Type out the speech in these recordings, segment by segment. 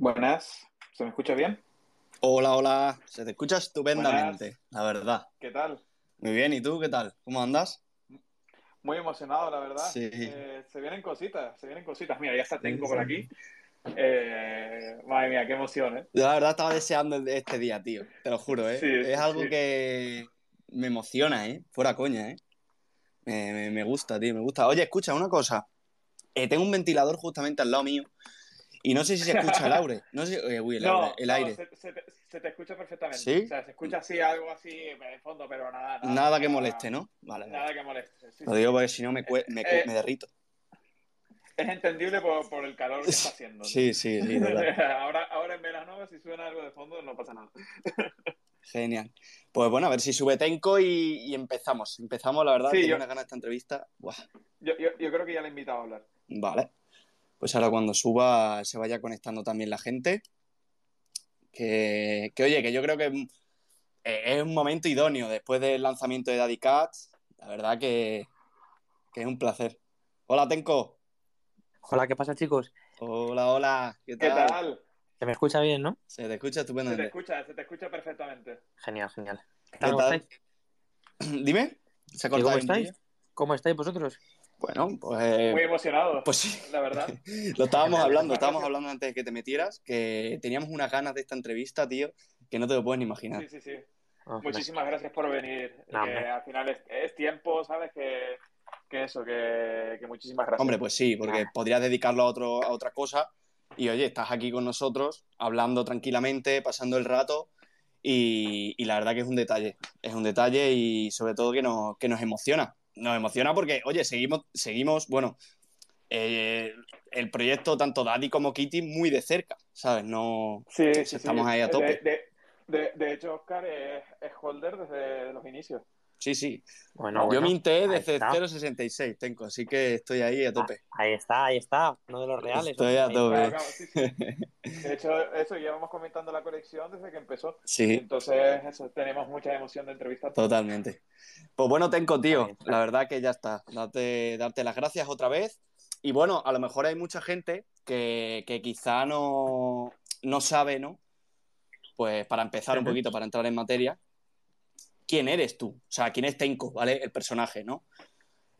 Buenas, ¿se me escucha bien? Hola, hola, se te escucha estupendamente, Buenas. la verdad. ¿Qué tal? Muy bien, ¿y tú qué tal? ¿Cómo andas? Muy emocionado, la verdad. Sí. Eh, se vienen cositas, se vienen cositas. Mira, ya está Tenco Sí, por aquí. Eh, madre mía, qué emoción, ¿eh? Yo la verdad estaba deseando este día, tío, te lo juro, ¿eh? Sí, es algo sí. que me emociona, ¿eh? Fuera coña, ¿eh? Me, me- me gusta, tío, me gusta. Oye, escucha, una cosa. Eh, tengo un ventilador justamente al lado mío y no sé si se escucha el aire. No sé, eh, uy, el No, aire. El no, aire. Se, se te, se te escucha perfectamente. ¿Sí? O sea, se escucha así, algo así de fondo, pero nada. Nada, Nada que moleste, ¿no? Vale, vale. Nada que moleste. sí, Lo digo porque si no me, cue- Eh, me derrito. Es entendible por, por el calor que está haciendo. ¿no? Sí, sí, sí, ahora, ahora en verano, si suena algo de fondo, no pasa nada. Genial. Pues bueno, a ver si sube Tenco y, y empezamos. Empezamos, la verdad, Sí, tengo yo- una gana de esta entrevista. Buah. Yo, yo, yo creo que ya le he invitado a hablar. Vale. Pues ahora cuando suba se vaya conectando también la gente. Que, que, oye, que yo creo que eh, es un momento idóneo después del lanzamiento de Daddy Cats. La verdad que, que es un placer. Hola, Tenco. Hola, ¿qué pasa, chicos? Hola, hola. ¿Qué ¿Qué tal? tal? Se me escucha bien, ¿no? Se te escucha Se te estupendamente. escucha, se te escucha perfectamente. Genial, genial. ¿Qué ¿Qué tal? ¿Cómo tal? estáis? Dime. ¿Se ha ¿Qué, cortado ¿Cómo estáis? ¿Cómo estáis vosotros? Bueno, pues, Muy emocionado, pues sí. la verdad. Lo estábamos hablando, estábamos hablando antes de que te metieras, que teníamos unas ganas de esta entrevista, tío, que no te lo puedes ni imaginar. Sí, sí, sí. Oh, Muchísimas gracias por venir. No, que hombre. al final es, es tiempo, ¿sabes? Que, que eso, que, que muchísimas gracias. Hombre, pues sí, porque podrías dedicarlo a, otro, a otra cosa. Y oye, estás aquí con nosotros, hablando tranquilamente, pasando el rato. Y, y la verdad que es un detalle. Es un detalle y sobre todo que nos, que nos emociona. Nos emociona porque, oye, seguimos, seguimos bueno, eh, el proyecto, tanto Daddy como Kitty, muy de cerca, ¿sabes? No. sí, sí, sí. estamos ahí a De- tope. De, de, de hecho, Oscar es, es holder desde los inicios. Sí, sí. Bueno, Yo bueno, me inté ahí desde está. 0.66, tengo, así que estoy ahí a tope. Ah, ahí está, ahí está. Uno de los reales. Estoy a tope. está. Claro, claro, sí, sí. De hecho, eso, llevamos comentando la colección desde que empezó. Sí, Entonces, eso, tenemos mucha emoción de entrevistar. totalmente. Pues bueno, Tenco, tío, la verdad que ya está. Darte, darte las gracias otra vez. Y bueno, a lo mejor hay mucha gente que, que quizá no, no sabe, ¿no? Pues para empezar un poquito, para entrar en materia, ¿quién eres tú? O sea, ¿quién es Tenko, ¿vale? El personaje, ¿no?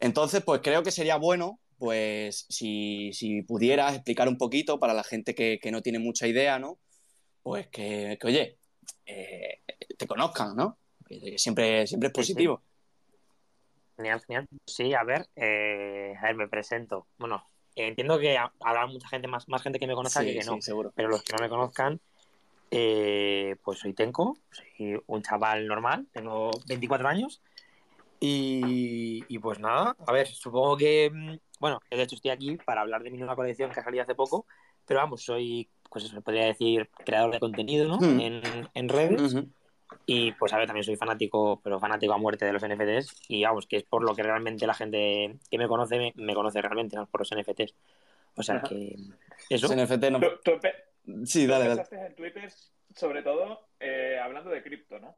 Entonces, pues creo que sería bueno, pues, si, si pudieras explicar un poquito para la gente que, que no tiene mucha idea, ¿no? Pues que, que, oye, eh, te conozcan, ¿no? Siempre, siempre es positivo. Genial, genial. Sí, a ver, eh, a ver, me presento. Bueno, entiendo que ha- habrá mucha gente, más, más gente que me conozca que que no. sí, seguro. Pero los que no me conozcan, eh, pues soy Tenko, soy un chaval normal, tengo 24 años. Y, y pues nada, a ver, supongo que, mm, bueno, de hecho estoy aquí para hablar de mi nueva colección que ha salido hace poco, pero vamos, soy, pues eso, podría decir, creador de contenido, ¿no? Hmm. En, en redes. Y pues a ver, también soy fanático, pero fanático a muerte de los NFTs. Y vamos, que es por lo que realmente la gente que me conoce me, me conoce realmente, no por los NFTs. O sea Ajá. que eso. Los NFT no... Tú, tú Sí, dale, dale. empezaste en Twitter, sobre todo, eh, hablando de cripto, ¿no?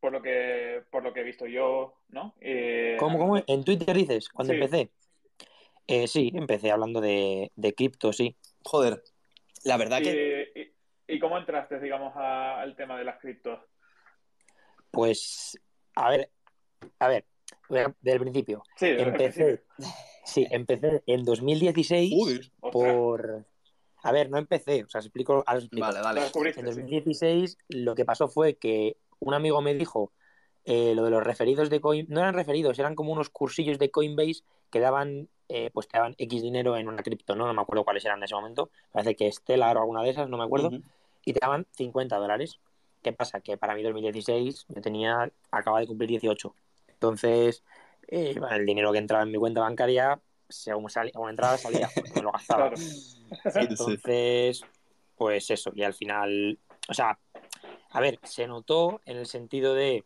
Por lo que, por lo que he visto yo, ¿no? Eh, ¿Cómo, cómo? ¿En Twitter dices? Cuando Sí. empecé. Eh, sí, empecé hablando de, de cripto, sí. Joder, la verdad y, que... y- y cómo entraste, digamos, a- al tema de las criptos? Pues, a ver, a ver, del principio. Sí, desde el Empecé, principio. sí, empecé en 2016 Joder. Ostras, por... A ver, no empecé, o sea, os explico, os explico. Vale, descubriste, En sí. 2016 lo que pasó fue que un amigo me dijo eh, lo de los referidos de Coin, no eran referidos, eran como unos cursillos de Coinbase que daban, eh, pues te daban X dinero en una cripto, ¿no? No me acuerdo cuáles eran en ese momento, parece que Stellar o alguna de esas, no me acuerdo, y te daban 50 dólares. ¿Qué pasa? Que para mí 2016 yo tenía, acababa de cumplir 18. Entonces, eh, el dinero que entraba en mi cuenta bancaria, según, salía, según entraba, salía, porque me lo gastaba. Claro. Entonces, pues eso, y al final, o sea, a ver, se notó en el sentido de,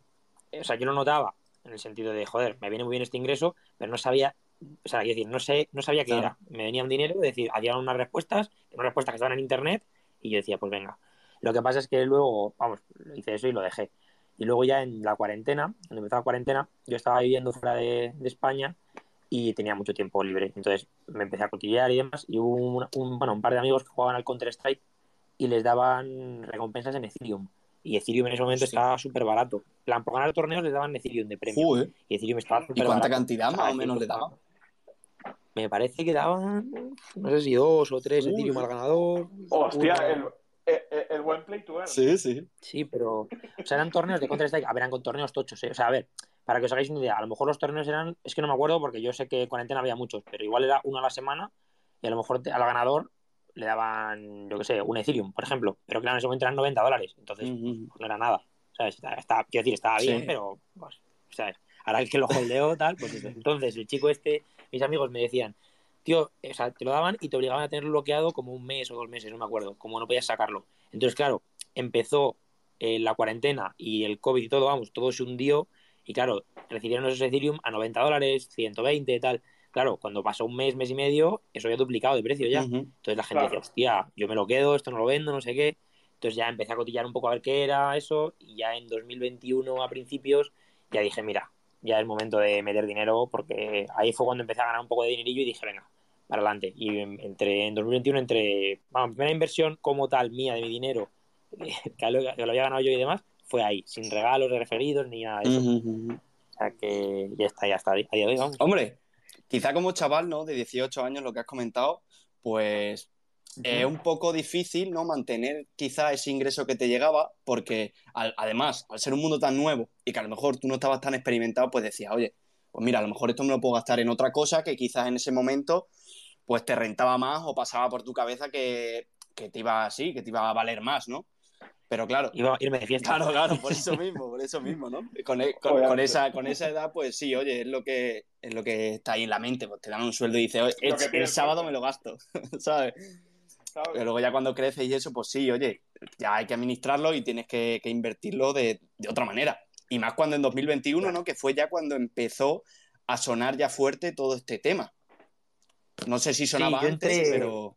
o sea, yo lo notaba en el sentido de, joder, me viene muy bien este ingreso, pero no sabía, o sea, quiero decir, no sé, no sabía qué Claro. era. Me venía un dinero, es decir, hacían unas respuestas, unas respuestas que estaban en internet, y yo decía, pues venga. Lo que pasa es que luego, vamos, hice eso y lo dejé. Y luego ya en la cuarentena, cuando empezó la cuarentena, yo estaba viviendo fuera de, de España y tenía mucho tiempo libre. Entonces me empecé a cotillear y demás. Y hubo un, un- bueno, un par de amigos que jugaban al Counter-Strike y les daban recompensas en Ethereum. Y Ethereum en ese momento Hostia. estaba súper barato. En plan, por ganar torneos les daban Ethereum de premio. Joder. Y Ethereum estaba ¿Y súper cuánta barato. cantidad más o menos tipo- le daba? Me parece que daban, no sé si dos o tres Uy. Ethereum al ganador. Hostia, el, el- el buen play to earn. Sí, sí. Sí, pero. O sea, eran torneos de Counter-Strike. A ver, eran con torneos tochos, ¿eh? O sea, a ver, para que os hagáis una idea, a lo mejor los torneos eran. Es que no me acuerdo porque yo sé que en cuarentena había muchos, pero igual era uno a la semana y a lo mejor al ganador le daban, yo qué sé, un Ethereum, por ejemplo. Pero claro, en ese momento eran 90 dólares. Entonces, Ujú. pues no era nada. ¿Sabes? Está, está- quiero decir, estaba bien, Sí. pero. Pues, ¿sabes? Ahora el que lo holdeó, tal, pues eso. Entonces, el chico este, mis amigos me decían, tío, o sea, te lo daban y te obligaban a tenerlo bloqueado como un mes o dos meses, no me acuerdo, como no podías sacarlo. Entonces, claro, empezó eh, la cuarentena y el COVID y todo, vamos, todo se hundió y claro, recibieron esos Ethereum a 90 dólares, 120 tal. Claro, cuando pasó un mes, mes y medio, eso había duplicado de precio ya. Entonces la gente Claro. decía, hostia, yo me lo quedo, esto no lo vendo, no sé qué. Entonces ya empecé a cotillar un poco a ver qué era eso y ya en 2021 a principios ya dije, mira, ya es momento de meter dinero porque ahí fue cuando empecé a ganar un poco de dinerillo y dije, venga, para adelante. Y en- entre en 2021, entre, vamos, primera inversión como tal mía de mi dinero, que lo, que lo había ganado yo y demás, fue ahí, sin regalos, referidos, ni nada de eso. O sea que ya está, ya está, a día de hoy, vamos. Hombre, quizá como chaval, ¿no? De 18 años, lo que has comentado, pues es un poco difícil, ¿no? Mantener quizá ese ingreso que te llegaba, porque al- además, al ser un mundo tan nuevo y que a lo mejor tú no estabas tan experimentado, pues decías, oye, pues mira, a lo mejor esto me lo puedo gastar en otra cosa que quizás en ese momento pues te rentaba más o pasaba por tu cabeza que, que te iba así, que te iba a valer más, ¿no? Pero claro, Iba a irme de fiesta. Claro, claro, por eso mismo, por eso mismo, ¿no? Con, e- con- Obviamente. con esa, con esa edad, pues sí, oye, es lo que es lo que está ahí en la mente, pues te dan un sueldo y dices, oye, el, sábado me lo gasto, ¿sabes? ¿sabes? Pero luego ya cuando creces y eso, pues sí, oye, ya hay que administrarlo y tienes que, que invertirlo de, de otra manera. Y más cuando en 2021, ¿no? Que fue ya cuando empezó a sonar ya fuerte todo este tema. No sé si sonaba antes, pero...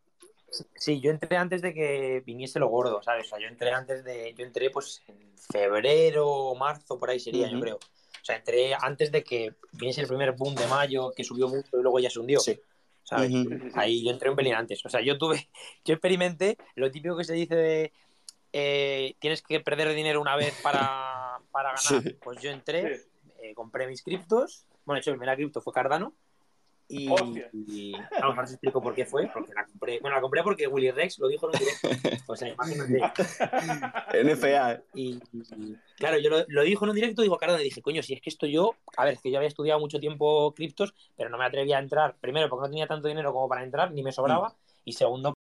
Sí, yo entré antes de que viniese lo gordo, ¿sabes? O sea, yo entré antes de. Yo entré pues en febrero o marzo, por ahí sería, yo creo. O sea, entré antes de que viniese el primer boom de mayo, que subió mucho y luego ya se hundió. Sí. ¿Sabes? Ahí yo entré un pelín antes. O sea, yo tuve. Yo experimenté lo típico que se dice de. eh, tienes que perder dinero una vez para, para ganar. Sí. Pues yo entré, eh, compré mis criptos. Bueno, de hecho, mi primera cripto fue Cardano. Y, y vamos, ahora os explico por qué fue. Porque la compré. Bueno, la compré porque Willy Rex lo dijo en un directo. O sea, imagínate. NFA, ¿eh? Y, y, claro, yo lo, lo dijo en un directo, digo, Cardano, y dije, coño, si es que esto yo, a ver, es que yo había estudiado mucho tiempo criptos, pero no me atrevía a entrar, primero porque no tenía tanto dinero como para entrar, ni me sobraba, y segundo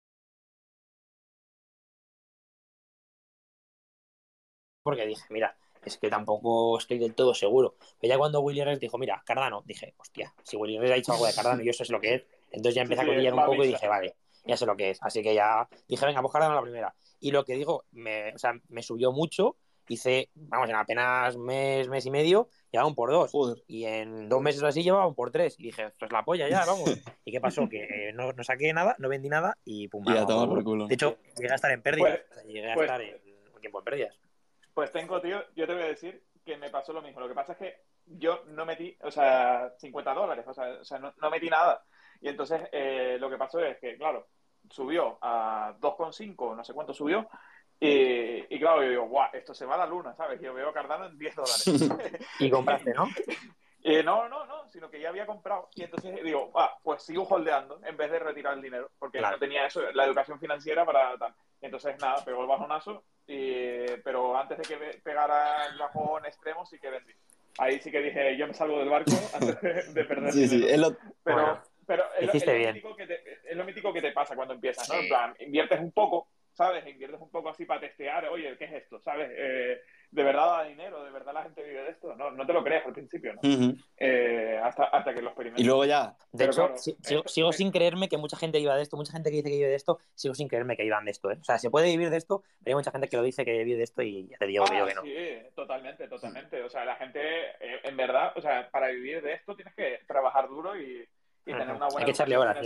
porque dije, mira, es que tampoco estoy del todo seguro. Pero ya cuando Willy Rex dijo, mira, Cardano, dije, hostia, si Willy Rex ha dicho algo de Cardano, yo sé lo que es. Entonces ya empecé Sí, a sí, cotillar un poco y dije, vale, ya sé lo que es. Así que ya dije, venga, pues Cardano la primera. Y lo que digo, me, o sea, me subió mucho. Hice, vamos, en apenas mes, mes y medio, llevaban por dos. Joder. Y en dos meses o así llevaban por tres. Y dije, esto es la polla ya, vamos. ¿Y qué pasó? Que eh, no, no saqué nada, no vendí nada y pum. Y a vamos, por culo. De hecho, llegué a estar en pérdidas. Pues- O sea, llegué a pues- estar en un tiempo en pérdidas. Pues tengo, tío, yo te voy a decir que me pasó lo mismo. Lo que pasa es que yo no metí, o sea, 50 dólares, o sea, o sea, no, no metí nada. Y entonces eh, lo que pasó es que, claro, subió a 2,5, no sé cuánto subió. Y, y claro, yo digo, guau, esto se va a la luna, ¿sabes? Yo veo Cardano en 10 dólares. Y compraste, ¿no? Eh, no, no, no, sino que ya había comprado. Y entonces digo, ah, pues sigo holdeando en vez de retirar el dinero, porque Claro. no tenía eso, la educación financiera para tal. Y entonces nada, pegó el bajonazo, y, pero antes de que pegara el bajón extremo sí que vendí. Ahí sí que dije, yo me salgo del barco antes de, de perder Sí, sí, dinero. es lo... Pero, Bueno, pero es, lo, es hiciste lo bien. mítico que te, es lo mítico que te pasa cuando empiezas, ¿no? Sí. En plan, inviertes un poco, ¿sabes? Inviertes un poco así para testear, oye, ¿qué es esto? ¿Sabes? Eh, ¿De verdad da dinero? ¿De verdad la gente vive de esto? No, no te lo crees al principio, ¿no? Eh, hasta, hasta que lo experimentes. Y luego ya, De Pero hecho, claro, si- esto- sigo, sigo sin creerme que mucha gente iba de esto, mucha gente que dice que vive de esto, sigo sin creerme que iban de esto, ¿eh? O sea, se puede vivir de esto, pero hay mucha gente que lo dice que vive de esto y ya te digo Ah, que no. sí, totalmente, totalmente. O sea, la gente, eh, en verdad, o sea, para vivir de esto tienes que trabajar duro y, y tener una buena Hay que echarle horas,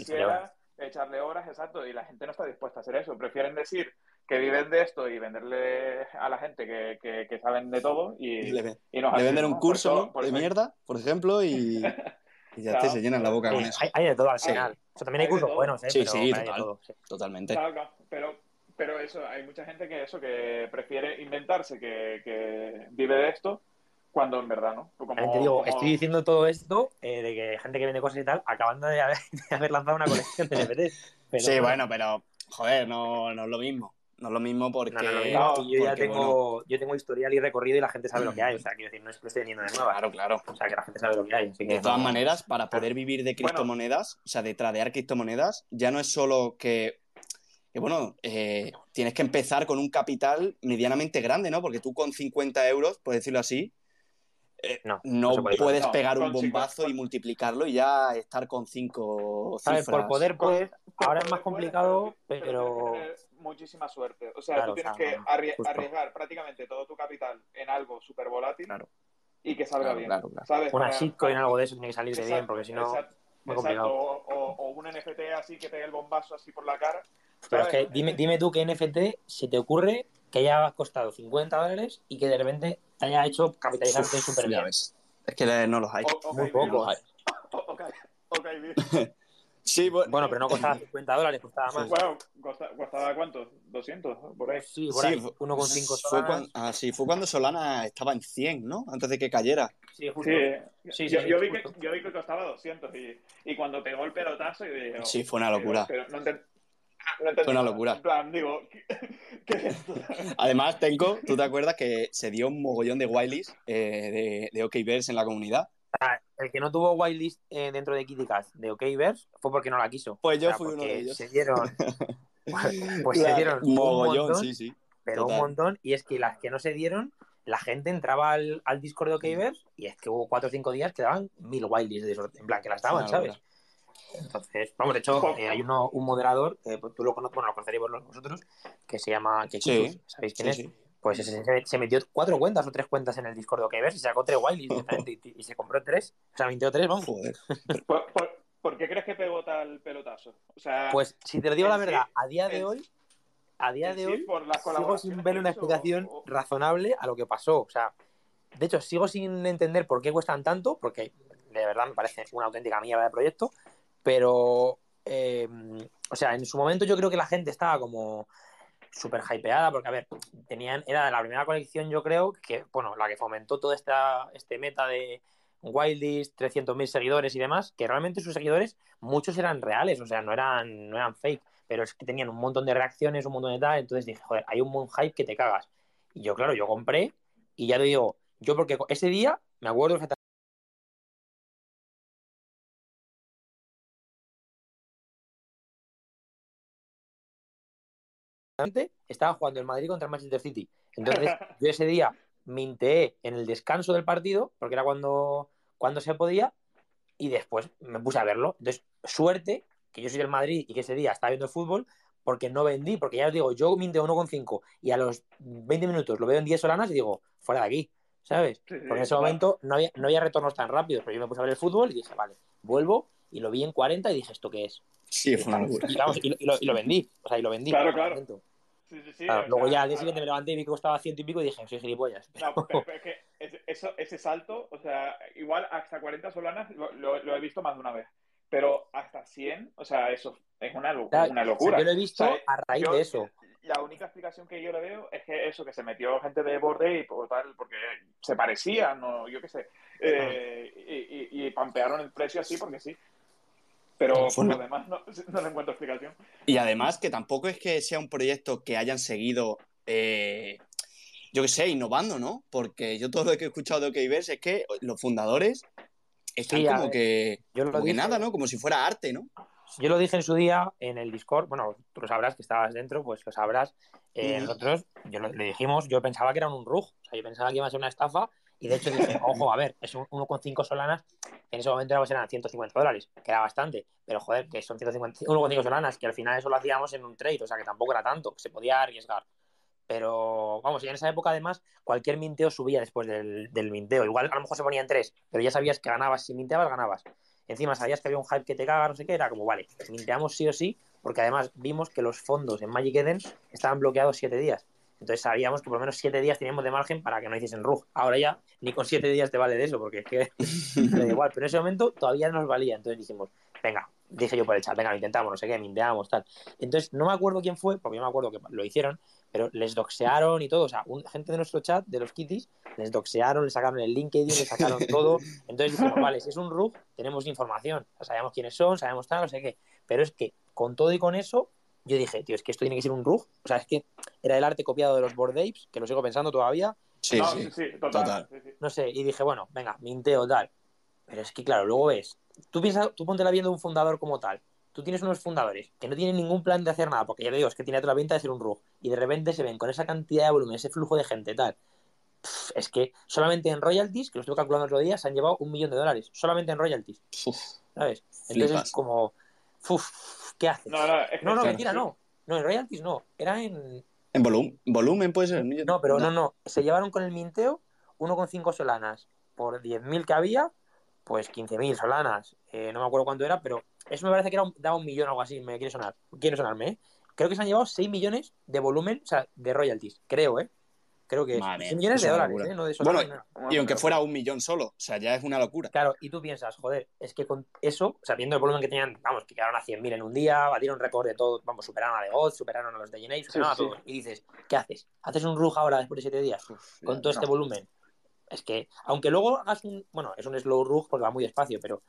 echarle horas, exacto, y la gente no está dispuesta a hacer eso. Prefieren decir que viven de esto y venderle a la gente que, que, que saben de todo y, le, y no es le un Por curso ¿no? por de eso- mierda, por ejemplo, y, y ya te Claro. se llenan la boca con Sí, eso. hay, hay de todo al Sí. final. O sea, también hay Hay cursos todo. buenos, ¿eh? Sí, pero sí, de total. todo, sí. Totalmente. Claro, claro, pero, pero eso, hay mucha gente que eso, que prefiere inventarse que, que vive de esto, cuando en verdad no. Como, te digo, como- estoy diciendo todo esto eh, de que gente que vende cosas y tal, acabando de haber, de haber lanzado una colección de NFTs. Pero sí, bueno, pero, joder, no, no es lo mismo. No es lo mismo porque... No, no, no, no, y yo ya tengo, bueno, yo tengo historial y recorrido y la gente sabe lo que hay. O sea, quiero decir, no es que lo estoy vendiendo de nueva. claro, claro. O sea, que la gente sabe lo que hay. Así que De todas no- maneras, para poder vivir de Bueno. criptomonedas, o sea, de tradear criptomonedas, ya no es solo que, que, bueno, eh, tienes que empezar con un capital medianamente grande, ¿no? Porque tú con 50 euros, por decirlo así, eh, No, puedes No, pegar un bombazo y multiplicarlo y ya estar con cinco ¿Sabes? cifras. Por poder, pues, Por ahora es más complicado, pero. tener muchísima suerte. O sea, Claro, tú tienes o sea, que no, arrie- justo. arriesgar prácticamente todo tu capital en algo súper volátil Claro. y que salga Claro, bien. claro, claro. ¿sabes? Una shitcoin, algo de eso, tiene que salir de bien, Exacto, porque si no. exacto, muy exacto. complicado. O, o- o un NFT así que pegue el bombazo así por la cara. Pero es que dime, dime tú qué NFT se te ocurre que haya costado 50 dólares y que de repente haya hecho capitalizarte Uf, súper bien. ves. Es que no los hay. O- ok, Muy bien. poco. O- ok, ok, bien. Sí, bueno, Bueno, pero no costaba 50 dólares, costaba más. Bueno, costa- ¿costaba cuánto? ¿200? Por ahí. Sí, por sí, ahí. fue- 1,5 fue solanas. cuando, ah, sí, fue cuando Solana estaba en 100, ¿no? Antes de que cayera. Sí, justo. Sí, Sí, yo, sí, yo vi que, yo vi que costaba 200 y, y cuando pegó el pelotazo y dije... oh, Sí, fue una locura. Pero, pero no, no entendí Fue una locura. En plan, digo, ¿qué, qué es esto? Además, Tenko, ¿tú te acuerdas que se dio un mogollón de whitelists eh, de, de OKVerse en la comunidad? El que no tuvo whitelist eh, dentro de Kitty Cat de OKverse fue porque no la quiso. Pues yo O sea, fui uno porque de ellos. Se dieron. pues se La- dieron un mogollón, montón, sí, sí. pero total. un montón. Y es que las que no se dieron, la gente entraba al, al Discord de OKverse y es que hubo cuatro o cinco días que daban mil whitelists de esos, en plan, que las daban, ¿sabes? Entonces, vamos, de hecho, eh, hay uno, un moderador, que tú lo conoces, bueno, lo conoceréis vos- vosotros, que se llama Kekitus, Sí, ¿sabéis quién Sí, es? sí. Pues ese se, se metió cuatro cuentas o tres cuentas en el Discord de OKverse y sacó tres directamente y, y se compró tres, o sea, mintió tres, vamos. Joder. ¿Por, por, por qué crees que pegó tal pelotazo? O sea, Pues si te lo digo la verdad, a día de hoy, a día de sí, hoy, por sigo sin ver una explicación o- o- razonable a lo que pasó. O sea, de hecho, sigo sin entender por qué cuestan tanto, porque de verdad me parece una auténtica mierda de proyecto, pero, eh, o sea, en su momento yo creo que la gente estaba como súper hypeada, porque, a ver, tenían, era la primera colección, yo creo, que, bueno, la que fomentó todo esta, este meta de Wildest, 300.000 seguidores y demás, que realmente sus seguidores, muchos eran reales, o sea, no eran, no eran fake, pero es que tenían un montón de reacciones, un montón de tal, entonces dije, joder, hay un buen hype que te cagas. Y yo, claro, yo compré, y ya te digo, yo porque ese día, me acuerdo estaba jugando el Madrid contra el Manchester City. Entonces, yo ese día minteé en el descanso del partido, porque era cuando, cuando se podía, y después me puse a verlo. Entonces, suerte que yo soy del Madrid y que ese día estaba viendo el fútbol, porque no vendí, porque ya os digo, yo minteo 1,5 y a los 20 minutos lo veo en 10 solanas y digo, fuera de aquí, ¿sabes? Porque en ese momento no había, no había retornos tan rápidos, pero yo me puse a ver el fútbol y dije, vale, vuelvo y lo vi en 40 y dije, ¿esto qué es? Sí, fue una locura. Y, vamos, y lo, y lo- y lo vendí, o sea, y lo vendí. Claro, claro. momento. Sí, sí, sí, Claro, luego ya al día siguiente me levanté y vi que costaba ciento y pico y dije, soy gilipollas. No, pero, pero es que ese, eso, ese salto, o sea, igual hasta 40 solanas lo, lo- lo he visto más de una vez. Pero hasta 100, o sea, eso es una, lo- Claro, una o sea, locura. yo lo he visto O sea, a raíz yo- de eso. La única explicación que yo le veo es que eso, que se metió gente de borde y por tal, porque se parecían, o yo qué sé. Eh, y, y- y pampearon el precio así porque sí. Pero por lo demás no, no le encuentro explicación. Y además que tampoco es que sea un proyecto que hayan seguido, eh, yo qué sé, innovando, ¿no? Porque yo todo lo que he escuchado de OKverse es que los fundadores están Sí, como ver, que, yo lo como que dije. nada, ¿no? Como si fuera arte, ¿no? Yo lo dije en su día en el Discord, bueno, tú lo sabrás que estabas dentro, pues lo sabrás. Eh. Nosotros, yo lo- le dijimos, yo pensaba que era un rug, o sea, yo pensaba que iba a ser una estafa y de hecho dije, ojo, a ver, es un 1,5 solanas, en ese momento eran 150 dólares, que era bastante, pero joder, que son 150, 1,5 solanas, que al final eso lo hacíamos en un trade, o sea, que tampoco era tanto, que se podía arriesgar. Pero vamos, y en esa época además cualquier minteo subía después del, del minteo. Igual a lo mejor se ponía en tres, pero ya sabías que ganabas. Si minteabas, ganabas. Encima sabías que había un hype que te caga, no sé qué, era como, vale, minteamos sí o sí, porque además vimos que los fondos en Magic Eden estaban bloqueados siete días. Entonces sabíamos que por lo menos siete días teníamos de margen para que no hiciesen rug. Ahora ya ni con siete días te vale de eso, porque es que da igual. Pero en ese momento todavía nos valía. Entonces dijimos, venga, dije yo por el chat, venga, lo intentamos, no sé qué, minteamos, tal. Entonces, no me acuerdo quién fue, porque yo me acuerdo que lo hicieron, pero les doxearon y todo. O sea, gente de nuestro chat, de los kitties, les doxearon, les sacaron el LinkedIn, les sacaron todo. Entonces dijimos, vale, si es un RUG, tenemos información. sabemos quiénes son, sabemos tal, no sé qué. Pero es que con todo y con eso, yo dije, tío, es que esto tiene que ser un RUG. O sea, es que era el arte copiado de los Board Apes, que lo sigo pensando todavía. Sí, sí, sí, total. No sé, y dije, bueno, venga, minteo tal. Pero es que, claro, luego ves, tú piensas, tú ponte la viendo un fundador como tal tú tienes unos fundadores que no tienen ningún plan de hacer nada, porque ya te digo, es que tiene toda la pinta de ser un RUG, y de repente se ven con esa cantidad de volumen, ese flujo de gente, tal. es que solamente en royalties, que lo estuve calculando otro día, se han llevado un millón de dólares. Solamente en royalties. ¿Sabes? Entonces es como. ¿Qué haces? No, no, no, no mentira, no. No, en royalties no. Era en. En volumen, volumen puede ser. No, pero no. no, Se llevaron con el minteo 1,5 solanas por 10.000 que había, pues 15.000 solanas. Eh, no me acuerdo cuánto era, pero eso me parece que era un, daba un millón o algo así, me quiere sonar. Quiere sonarme, ¿eh? Creo que se han llevado 6 millones de volumen, o sea, de royalties, creo, ¿eh? Creo que es 6 millones de dólares, ¿eh? No de bueno, y aunque fuera un millón solo, o sea, ya es una locura. Claro, y tú piensas, joder, es que con eso, o sea, viendo el volumen que tenían, vamos, que llegaron a 100.000 en un día, batieron récord de todo, vamos, superaron a The God, superaron a los de Genei, superaron a todos. Y dices, ¿qué haces? ¿Haces un rug ahora después de 7 días con todo este volumen? Es que, aunque luego hagas un, bueno, es un slow rug porque va muy despacio, pero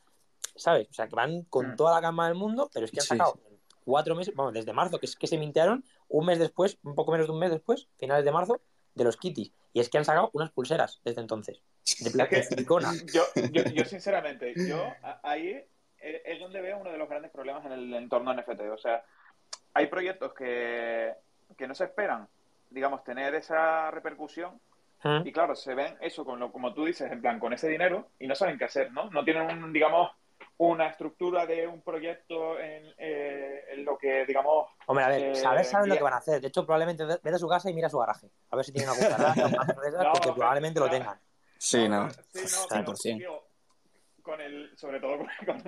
¿sabes? O sea, que van con mm. toda la gama del mundo, pero es que han sacado cuatro meses, bueno, desde marzo, que es que se mintearon, un mes después, un poco menos de un mes después, finales de marzo, de los Kitty. Y es que han sacado unas pulseras desde entonces, de placa silicona. Yo, yo, yo, sinceramente, yo ahí es donde veo uno de los grandes problemas en el entorno NFT. O sea, hay proyectos que, que no se esperan, digamos, tener esa repercusión y claro, se ven eso, con lo, como tú dices, en plan, con ese dinero y no saben qué hacer, ¿no? No tienen, un, digamos, una estructura de un proyecto en, eh, lo que, digamos... Hombre, a ver, eh, saber saben lo que van a hacer. De hecho, probablemente ve a su casa y mira su garaje. A ver si tienen alguna cucaracha o porque probablemente lo tengan. Sí, no. Sí, no 100%. con el, sobre todo con,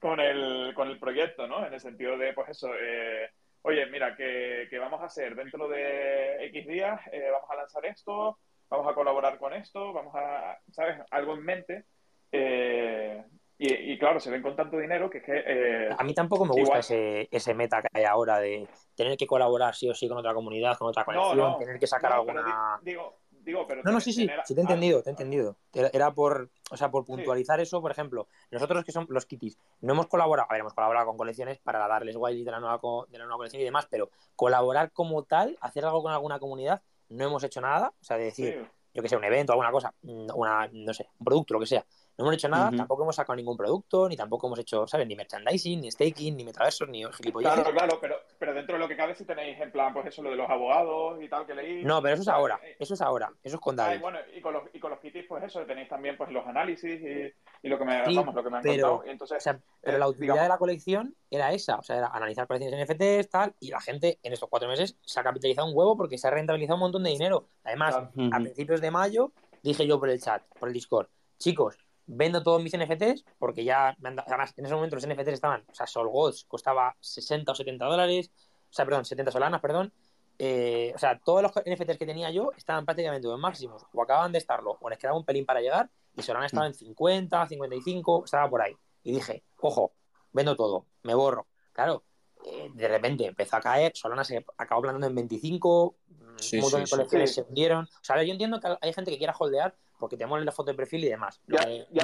con, el, con el proyecto, ¿no? En el sentido de, pues eso, eh, oye, mira, que, que, vamos a hacer dentro de X días, vamos a lanzar esto, vamos a colaborar con esto, vamos a, ¿sabes? Algo en mente. Eh, y, claro, se ven con tanto dinero que es que... Eh, a mí tampoco me gusta ese, ese meta que hay ahora de tener que colaborar sí o sí con otra comunidad, con otra conexión, tener que sacar alguna... Digo, digo, pero no, no, sí, sí, sí, te he entendido, te he entendido. Era por, o sea, por puntualizar eso, por ejemplo, nosotros que somos los kitties, no hemos colaborado, a ver, hemos colaborado con colecciones para darles wild de la nueva, de la nueva colección y demás, pero colaborar como tal, hacer algo con alguna comunidad, no hemos hecho nada, o sea, de decir, yo que sé, un evento, alguna cosa, una, no sé, un producto, lo que sea, no hemos hecho nada, tampoco hemos sacado ningún producto, ni tampoco hemos hecho, ¿sabes? Ni merchandising, ni staking, ni metaversos, ni gilipollas. Claro, claro, pero, pero dentro de lo que cabe si tenéis en plan, pues eso, lo de los abogados y tal que leí. No, pero eso es ahora, eh, eso es ahora, eso es con David. bueno, y con los, y con los kitties, pues eso, tenéis también pues los análisis y, y lo que me, vamos, lo que me han pero, contado. entonces, o sea, pero la eh, utilidad de la colección era esa, o sea, era analizar colecciones NFTs, tal, y la gente en estos cuatro meses se ha capitalizado un huevo porque se ha rentabilizado un montón de dinero. Además, a principios de mayo dije yo por el chat, por el Discord, chicos, vendo todos mis NFTs porque ya, además, en ese momento los NFTs estaban, o sea, Sol Gods costaba 60 o 70 dólares, o sea, perdón, 70 solanas, perdón. Eh, o sea, todos los NFTs que tenía yo estaban prácticamente en máximos, o acababan de estarlo, o les quedaba un pelín para llegar, y Solana estaba en 50, 55, estaba por ahí. Y dije, ojo, vendo todo, me borro. Claro, eh, de repente empezó a caer, Solana se acabó plantando en 25, sí, un montón de colecciones se hundieron. O sea, yo entiendo que hay gente que quiera holdear porque te mola la foto de perfil y demás. Lo,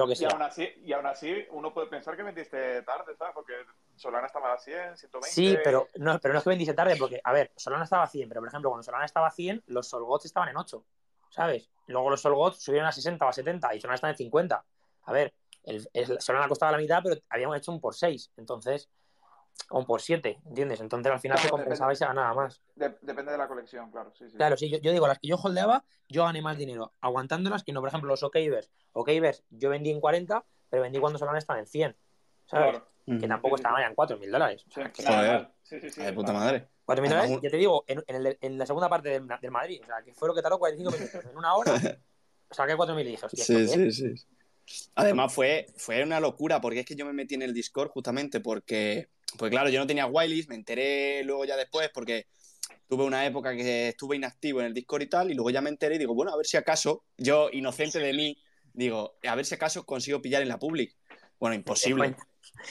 que, sea. Y, aún así, y aún así, uno puede pensar que vendiste tarde, ¿sabes? Porque Solana estaba a 100, 120. Sí, pero no, pero no es que vendiste tarde, porque, a ver, Solana estaba a 100, pero por ejemplo, cuando Solana estaba a 100, los Solgots estaban en 8, ¿sabes? Luego los Solgots subieron a 60 o a 70 y Solana está en 50. A ver, el, el Solana costaba la mitad, pero habíamos hecho un por 6. Entonces, o por 7, ¿entiendes? Entonces al final se compensaba y se ganaba más. depende de la colección, claro. Sí, sí. Claro, sí, yo, digo, las que yo holdeaba, yo gané más dinero aguantándolas que no, por ejemplo, los OKVers. OKVers yo vendí en 40, pero vendí cuando Solana estaba en 100. ¿Sabes? Que tampoco estaban en 4.000 dólares. O sea, Joder. Sí, sí, sí. De puta madre. 4.000 dólares, ya te digo, en, en, el, en, la segunda parte del, del, Madrid. O sea, que fue lo que tardó 45 minutos. En una hora saqué 4.000 y dije, hostia, sí, sí, sí. Además fue, fue una locura, porque es que yo me metí en el Discord justamente porque pues claro, yo no tenía Wileys, me enteré luego ya después porque tuve una época que estuve inactivo en el Discord y tal, y luego ya me enteré y digo, bueno, a ver si acaso, yo, inocente de mí, digo, a ver si acaso consigo pillar en la public. Bueno, imposible.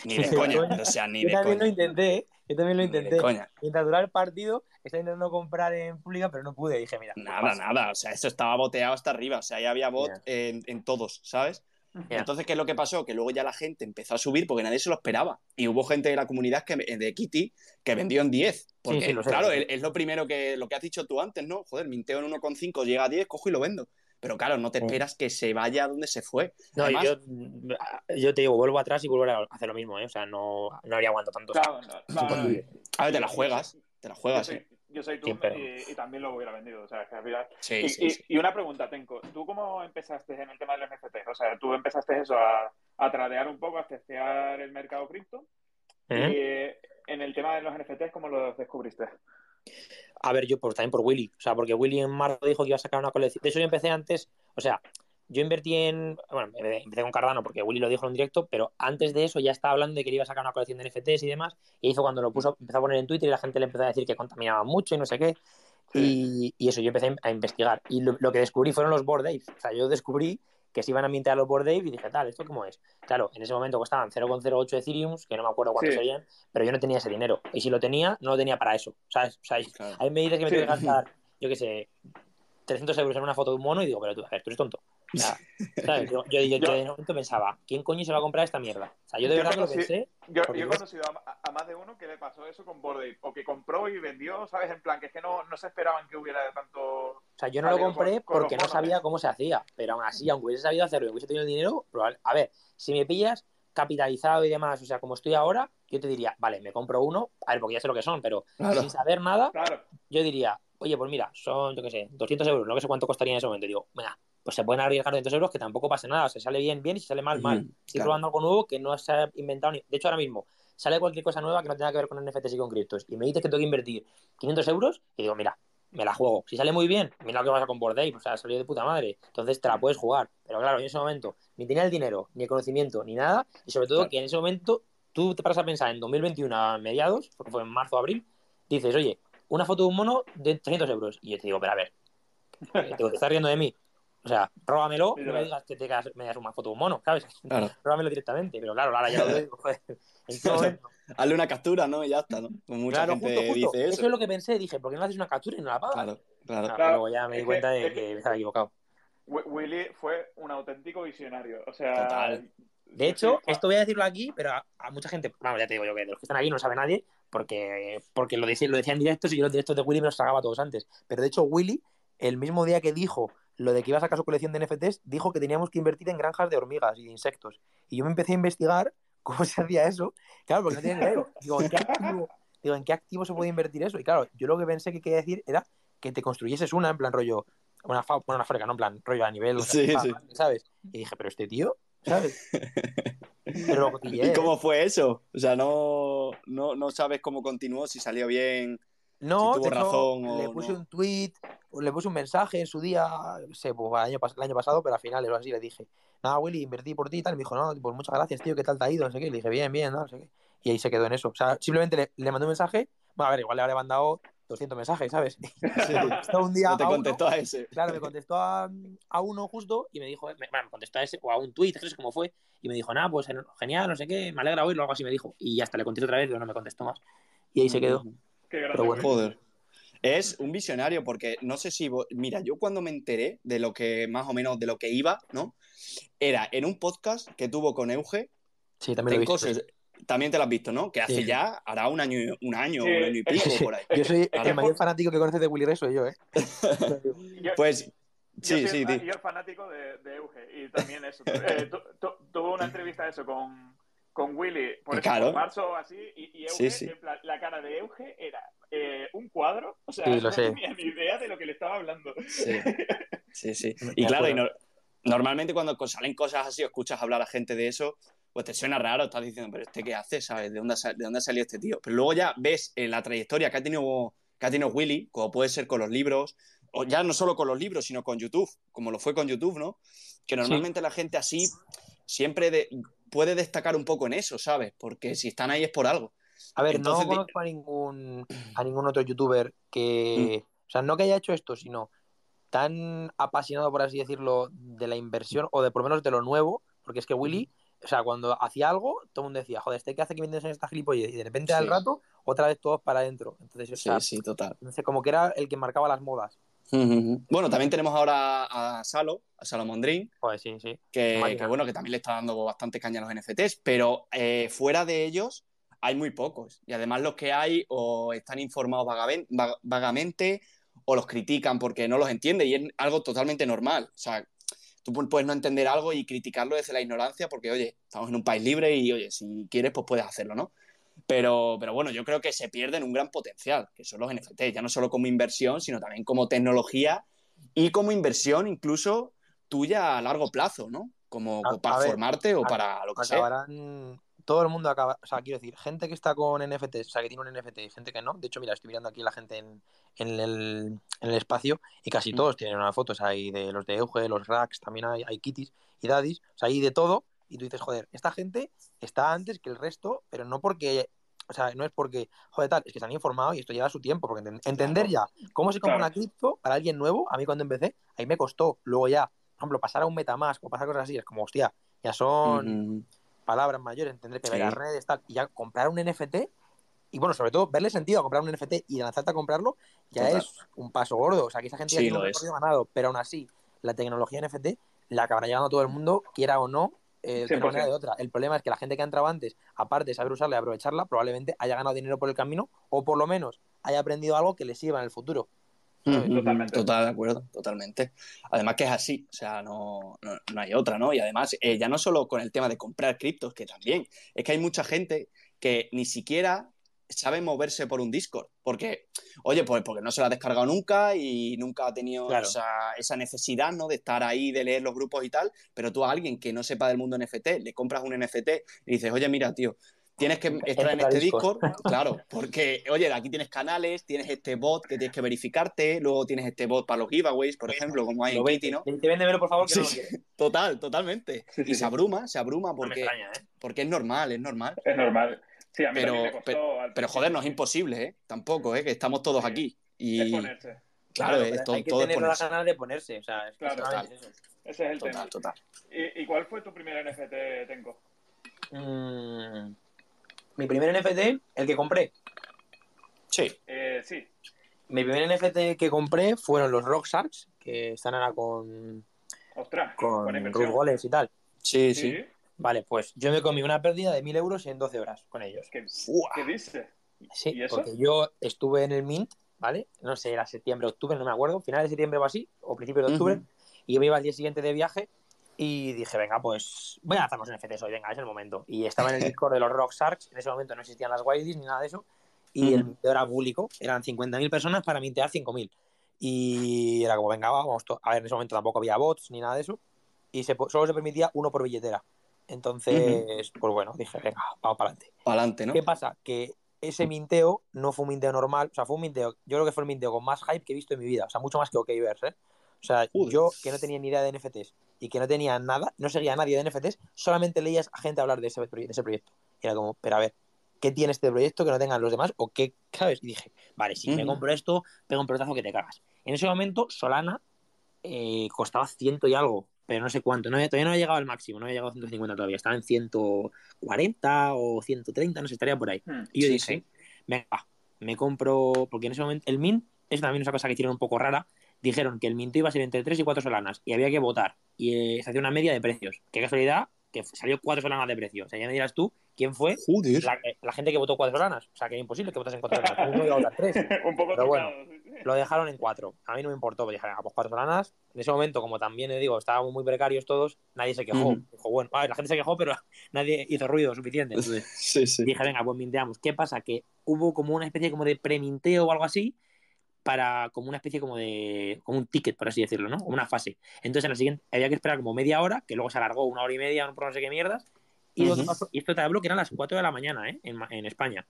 Ni de coña, o sea, ni Yo de también lo intenté, ¿eh? Yo también lo Ni de intenté. coña. Mientras duraba el partido, estaba intentando comprar en pública, pero no pude. Dije, mira. Nada, nada. O sea, eso estaba boteado hasta arriba. O sea, ya había bot en todos, ¿sabes? Entonces, ¿qué es lo que pasó? Que luego ya la gente empezó a subir porque nadie se lo esperaba. Y hubo gente de la comunidad que, de Kitty que vendió en 10. Porque, sí, lo sé, claro, es, es lo primero que, lo que has dicho tú antes, ¿no? Joder, minteo en 1,5, llega a 10, cojo y lo vendo. Pero claro, no te esperas que se vaya a donde se fue. No, Además- yo, yo te digo, vuelvo atrás y vuelvo a hacer lo mismo, ¿eh? O sea, no, no habría aguantado tanto. o sea, Claro, no, no, no, no. A ver, te la juegas. Te la juegas, ¿eh? Yo soy tú y, y también lo hubiera vendido. O sea, es que al final- Sí, y, sí, y- sí. y una pregunta, Tenko. ¿Tú cómo empezaste en el tema del NFT? O sea, tú empezaste eso a, a tradear un poco, a testear el mercado cripto. ¿eh? Y eh, en el tema de los NFTs, ¿cómo los descubriste? A ver, yo pues también por Willy. O sea, porque Willy en marzo dijo que iba a sacar una colección. De hecho, yo empecé antes, o sea, yo invertí en. Bueno, empecé con Cardano porque Willy lo dijo en un directo, pero antes de eso ya estaba hablando de que él iba a sacar una colección de NFTs y demás. Y hizo cuando lo puso, empezó a poner en Twitter y la gente le empezó a decir que contaminaba mucho y no sé qué. Y, y eso, yo empecé a investigar. Y lo, lo que descubrí fueron los Bored Apes. O sea, yo descubrí que se iban a mintear los Bored Apes y dije, tal, ¿esto cómo es? Claro, en ese momento costaban 0,08 Ethereum, que no me acuerdo cuántos Sí. serían, pero yo no tenía ese dinero. Y si lo tenía, no lo tenía para eso. ¿Sabes? O sea, Claro. Ahí me dices que me Sí. tengo que gastar, yo qué sé, 300 euros en una foto de un mono y digo, pero tú, a ver, tú eres tonto. O sea, ¿sabes? Yo, yo, yo- ese momento pensaba, ¿quién coño se va a comprar esta mierda? O sea, yo de Yo verdad que lo conocí- pensé. Yo, he conocido a, a más de uno que le pasó eso con Bored Ape, o que compró y vendió, ¿sabes? En plan, que es que no, no se esperaban que hubiera tanto... O sea, yo no lo compré con- con porque no sabía cómo se hacía. Pero aún así, aunque hubiese sabido hacerlo y hubiese tenido el dinero, probable- a ver, si me pillas capitalizado y demás, o sea, como estoy ahora, yo te diría, vale, me compro uno, a ver, porque ya sé lo que son, pero Claro. sin saber nada, Claro, yo diría, oye, pues mira, son, yo qué sé, 200 euros, no sé cuánto costaría en ese momento. Y digo, mira, pues se pueden arriesgar 200 euros que tampoco pasa nada, se sale bien, bien y si sale mal, mal. Estoy claro. probando algo nuevo que no se ha inventado ni... De hecho, ahora mismo sale cualquier cosa nueva que no tenga que ver con NFTs y con criptos y me dices que tengo que invertir 500 euros y digo, mira, me la juego. Si sale muy bien, mira lo que pasa con Bored Ape, o sea, salió de puta madre. Entonces te la puedes jugar. Pero claro, en ese momento ni tenía el dinero, ni el conocimiento, ni nada. Y sobre todo Claro. que en ese momento tú te paras a pensar en 2021 a mediados, porque fue en marzo o abril, dices, oye, una foto de un mono de 300 euros. Y yo te digo, pero a ver, eh, te estás riendo de mí. O sea, róbamelo, no me digas que te das- me das una foto de un mono, ¿sabes? Claro. Róbamelo directamente. Pero claro, ahora ya lo digo, joder. ¿En qué momento? Hazle una captura, ¿no? Y ya está, ¿no? Como mucha Claro, gente justo, justo. dice Eso eso. es lo que pensé. Dije, ¿por qué no haces una captura y no la pagas? Claro, claro. Ah, Claro, luego ya me di cuenta de que, que- estaba equivocado. Wi- Willy fue un auténtico visionario. O sea, Total. De hecho, esto voy a decirlo aquí, pero a, a mucha gente, vamos, ya te digo yo que de los que están aquí no lo sabe nadie, porque, porque lo, decía, lo decía en directos y yo los directos de Willy me los tragaba todos antes. Pero de hecho, Willy, el mismo día que dijo lo de que iba a sacar su colección de NFTs, dijo que teníamos que invertir en granjas de hormigas y de insectos. Y yo me empecé a investigar cómo se hacía eso. Claro, porque no tenía dinero. Digo, ¿en qué activo, digo, ¿en qué activo se puede invertir eso? Y claro, yo lo que pensé que quería decir era que te construyeses una, en plan rollo, una, fa- bueno, una fábrica, no en plan rollo a nivel, Sí, fa- sí. ¿sabes? Y dije, pero este tío, ¿sabes? Pero lo cotilleé, ¿Y cómo fue eso? O sea, no, no, no sabes cómo continuó, si salió bien. No, si tuvo o le puse no. un tweet, le puse un mensaje en su día, no sé, pues, el, año, pas- el año pasado, pero al final o así le dije, nada, Willy, invertí por ti y tal. Y me dijo, no, pues muchas gracias, tío, ¿qué tal te ha ido? No sé qué. Y le dije, bien, bien, no, no sé qué. Y ahí se quedó en eso. O sea, simplemente le, le mandé un mensaje. Bueno, a ver, igual le habré mandado 200 mensajes, ¿sabes? Contestó un día No te a uno, contestó a ese. Claro, me contestó a, a uno justo y me dijo, me, bueno, me contestó a ese, o a un tweet, no sé cómo fue, y me dijo, nada, pues genial, no sé qué, me alegra oírlo, algo así me dijo. Y hasta le contesté otra vez, pero no me contestó más. Y ahí se quedó. Qué grande Pero bueno, Willy. Joder. Es un visionario porque no sé si... Mira, yo cuando me enteré de lo que más o menos de lo que iba, ¿no? Era en un podcast que tuvo con Euge. Sí, también lo he visto. también te lo has visto, ¿no? Que hace Sí. ya, hará un año, un año, Sí, un año y pico Sí, por ahí. Yo soy el mayor fanático que conoces de Willy Ray soy yo, ¿eh? Yo- Pues yo sí, soy sí, di. yo fanático de, de Euge y también eso. Eh, tu- tu- tuvo una entrevista eso con, con Willy por, eso, Claro. marzo o así y, y Euge, Sí, sí. en plan, la cara de Euge era eh, un cuadro. O sea, Sí, lo no sé. tenía ni idea de lo que le estaba hablando. Sí, sí, sí. Me Y claro, y no- normalmente cuando salen cosas así o escuchas hablar a gente de eso, pues te suena raro, estás diciendo, pero este qué hace, ¿sabes? ¿De dónde ha, de dónde ha salido este tío? Pero luego ya ves en la trayectoria que ha tenido, que ha tenido Willy, como puede ser con los libros, o ya no solo con los libros, sino con YouTube, como lo fue con YouTube, ¿no? Que normalmente la gente así siempre de- puede destacar un poco en eso, ¿sabes? Porque si están ahí es por algo. A ver, Entonces, no conozco a ningún, a ningún otro youtuber que. O sea, no que haya hecho esto, sino tan apasionado, por así decirlo, de la inversión o de por lo menos de lo nuevo, porque es que Willy o sea, cuando hacía algo, todo el mundo decía, joder, este que hace que vendes en esta gilipollez, y de repente al Sí. rato, otra vez todos para adentro. Entonces, o Sí, sea, sí, total. no sé, como que era el que marcaba las modas. Bueno, también tenemos ahora a Salo, a Salomon Dream, Pues sí, sí. que, que, bueno, que también le está dando bastante caña a los NFTs, pero eh, fuera de ellos hay muy pocos. Y además los que hay o están informados vagaben- va- vagamente o los critican porque no los entienden y es algo totalmente normal. O sea, tú pu- puedes no entender algo y criticarlo desde la ignorancia porque, oye, estamos en un país libre y, oye, si quieres, pues puedes hacerlo, ¿no? Pero, pero bueno, yo creo que se pierden un gran potencial, que son los NFTs, ya no solo como inversión, sino también como tecnología y como inversión incluso tuya a largo plazo, ¿no? Como A- para a ver, formarte o a- para lo que sea. Acabarán. Todo el mundo acaba. O sea, quiero decir, gente que está con NFTs, o sea, que tiene un NFT y gente que no. De hecho, mira, estoy mirando aquí la gente en, en el, en el espacio y casi Mm. todos tienen unas fotos ahí de los de Euge, los Racks, también hay, hay Kitties y Daddies, o sea, hay de todo. Y tú dices, joder, esta gente está antes que el resto, pero no porque. O sea, no es porque, joder, tal, es que se han informado y esto lleva su tiempo, porque enten- entender ya cómo se compra Claro. una cripto para alguien nuevo, a mí cuando empecé, ahí me costó. Luego ya, por ejemplo, pasar a un Metamask o pasar cosas así, es como, hostia, ya son palabras mayores, entender que Sí. las redes, tal, y ya comprar un NFT, y bueno, sobre todo verle sentido a comprar un NFT y lanzarte a comprarlo, ya Total. es un paso gordo. O sea, que esa gente ya Sí, tiene un ganado, pero aún así, la tecnología NFT la acabará llegando a todo el mundo, quiera o no, eh, de una 100%. manera o de otra. El problema es que la gente que ha entrado antes, aparte de saber usarla y aprovecharla, probablemente haya ganado dinero por el camino, o por lo menos haya aprendido algo que le sirva en el futuro. Totalmente. Total, de acuerdo, totalmente. Además que es así, o sea, no, no, no hay otra, ¿no? Y además, eh, ya no solo con el tema de comprar criptos, que también, es que hay mucha gente que ni siquiera sabe moverse por un Discord, porque, oye, pues porque no se lo ha descargado nunca y nunca ha tenido Claro. esa, esa necesidad, ¿no? De estar ahí, de leer los grupos y tal, pero tú a alguien que no sepa del mundo NFT, le compras un NFT y dices, oye, mira, tío, tienes que estar en este Discord. Discord, claro, porque, oye, aquí tienes canales, tienes este bot que tienes que verificarte, luego tienes este bot para los giveaways, por ejemplo, como hay en Lo Kitty, ¿no? Te véndemelo, por favor, que Sí, no lo. Total, totalmente. Y se abruma, se abruma No extraña, ¿eh? porque es normal, es normal. Es normal. Sí, a mí Pero- también me costó al Pero joder, no es imposible, ¿eh? Tampoco, ¿eh? Que estamos todos Sí. aquí. Es Y ponerse. claro, es todo, hay que todo tener las ganas de ponerse, o sea, es que Claro, solamente es eso. Ese es el Total, tema. total. ¿Y, y cuál fue tu primer NFT, Tengo? Mm, mi primer NFT, el que compré. Sí. Eh, sí. Mi primer NFT que compré fueron los Rock Sharks, que están ahora con, Ostras, con Ruth inversión. Goles y tal. Sí, Sí. sí. Vale, pues yo me comí una pérdida de 1000 euros en 12 horas con ellos. ¿Qué, qué dices? Sí, ¿Y eso? porque yo estuve en el Mint, ¿vale? No sé, era septiembre, octubre, no me acuerdo, final de septiembre o así, o principio de octubre, Ujú. y yo me iba al día siguiente de viaje y dije, venga, pues voy a lanzar los NFTs hoy, venga, es el momento. Y estaba en el Discord de los Rock Sharks, en ese momento no existían las Wildies ni nada de eso, y el Ujú. minteo era público, eran 50.000 personas para mintear 5.000. Y era como, venga, va, vamos, a ver, en ese momento tampoco había bots ni nada de eso, y se, solo se permitía uno por billetera. Entonces, pues bueno, dije, venga, vamos para adelante. Para adelante, ¿no? ¿Qué pasa? Que ese minteo no fue un minteo normal, o sea, fue un minteo, yo creo que fue el minteo con más hype que he visto en mi vida, o sea, mucho más que Okverse, ¿eh? O sea, yo que no tenía ni idea de NFTs y que no tenía nada, no seguía a nadie de NFTs, solamente leías a gente hablar de ese, proye- de ese proyecto. Y era como, pero a ver, ¿qué tiene este proyecto que no tengan los demás? ¿O qué, sabes? Y dije, vale, si me compro esto, pego un pelotazo que te cagas. En ese momento, Solana eh, costaba ciento y algo, pero no sé cuánto, no, todavía no había llegado al máximo, no había llegado a 150 todavía, estaba en 140 o 130, no sé, estaría por ahí. Hmm. Y yo Sí, dije, sí. venga, me compro, porque en ese momento el mint es también una cosa que hicieron un poco rara. Dijeron que el mint iba a ser entre 3 y 4 solanas y había que votar. Y eh, se hacía una media de precios. Qué casualidad que salió 4 solanas de precio. O sea, ya me dirás tú quién fue la, eh, la gente que votó 4 solanas. O sea, que era imposible que votasen 4 solanas. Uno iba a votar 3. Un poco Pero bueno. Lo dejaron en 4. A mí no me importó. Pues dije, venga, pues 4 solanas. En ese momento, como también le digo, estábamos muy precarios todos, nadie se quejó. Dijo, bueno, a ver, la gente se quejó, pero nadie hizo ruido suficiente. Entonces, Sí, sí. dije, venga, pues minteamos. ¿Qué pasa? Que hubo como una especie como de preminteo o algo así para como una especie como de como un ticket, por así decirlo, ¿no? Como una fase. Entonces en la siguiente había que esperar como media hora, que luego se alargó una hora y media, por no sé qué mierdas. Y, Ujú. pasó- y esto te hablo que eran las 4 de la mañana, ¿eh? En España.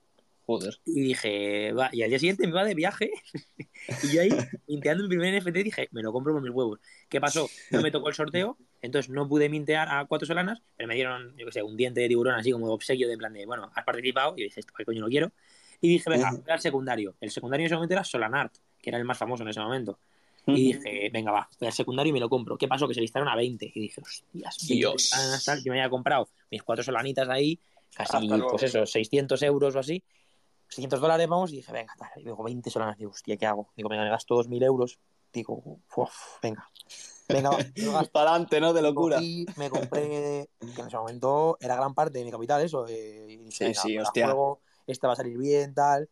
Joder. Y dije, va, y al día siguiente me iba de viaje. y yo ahí, minteando mi primer NFT, dije, me lo compro por mis huevos. ¿Qué pasó? No me tocó el sorteo, entonces no pude mintear a cuatro solanas, pero me dieron, yo qué sé, un diente de tiburón así como de obsequio, de plan de, bueno, has participado. Y yo dije, esto, ¿qué coño lo quiero? Y dije, venga, voy al secundario. El secundario en ese momento era Solanart, que era el más famoso en ese momento. Y dije, venga, va, voy al secundario y me lo compro. ¿Qué pasó? Que se listaron a 20. Y dije, hostias, Dios. Yo me había comprado mis cuatro solanitas ahí, casi, pues eso, 600 euros o así. 600 dólares, vamos, y dije, venga, tal. Y digo, 20 solanas. Digo, hostia, ¿qué hago? Digo, venga, me gasto 2.000 euros. Digo, uf, venga. Venga. Para adelante, ¿no? De locura. Y me compré, que en ese momento era gran parte de mi capital, eso. eh, y dije, Sí, venga, sí, hostia. juego, esta va a salir bien, tal.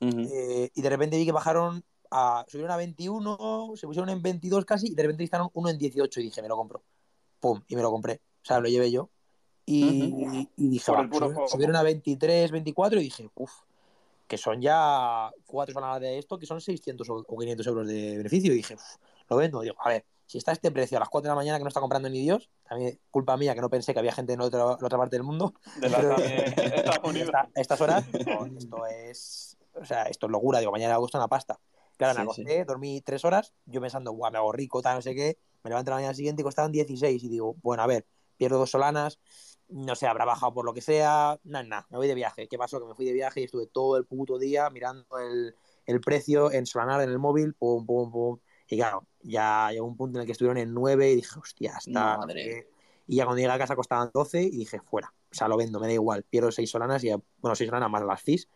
Eh, y de repente vi que bajaron a. subieron a 21, se pusieron en 22 casi, y de repente listaron uno en 18 y dije, me lo compro. Pum, y me lo compré. O sea, lo llevé yo. Y, y dije, va, subieron, subieron a 23, 24 y dije, uff, que son ya cuatro semanas de esto, que son 600 o o 500 euros de beneficio. Y dije, "Uf, lo vendo. Digo, a ver, si está a este precio a las 4 de la mañana que no está comprando ni Dios, también culpa mía que no pensé que había gente en otra, la otra parte del mundo. De la Pero- esta- estas horas, esto es. O sea, esto es locura. Digo, mañana hago una pasta. Claro, me Sí, acosté, dormí tres horas, yo pensando, guau, me hago rico, tal, no sé qué. Me levanto la mañana siguiente y costaban 16. Y digo, bueno, a ver, pierdo dos solanas, no sé, habrá bajado por lo que sea. Nada, nada, me voy de viaje. ¿Qué pasó? Que me fui de viaje y estuve todo el puto día mirando el, el precio en Solanar en el móvil, pum, pum, pum. Y claro, ya llegó un punto en el que estuvieron en 9 y dije, hostia, está. Madre. Y ya cuando llegué a casa costaban 12 y dije, fuera. O sea, lo vendo, me da igual. Pierdo 6 solanas y, ya- bueno, 6 solanas más las FIS,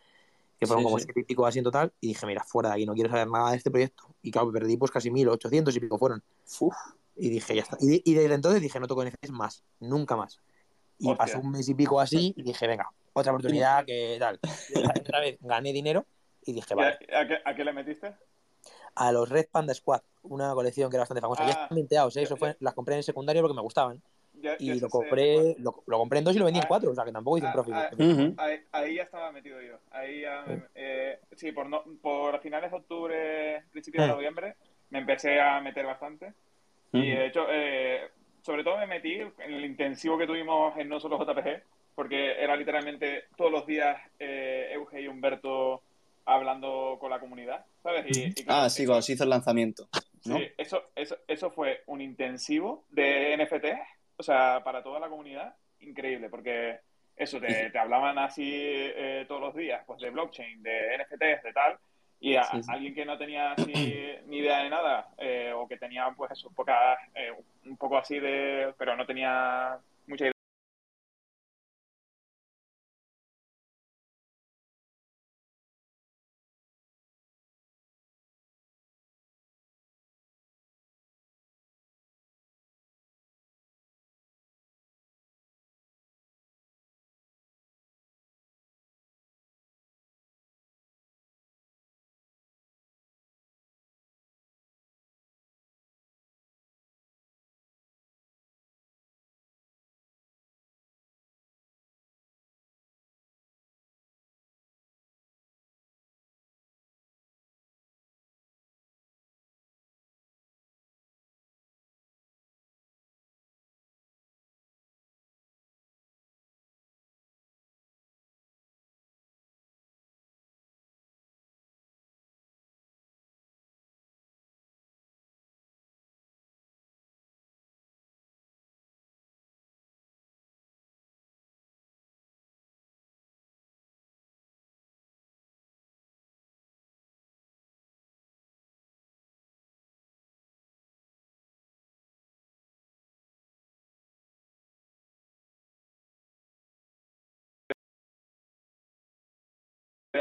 que fueron Sí, como sí. 7 y pico así en total. Y dije, mira, fuera de aquí, no quiero saber nada de este proyecto. Y claro, perdí pues casi 1800 y pico fueron. Uf. Y dije, ya está. Y, y desde entonces dije, no toco NFTs más, nunca más. Y Hostia. pasó un mes y pico así y dije, venga, otra oportunidad que tal. Y otra- vez gané dinero y dije, ¿Y vale, ¿A, a qué, a qué le metiste? a los Red Panda Squad, una colección que era bastante famosa. ya Ah, están minteados, ¿eh? ya- Eso fue, ya. las compré en el secundario porque me gustaban. Ya- Y ya lo sé- compré, lo, lo compré en dos y lo vendí en Ah, cuatro, o sea que tampoco hice un ah, profit. ah. Ahí, ahí ya estaba metido yo. Ahí ya, eh, sí, por, no, por finales de octubre, principios de Mm. noviembre, me empecé a meter bastante. Y Ujú. de hecho, eh, sobre todo me metí en el intensivo que tuvimos en No Solo JPG, porque era literalmente todos los días eh, Euge y Humberto hablando con la comunidad, ¿sabes? Y, y claro, Ah, sí, cuando se hizo el lanzamiento. ¿no? Sí, eso, eso, eso fue un intensivo de NFT, o sea, para toda la comunidad, increíble, porque eso, te, te hablaban así eh, todos los días, pues de blockchain, de NFTs, de tal, y a, Sí, sí. alguien que no tenía así ni idea de nada, eh, o que tenía pues eso, pocas, eh, un poco así de, pero no tenía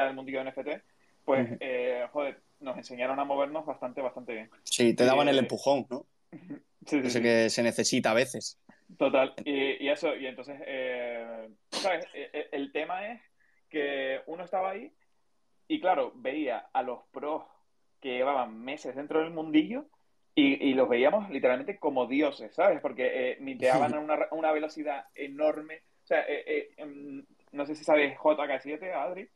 del mundillo de NFT, pues, eh, joder, nos enseñaron a movernos bastante, bastante bien. Sí, te daban Eh, el empujón, ¿no? Sí, sí, Ese sí. que se necesita a veces. Total, y, y eso, y entonces, eh, ¿sabes? E- e- El tema es que uno estaba ahí y, claro, veía a los pros que llevaban meses dentro del mundillo y, y los veíamos literalmente como dioses, ¿sabes? Porque eh, minteaban a una, una velocidad enorme. O sea, eh, eh, em, no sé si sabes JK7, Adri,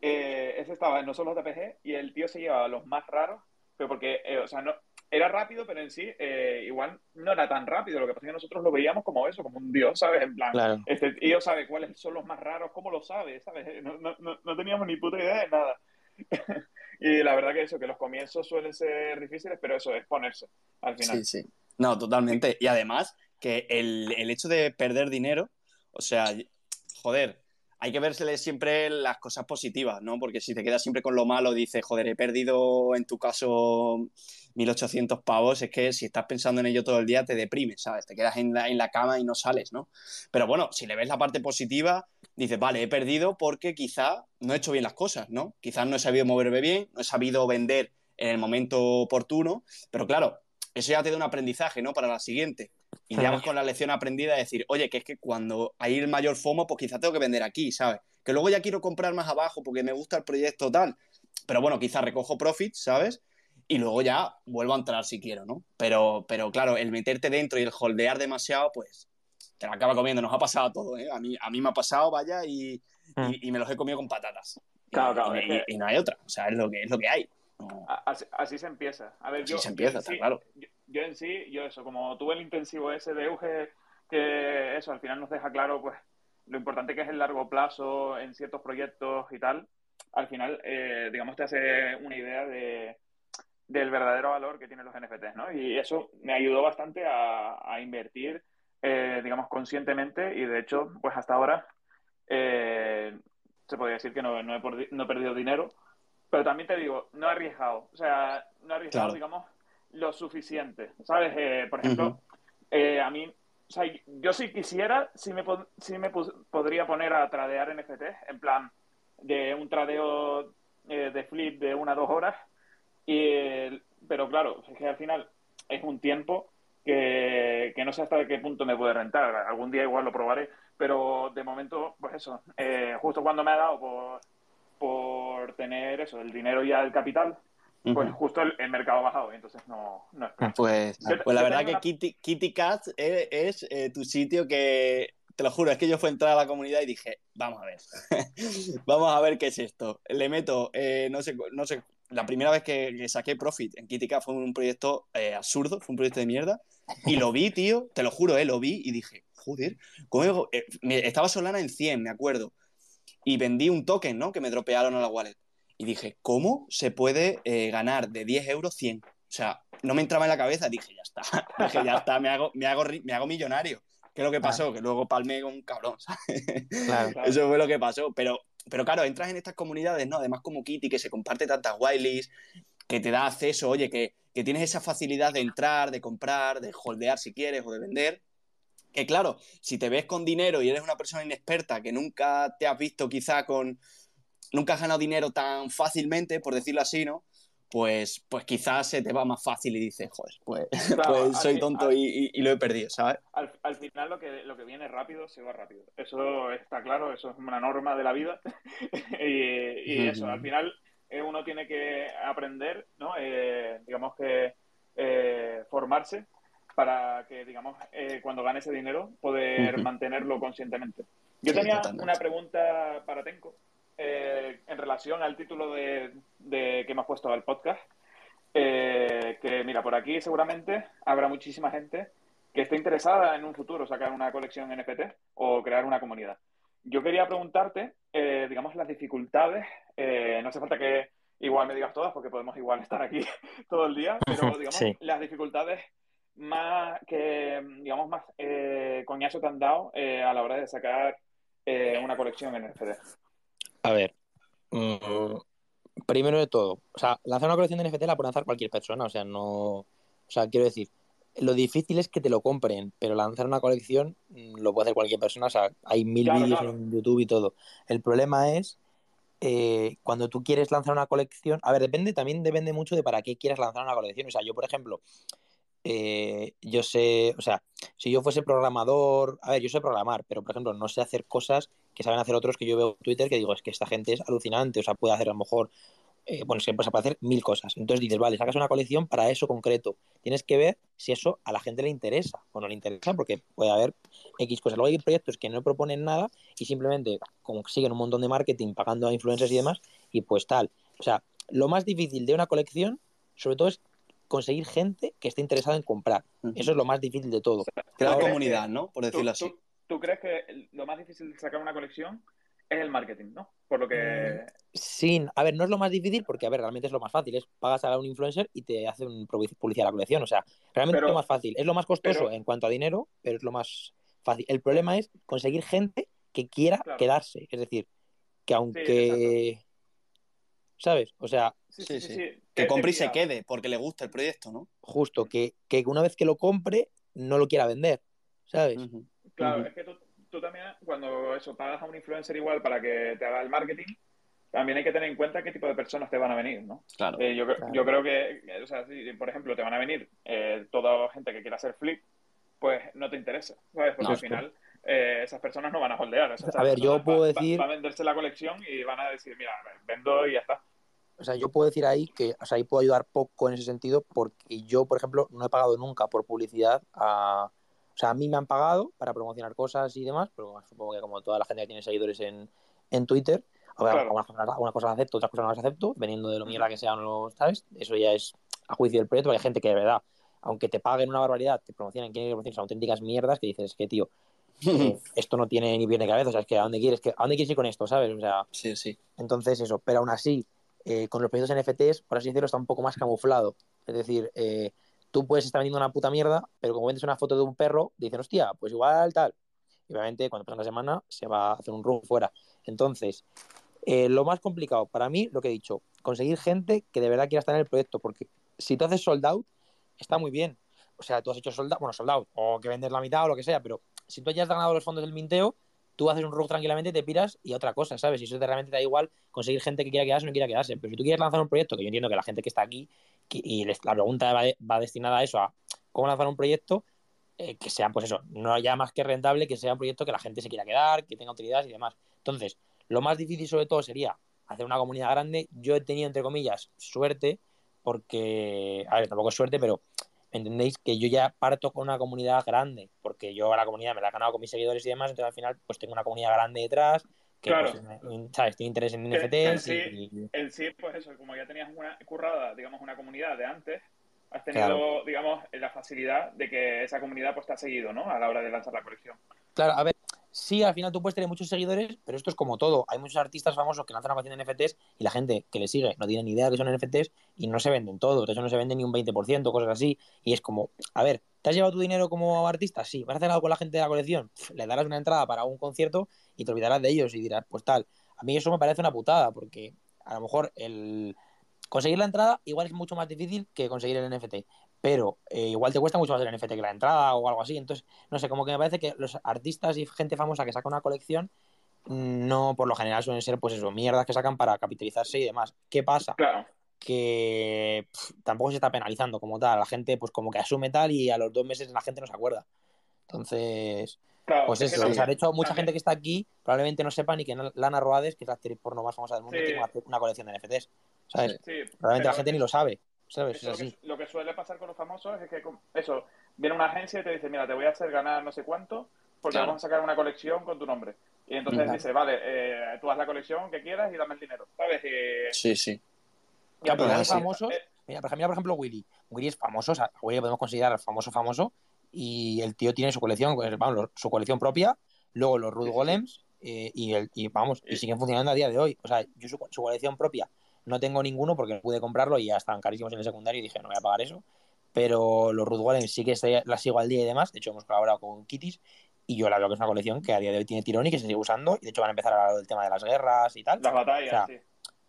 eh, ese estaba en no solo JPG y el tío se llevaba los más raros, pero porque, eh, o sea, no, era rápido, pero en sí, eh, igual no era tan rápido. Lo que pasa es que nosotros lo veíamos como eso, como un dios, ¿sabes? En plan, Claro. este tío sabe cuáles son los más raros, cómo lo sabe, ¿sabes? No, no, no, no teníamos ni puta idea de nada. y la verdad que eso, que los comienzos suelen ser difíciles, pero eso es ponerse al final. Sí, sí. No, totalmente. Y además, que el, el hecho de perder dinero, o sea, joder, hay que versele siempre las cosas positivas, ¿no? Porque si te quedas siempre con lo malo, dices, joder, he perdido en tu caso 1.800 pavos, es que si estás pensando en ello todo el día te deprimes, ¿sabes? Te quedas en la, en la cama y no sales, ¿no? Pero bueno, si le ves la parte positiva, dices, vale, he perdido porque quizá no he hecho bien las cosas, ¿no? Quizás no he sabido moverme bien, no he sabido vender en el momento oportuno, pero claro, eso ya te da un aprendizaje, ¿no? Para la siguiente. Y ya vas con la lección aprendida de decir, oye, que es que cuando hay el mayor FOMO, pues quizá tengo que vender aquí, ¿sabes? Que luego ya quiero comprar más abajo porque me gusta el proyecto tal. Pero bueno, quizá recojo profit, ¿sabes? Y luego ya vuelvo a entrar si quiero, ¿no? Pero, pero claro, el meterte dentro y el holdear demasiado, pues te la acaba comiendo. Nos ha pasado todo, ¿eh? A mí, a mí me ha pasado, vaya, y, Mm. y, y me los he comido con patatas. Claro, claro, Y, es y- que- y no hay otra. O sea, es lo que, es lo que hay. No- Así, así se empieza. A ver, Así yo, se empieza, está sí- claro. Yo, yo en sí, yo eso, como tuve el intensivo ese de Euge, que eso al final nos deja claro, pues, lo importante que es el largo plazo en ciertos proyectos y tal, al final, eh, digamos, te hace una idea de, del verdadero valor que tienen los NFTs, ¿no? Y eso me ayudó bastante a, a invertir, eh, digamos, conscientemente y de hecho, pues hasta ahora eh, se podría decir que no, no he, no he perdido dinero, pero también te digo, no he arriesgado, o sea, no he arriesgado, Claro. digamos, lo suficiente, ¿sabes? Eh, por ejemplo, eh, a mí, o sea, yo si quisiera, sí me, sí me podría poner a tradear NFTs, en plan de un tradeo eh, de flip de una o dos horas, y, pero claro, es que al final es un tiempo que, que no sé hasta qué punto me puede rentar. Algún día igual lo probaré, pero de momento, pues eso, justo cuando me ha dado por, por tener eso, el dinero y el capital, pues justo el, el mercado ha bajado y entonces no, no es. Pues, Yo- pues la verdad que una- Kitty, Kitty Cat es, es, eh, tu sitio que, te lo juro, es que yo fui a entrar a la comunidad y dije, vamos a ver, vamos a ver qué es esto. Le meto, eh, no sé, no sé, la primera vez que, que saqué Profit en Kitty Cat fue un proyecto eh, absurdo, fue un proyecto de mierda, y lo vi, tío, te lo juro, eh, lo vi y dije, joder, ¿cómo? Eh, me- estaba Solana en 100, me acuerdo, y vendí un token, ¿no? Que me dropearon a la wallet. Y dije, ¿cómo se puede eh, ganar de 10 euros 100? O sea, no me entraba en la cabeza, dije, ya está, dije, ya está, me hago, me hago, me hago millonario. ¿Qué es lo que pasó? Que luego palmé con un cabrón, ¿sabes? Claro. Claro. Eso fue lo que pasó. Pero, pero claro, entras en estas comunidades, ¿no? Además como Kitty, que se comparte tantas whitelists, que te da acceso, oye, que, que tienes esa facilidad de entrar, de comprar, de holdear si quieres o de vender. Que claro, si te ves con dinero y eres una persona inexperta que nunca te has visto quizá con... Nunca has ganado dinero tan fácilmente, por decirlo así, ¿no? Pues, pues quizás se te va más fácil y dices, joder, pues, Claro, pues soy fin- tonto al- y, lo he perdido, ¿sabes? al, al final lo que, lo que viene rápido se va rápido. Eso está claro, eso es una norma de la vida. y y eso, al final eh, uno tiene que aprender, ¿no? Eh, digamos que eh, formarse para que, digamos, cuando gane ese dinero, poder mantenerlo conscientemente. Yo Sí, tenía totalmente. una pregunta para Tenko eh, en relación al título de, de que me has puesto al podcast. Eh, que mira, por aquí seguramente habrá muchísima gente que esté interesada en un futuro sacar una colección NFT o crear una comunidad. Yo quería preguntarte, eh, digamos, las dificultades. no hace falta que igual me digas todas porque podemos igual estar aquí todo el día, pero digamos, Sí. las dificultades más que, digamos, más coñazo te han dado a la hora de sacar una colección NFT. A ver. mm, primero de todo, o sea, lanzar una colección de NFT la puede lanzar cualquier persona, o sea, no. O sea, quiero decir, lo difícil es que te lo compren, pero lanzar una colección mm, lo puede hacer cualquier persona, o sea, hay mil Claro, vídeos claro. en YouTube y todo. El problema es eh, cuando tú quieres lanzar una colección, a ver, depende, también depende mucho de para qué quieras lanzar una colección. O sea, yo, por ejemplo, eh, yo sé, o sea, si yo fuese programador, a ver, yo sé programar, pero por ejemplo, no sé hacer cosas que saben hacer otros que yo veo en Twitter que digo, es que esta gente es alucinante, o sea, puede hacer a lo mejor, eh, bueno, se puede hacer mil cosas. Entonces dices, vale, sacas una colección para eso concreto. Tienes que ver si eso a la gente le interesa o no le interesa, porque puede haber X cosas. Luego hay proyectos que no proponen nada y simplemente consiguen un montón de marketing pagando a influencers y demás, y pues tal. O sea, lo más difícil de una colección, sobre todo, es conseguir gente que esté interesada en comprar. Eso es lo más difícil de todo. Crear comunidad, ¿no? Por ¿Tú, decirlo así. tú- tú crees que lo más difícil de sacar una colección es el marketing, ¿no? Por lo que... Sin, a ver, no es lo más difícil porque, a ver, realmente es lo más fácil. Es pagas a un influencer y te hace un public- publicidad a la colección. O sea, realmente Pero- es lo más fácil. Es lo más costoso pero- en cuanto a dinero, pero es lo más fácil. El problema es conseguir gente que quiera Claro. quedarse. Es decir, que aunque. ¿Sabes? O sea, Sí, Sí, sí, sí. sí. sí. Que compre y se quede, porque le gusta el proyecto, ¿no? justo, que, que una vez que lo compre, no lo quiera vender. ¿Sabes? Ujú. Claro, es que tú, tú también, cuando eso pagas a un influencer igual para que te haga el marketing, también hay que tener en cuenta qué tipo de personas te van a venir, ¿no? Claro. Eh, yo, Claro. yo creo que, o sea, si por ejemplo te van a venir eh, toda gente que quiera hacer flip, pues no te interesa, ¿sabes? Porque No, al que- final eh, esas personas no van a holdear. esas A ver, yo puedo va- va- decir- Va, a venderse la colección y van a decir, mira, vendo y ya está. O sea, yo puedo decir ahí que, o sea, ahí puedo ayudar poco en ese sentido porque yo, por ejemplo, no he pagado nunca por publicidad a... O sea, a mí me han pagado para promocionar cosas y demás, pero supongo que como toda la gente que tiene seguidores en, en Twitter, Claro. algunas, cosas, algunas cosas las acepto, otras cosas no las acepto, dependiendo de lo mierda que sean los, ¿sabes? Eso ya es a juicio del proyecto, porque hay gente que de verdad, aunque te paguen una barbaridad, te promocionan, quieren que promociones auténticas mierdas que dices, que tío, eh, esto no tiene ni pie ni cabeza, o sea, es que ¿a dónde quieres, que, ¿a dónde quieres ir con esto, ¿sabes? O sea, Sí, sí. entonces, eso, pero aún así, eh, con los proyectos NFTs, por así decirlo, está un poco más camuflado. Es decir, eh, tú puedes estar vendiendo una puta mierda, pero como vendes una foto de un perro, dicen, hostia, pues igual tal. Y obviamente, cuando pasa una semana, se va a hacer un run fuera. Entonces, eh, lo más complicado para mí, lo que he dicho, conseguir gente que de verdad quiera estar en el proyecto, porque si tú haces sold out, está muy bien. O sea, tú has hecho sold out, bueno, sold out, o que vendes la mitad o lo que sea, pero si tú has ganado los fondos del minteo, tú haces un rug tranquilamente, te piras y otra cosa, ¿sabes? Y eso te realmente te da igual conseguir gente que quiera quedarse o no quiera quedarse. Pero si tú quieres lanzar un proyecto, que yo entiendo que la gente que está aquí, y la pregunta va, de- va destinada a eso, a cómo lanzar un proyecto eh, que sea, pues eso, no ya más que rentable, que sea un proyecto que la gente se quiera quedar, que tenga utilidad y demás. Entonces, lo más difícil sobre todo sería hacer una comunidad grande. Yo he tenido, entre comillas, suerte, porque, a ver, tampoco es suerte, pero ¿entendéis? Que yo ya parto con una comunidad grande, porque yo a la comunidad me la he ganado con mis seguidores y demás, entonces al final pues tengo una comunidad grande detrás, que Claro. pues, me- ¿sabes? tiene interés en NFTs sí. y, y- En sí, pues eso, como ya tenías una currada, digamos, una comunidad de antes, has tenido, Claro. digamos, la facilidad de que esa comunidad pues te ha seguido, ¿no? A la hora de lanzar la colección. Claro, a ver, sí, al final tú puedes tener muchos seguidores, pero esto es como todo. Hay muchos artistas famosos que lanzan una colección de NFTs y la gente que le sigue no tiene ni idea de que son NFTs y no se venden todo. De hecho, no se venden ni un 20%, cosas así. Y es como, a ver, ¿te has llevado tu dinero como artista? Sí. ¿Vas a hacer algo con la gente de la colección? Le darás una entrada para un concierto y te olvidarás de ellos y dirás, pues tal. A mí eso me parece una putada porque a lo mejor el conseguir la entrada igual es mucho más difícil que conseguir el NFT. Pero eh, igual te cuesta mucho más el NFT que la entrada o algo así. Entonces, no sé, como que me parece que los artistas y gente famosa que saca una colección no por lo general suelen ser pues eso, mierdas que sacan para capitalizarse y demás. ¿Qué pasa? Claro. Que pff, tampoco se está penalizando como tal, la gente pues como que asume tal y a los dos meses la gente no se acuerda. Entonces, claro pues es que eso, o sea, también- de hecho mucha también- gente que está aquí probablemente no sepa ni que Lana Roades, que es la actriz porno más famosa del mundo, Sí. tiene una, una colección de NFTs. ¿Sabes? Sí. Probablemente la gente ni lo sabe. ¿Sabes? lo, que, lo que suele pasar con los famosos es que, eso, viene una agencia y te dice, mira, te voy a hacer ganar no sé cuánto porque Claro. vamos a sacar una colección con tu nombre. Y entonces Claro. dice, vale, eh, tú haz la colección que quieras y dame el dinero, ¿sabes? Y, Sí, sí. Ya, pero así. famosos. Eh, Mira, por ejemplo, mira, por ejemplo, Willy. Willy es famoso, o sea, a Willy lo podemos considerar famoso, famoso. Y el tío tiene su colección, pues, vamos, su colección propia. Luego los Rude Sí, sí, sí. Golems. eh, y, el, y vamos, y siguen funcionando a día de hoy. O sea, yo su, su colección propia no tengo ninguno porque no pude comprarlo y ya estaban carísimos en el secundario y dije, no voy a pagar eso. Pero los Rude Golems sí que se- la sigo al día y demás. De hecho, hemos colaborado con Kitties. Y yo la veo que es una colección que a día de hoy tiene tirón y que se sigue usando. Y de hecho van a empezar a hablar del tema de las guerras y tal. las batallas, O sea, sí.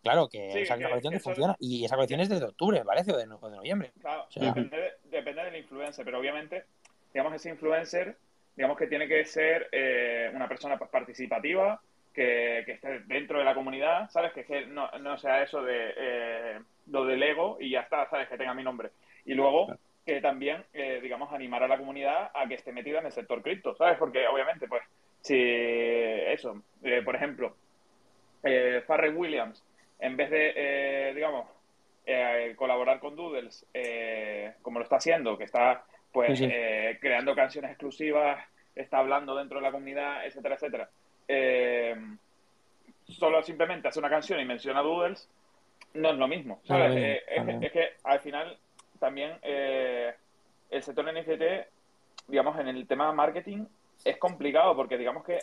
Claro, que Sí, esa es una que- colección que, que eso- funciona. Y esa colección es desde octubre, parece, o de, o de noviembre. Claro, sea, depende, de- depende del influencer, pero obviamente, digamos, ese influencer, digamos que tiene que ser eh, una persona participativa, que, que esté dentro de la comunidad, ¿sabes? Que, que no, no sea eso de eh, lo del ego y ya está, ¿sabes? Que tenga mi nombre. Y luego Claro. que también, eh, digamos, animar a la comunidad a que esté metida en el sector cripto, ¿sabes? Porque obviamente, pues, si eso, eh, por ejemplo, eh, Farrell Williams, en vez de, eh, digamos, eh, colaborar con Doodles, eh, como lo está haciendo, que está pues Sí, sí. eh, creando canciones exclusivas, está hablando dentro de la comunidad, etcétera, etcétera. Solo simplemente hace una canción y menciona Doodles, no es lo mismo. No es que, es que al final también el sector NFT, digamos, en el tema marketing es complicado porque digamos que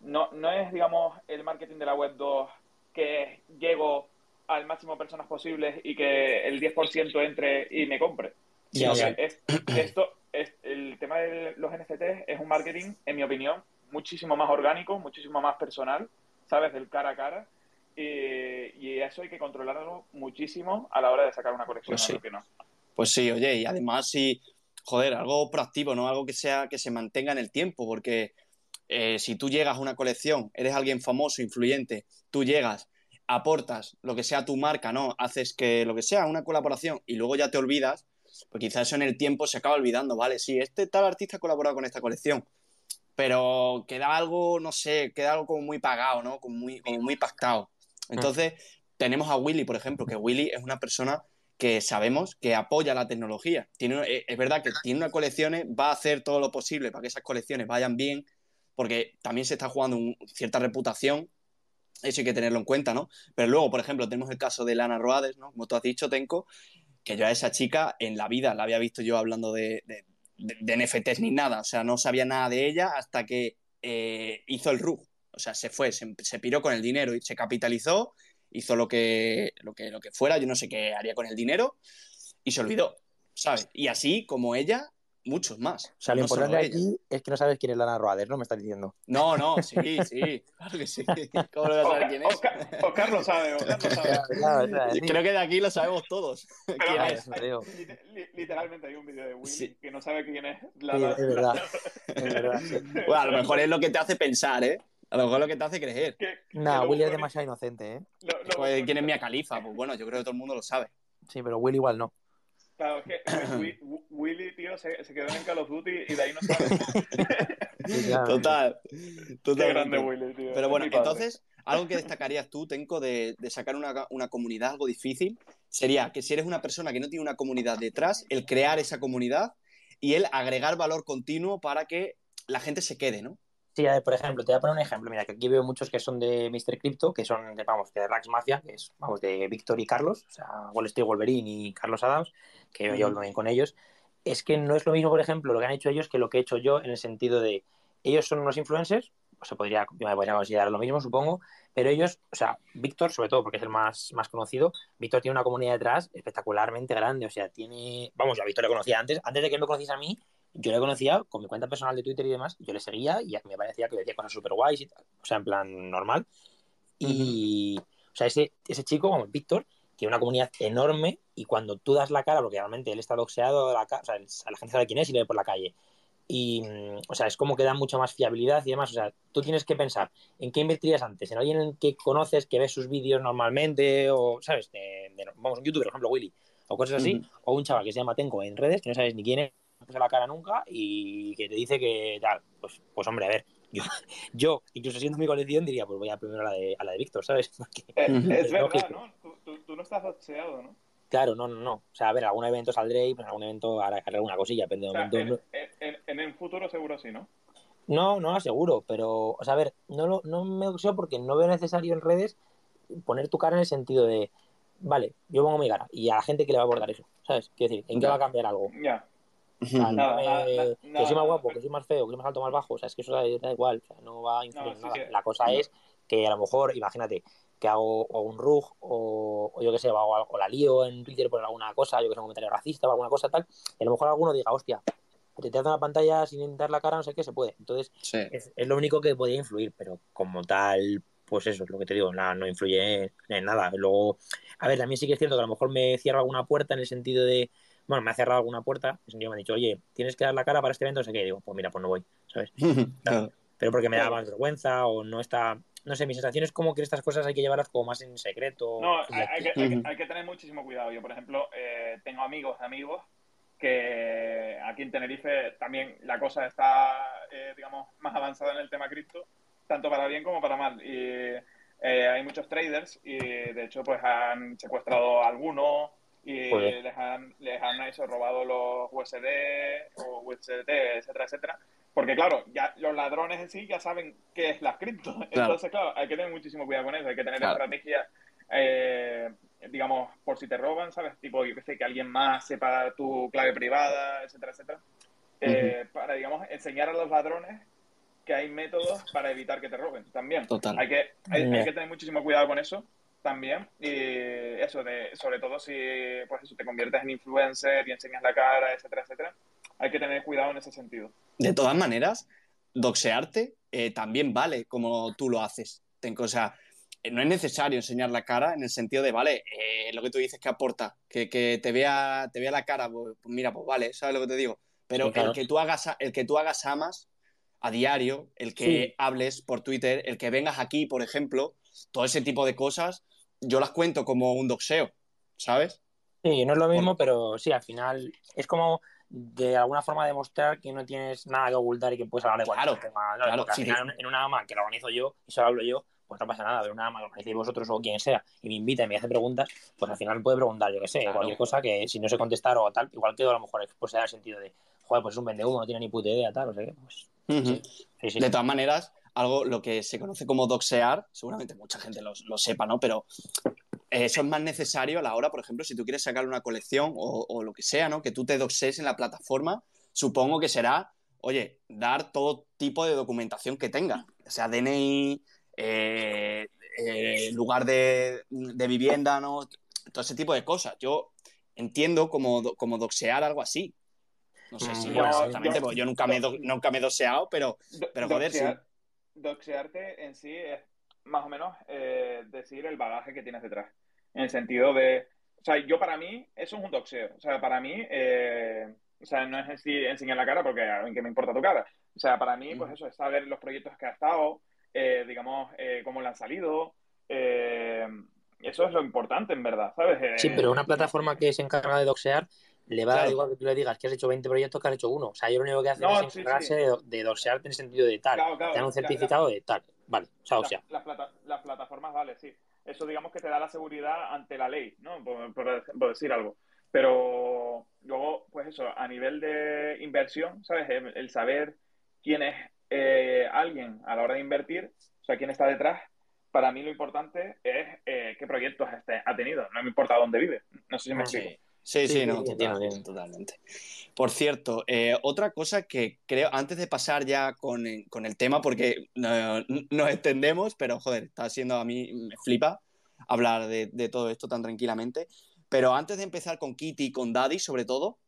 no, no es, digamos, el marketing de la web 2 que llego al máximo de personas posibles y que el 10% entre y me compre. Que es, esto, es, el tema de los NFTs es un marketing, en mi opinión, muchísimo más orgánico, muchísimo más personal, ¿sabes? Del cara a cara. y eso hay que controlarlo muchísimo a la hora de sacar una colección, pues sí. que no. Pues sí, oye, y además si, joder, algo proactivo, ¿no? Algo que sea, que se mantenga en el tiempo, porque eh, si tú llegas a una colección, eres alguien famoso, influyente, tú llegas, aportas lo que sea tu marca, ¿no? Haces que lo que sea, una colaboración, y luego ya te olvidas, pues quizás eso en el tiempo se acaba olvidando, ¿vale? Sí, este tal artista ha colaborado con esta colección, pero queda algo, no sé, queda algo como muy pagado, ¿no? Como muy, como muy pactado. Entonces, tenemos a Willy, por ejemplo, que Willy es una persona que sabemos que apoya la tecnología. Tiene, eh, es verdad que tiene unas colecciones, va a hacer todo lo posible para que esas colecciones vayan bien, porque también se está jugando cierta reputación, eso hay que tenerlo en cuenta, ¿no? Pero luego, por ejemplo, tenemos el caso de Lana Roades, ¿no? Como tú has dicho, Tenko, que yo a esa chica en la vida la había visto yo hablando de, de, NFTs ni nada, o sea, no sabía nada de ella hasta que eh, hizo el RUG, o sea, se fue, se, se piró con el dinero y se capitalizó hizo lo que, lo que, lo que fuera, yo no sé qué haría con el dinero, y se olvidó, ¿sabes? Y así como ella, muchos más. O sea, lo importante aquí es que no sabes quién es Lana Roades, ¿no? Me estás diciendo. No, no, sí, sí, claro que sí. ¿Cómo lo vas a saber quién es? Oscar, lo sabe, Oscar lo sabe. Creo que de aquí lo sabemos todos. literalmente hay un vídeo de Willy que no sabe quién es Lana. Sí, es verdad. es verdad Bueno, a lo mejor es lo que te hace pensar, ¿eh? A lo mejor lo que te hace creer. No, Willy es demasiado inocente, ¿eh? ¿Quién es Mia Califa? Pues bueno, yo creo que todo el mundo lo sabe. Sí, pero Willy igual no. Claro, es que Willy, tío, se, quedó en Call of Duty y de ahí no sabe. total. Total. Qué grande Willy, tío. Pero bueno, entonces, algo que destacarías tú, Tenko, de, de sacar una, una, comunidad algo difícil, sería que si eres una persona que no tiene una comunidad detrás, el crear esa comunidad y el agregar valor continuo para que la gente se quede, ¿no? Sí, a ver, por ejemplo, te voy a poner un ejemplo. Mira, que aquí veo muchos que son de Mr. Crypto, que son de, vamos, de Rax Mafia, que es, vamos, de Víctor y Carlos, o sea, Wall Street Wolverine y Carlos Adams, que yo llevo bien con ellos. Es que no es lo mismo, por ejemplo, lo que han hecho ellos que lo que he hecho yo en el sentido de ellos son unos influencers, pues se podría, yo me podría considerar lo mismo, supongo, pero ellos, o sea, Víctor, sobre todo porque es el más, más conocido, Víctor tiene una comunidad detrás espectacularmente grande, o sea, tiene, vamos, yo a Víctor le conocía antes, antes de que él me conociese a mí, yo le conocía con mi cuenta personal de Twitter y demás, yo le seguía y me parecía que decía cosas súper guays, o sea, en plan normal. Y, o sea, ese, ese chico, como Víctor, tiene una comunidad enorme y cuando tú das la cara, porque realmente él está doxeado, la o sea, la gente sabe quién es y le ve por la calle. Y, mm, o sea, es como que da mucha más fiabilidad y demás. O sea, tú tienes que pensar en qué invertirías antes, en alguien que conoces, que ves sus vídeos normalmente, o, ¿sabes? De, vamos, un youtuber, por ejemplo, Willy, o cosas así, o un chaval que se llama Tenko en redes, que no sabes ni quién es, puse la cara nunca y que te dice que tal, pues, pues hombre, a ver, yo, yo, incluso siendo mi colección, diría, pues voy a primero a la de, a la de Víctor, ¿sabes? Eh, es, verdad, ¿no? Tú, no estás boxeado, ¿no? Claro, no, no, no. O sea, a ver, algún evento saldré y pues, algún evento haré alguna cosilla, pero de momento... En, en, el futuro seguro sí, ¿no? No, no lo aseguro, pero, o sea, a ver, no, lo, no me boxeo porque no veo necesario en redes poner tu cara en el sentido de, vale, yo pongo mi cara y a la gente que le va a abordar eso, ¿sabes? Quiero decir, ¿en qué va a cambiar algo? Ya que soy más guapo, que soy más feo, que soy más alto, más bajo, o sea, es que eso da, igual, o sea, no va a influir. La cosa es que a lo mejor, imagínate, que hago un rug o, yo qué sé, o, la lío en Twitter por alguna cosa, yo que sé, un comentario racista o alguna cosa tal, y a lo mejor alguno diga, hostia, te te hace una pantalla sin dar la cara, no sé qué, se puede. Entonces, es, lo único que podría influir, pero como tal, pues eso es lo que te digo, nada, no influye en nada. Luego, a ver, también sí que es cierto que a lo mejor me cierra alguna puerta en el sentido de bueno, me ha cerrado alguna puerta, y me ha dicho, oye, tienes que dar la cara para este evento, no sé qué, digo, pues mira, pues no voy, ¿sabes? Pero porque me da más vergüenza o no está, no sé, mi sensación es como que estas cosas hay que llevarlas como más en secreto. No, hay, que, tener muchísimo cuidado. Yo, por ejemplo, eh, tengo amigos amigos que aquí en Tenerife también la cosa está, eh, digamos, más avanzada en el tema cripto, tanto para bien como para mal. Y eh, hay muchos traders y, de hecho, pues han secuestrado a algunos y les han, les han eso, robado los USD o USDT, etcétera, etcétera. Porque claro, ya los ladrones en sí ya saben qué es la cripto. Entonces, claro, hay que tener muchísimo cuidado con eso, hay que tener estrategias, eh, digamos, por si te roban, ¿sabes? Tipo, yo que sé, que alguien más sepa tu clave privada, etcétera, etcétera. Eh, para, digamos, enseñar a los ladrones que hay métodos para evitar que te roben también. Total. Hay que, hay que tener muchísimo cuidado con eso también. Y eso, de, sobre todo si pues eso, te conviertes en influencer y enseñas la cara, etcétera, etcétera. Hay que tener cuidado en ese sentido. De todas maneras, doxearte eh, también vale como tú lo haces. o sea, no es necesario enseñar la cara en el sentido de, vale, eh, lo que tú dices que aporta, que, te, vea, te vea la cara, pues, pues, mira, pues vale, ¿sabes lo que te digo? Pero el, que tú hagas, el que tú hagas amas a diario, el que hables por Twitter, el que vengas aquí, por ejemplo, todo ese tipo de cosas, yo las cuento como un doxeo, ¿sabes? Sí, no es lo mismo, pero sí, al final es como de alguna forma demostrar que no tienes nada que ocultar y que puedes hablar de claro, tema. Claro, al final, en una ama que lo organizo yo y solo hablo yo, pues no pasa nada. Pero una ama que lo organizáis vosotros o quien sea y me invita y me hace preguntas, pues al final puede preguntar, yo qué sé, cualquier cosa que si no sé contestar o tal, igual quedo a lo mejor pues el sentido de, joder, pues es un vendehumo, no tiene ni puta idea, tal, o sea pues. de todas maneras, algo lo que se conoce como doxear, seguramente mucha gente lo, lo sepa, ¿no? Pero eso es más necesario a la hora, por ejemplo, si tú quieres sacar una colección o, lo que sea, ¿no? Que tú te doxes en la plataforma, supongo que será, oye, dar todo tipo de documentación que tenga, o sea, DNI, eh, eh, lugar de, vivienda, ¿no? Todo ese tipo de cosas. Yo entiendo como, como doxear algo así. No sé si mm, yo, exactamente, porque yo nunca me, nunca me he doxeado, pero, pero joder, sí. Doxearte en sí es más o menos eh, decir el bagaje que tienes detrás. En el sentido de, o sea, yo para mí, eso es un doxeo. O sea, para mí, eh, o sea, no es enseñar la cara porque a mí que me importa tu cara. O sea, para mí, pues eso es saber los proyectos que ha estado, eh, digamos, cómo le han salido. eso es lo importante, en verdad, ¿sabes? sí, pero una plataforma que se encarga de doxear le va a dar igual que tú le digas que has hecho 20 proyectos que has hecho uno. O sea, yo lo único que hace es encargarse de, doxearte en el sentido de tal. te dan un certificado de tal. Vale, o sea, o sea. Las, plataformas, vale, sí. Eso digamos que te da la seguridad ante la ley, ¿no? Por, decir algo. Pero luego, pues eso, a nivel de inversión, ¿sabes? El, saber quién es eh, alguien a la hora de invertir, o sea, quién está detrás, para mí lo importante es eh, qué proyectos ha tenido. No me importa dónde vive. No sé si me explico. Sí, sí, no, totalmente. Por cierto, eh, otra cosa que creo, antes de pasar ya con, el tema, porque no, nos extendemos, pero joder, está siendo a mí, me flipa hablar de, todo esto tan tranquilamente. Pero antes de empezar con Kitty y con Daddy, sobre todo,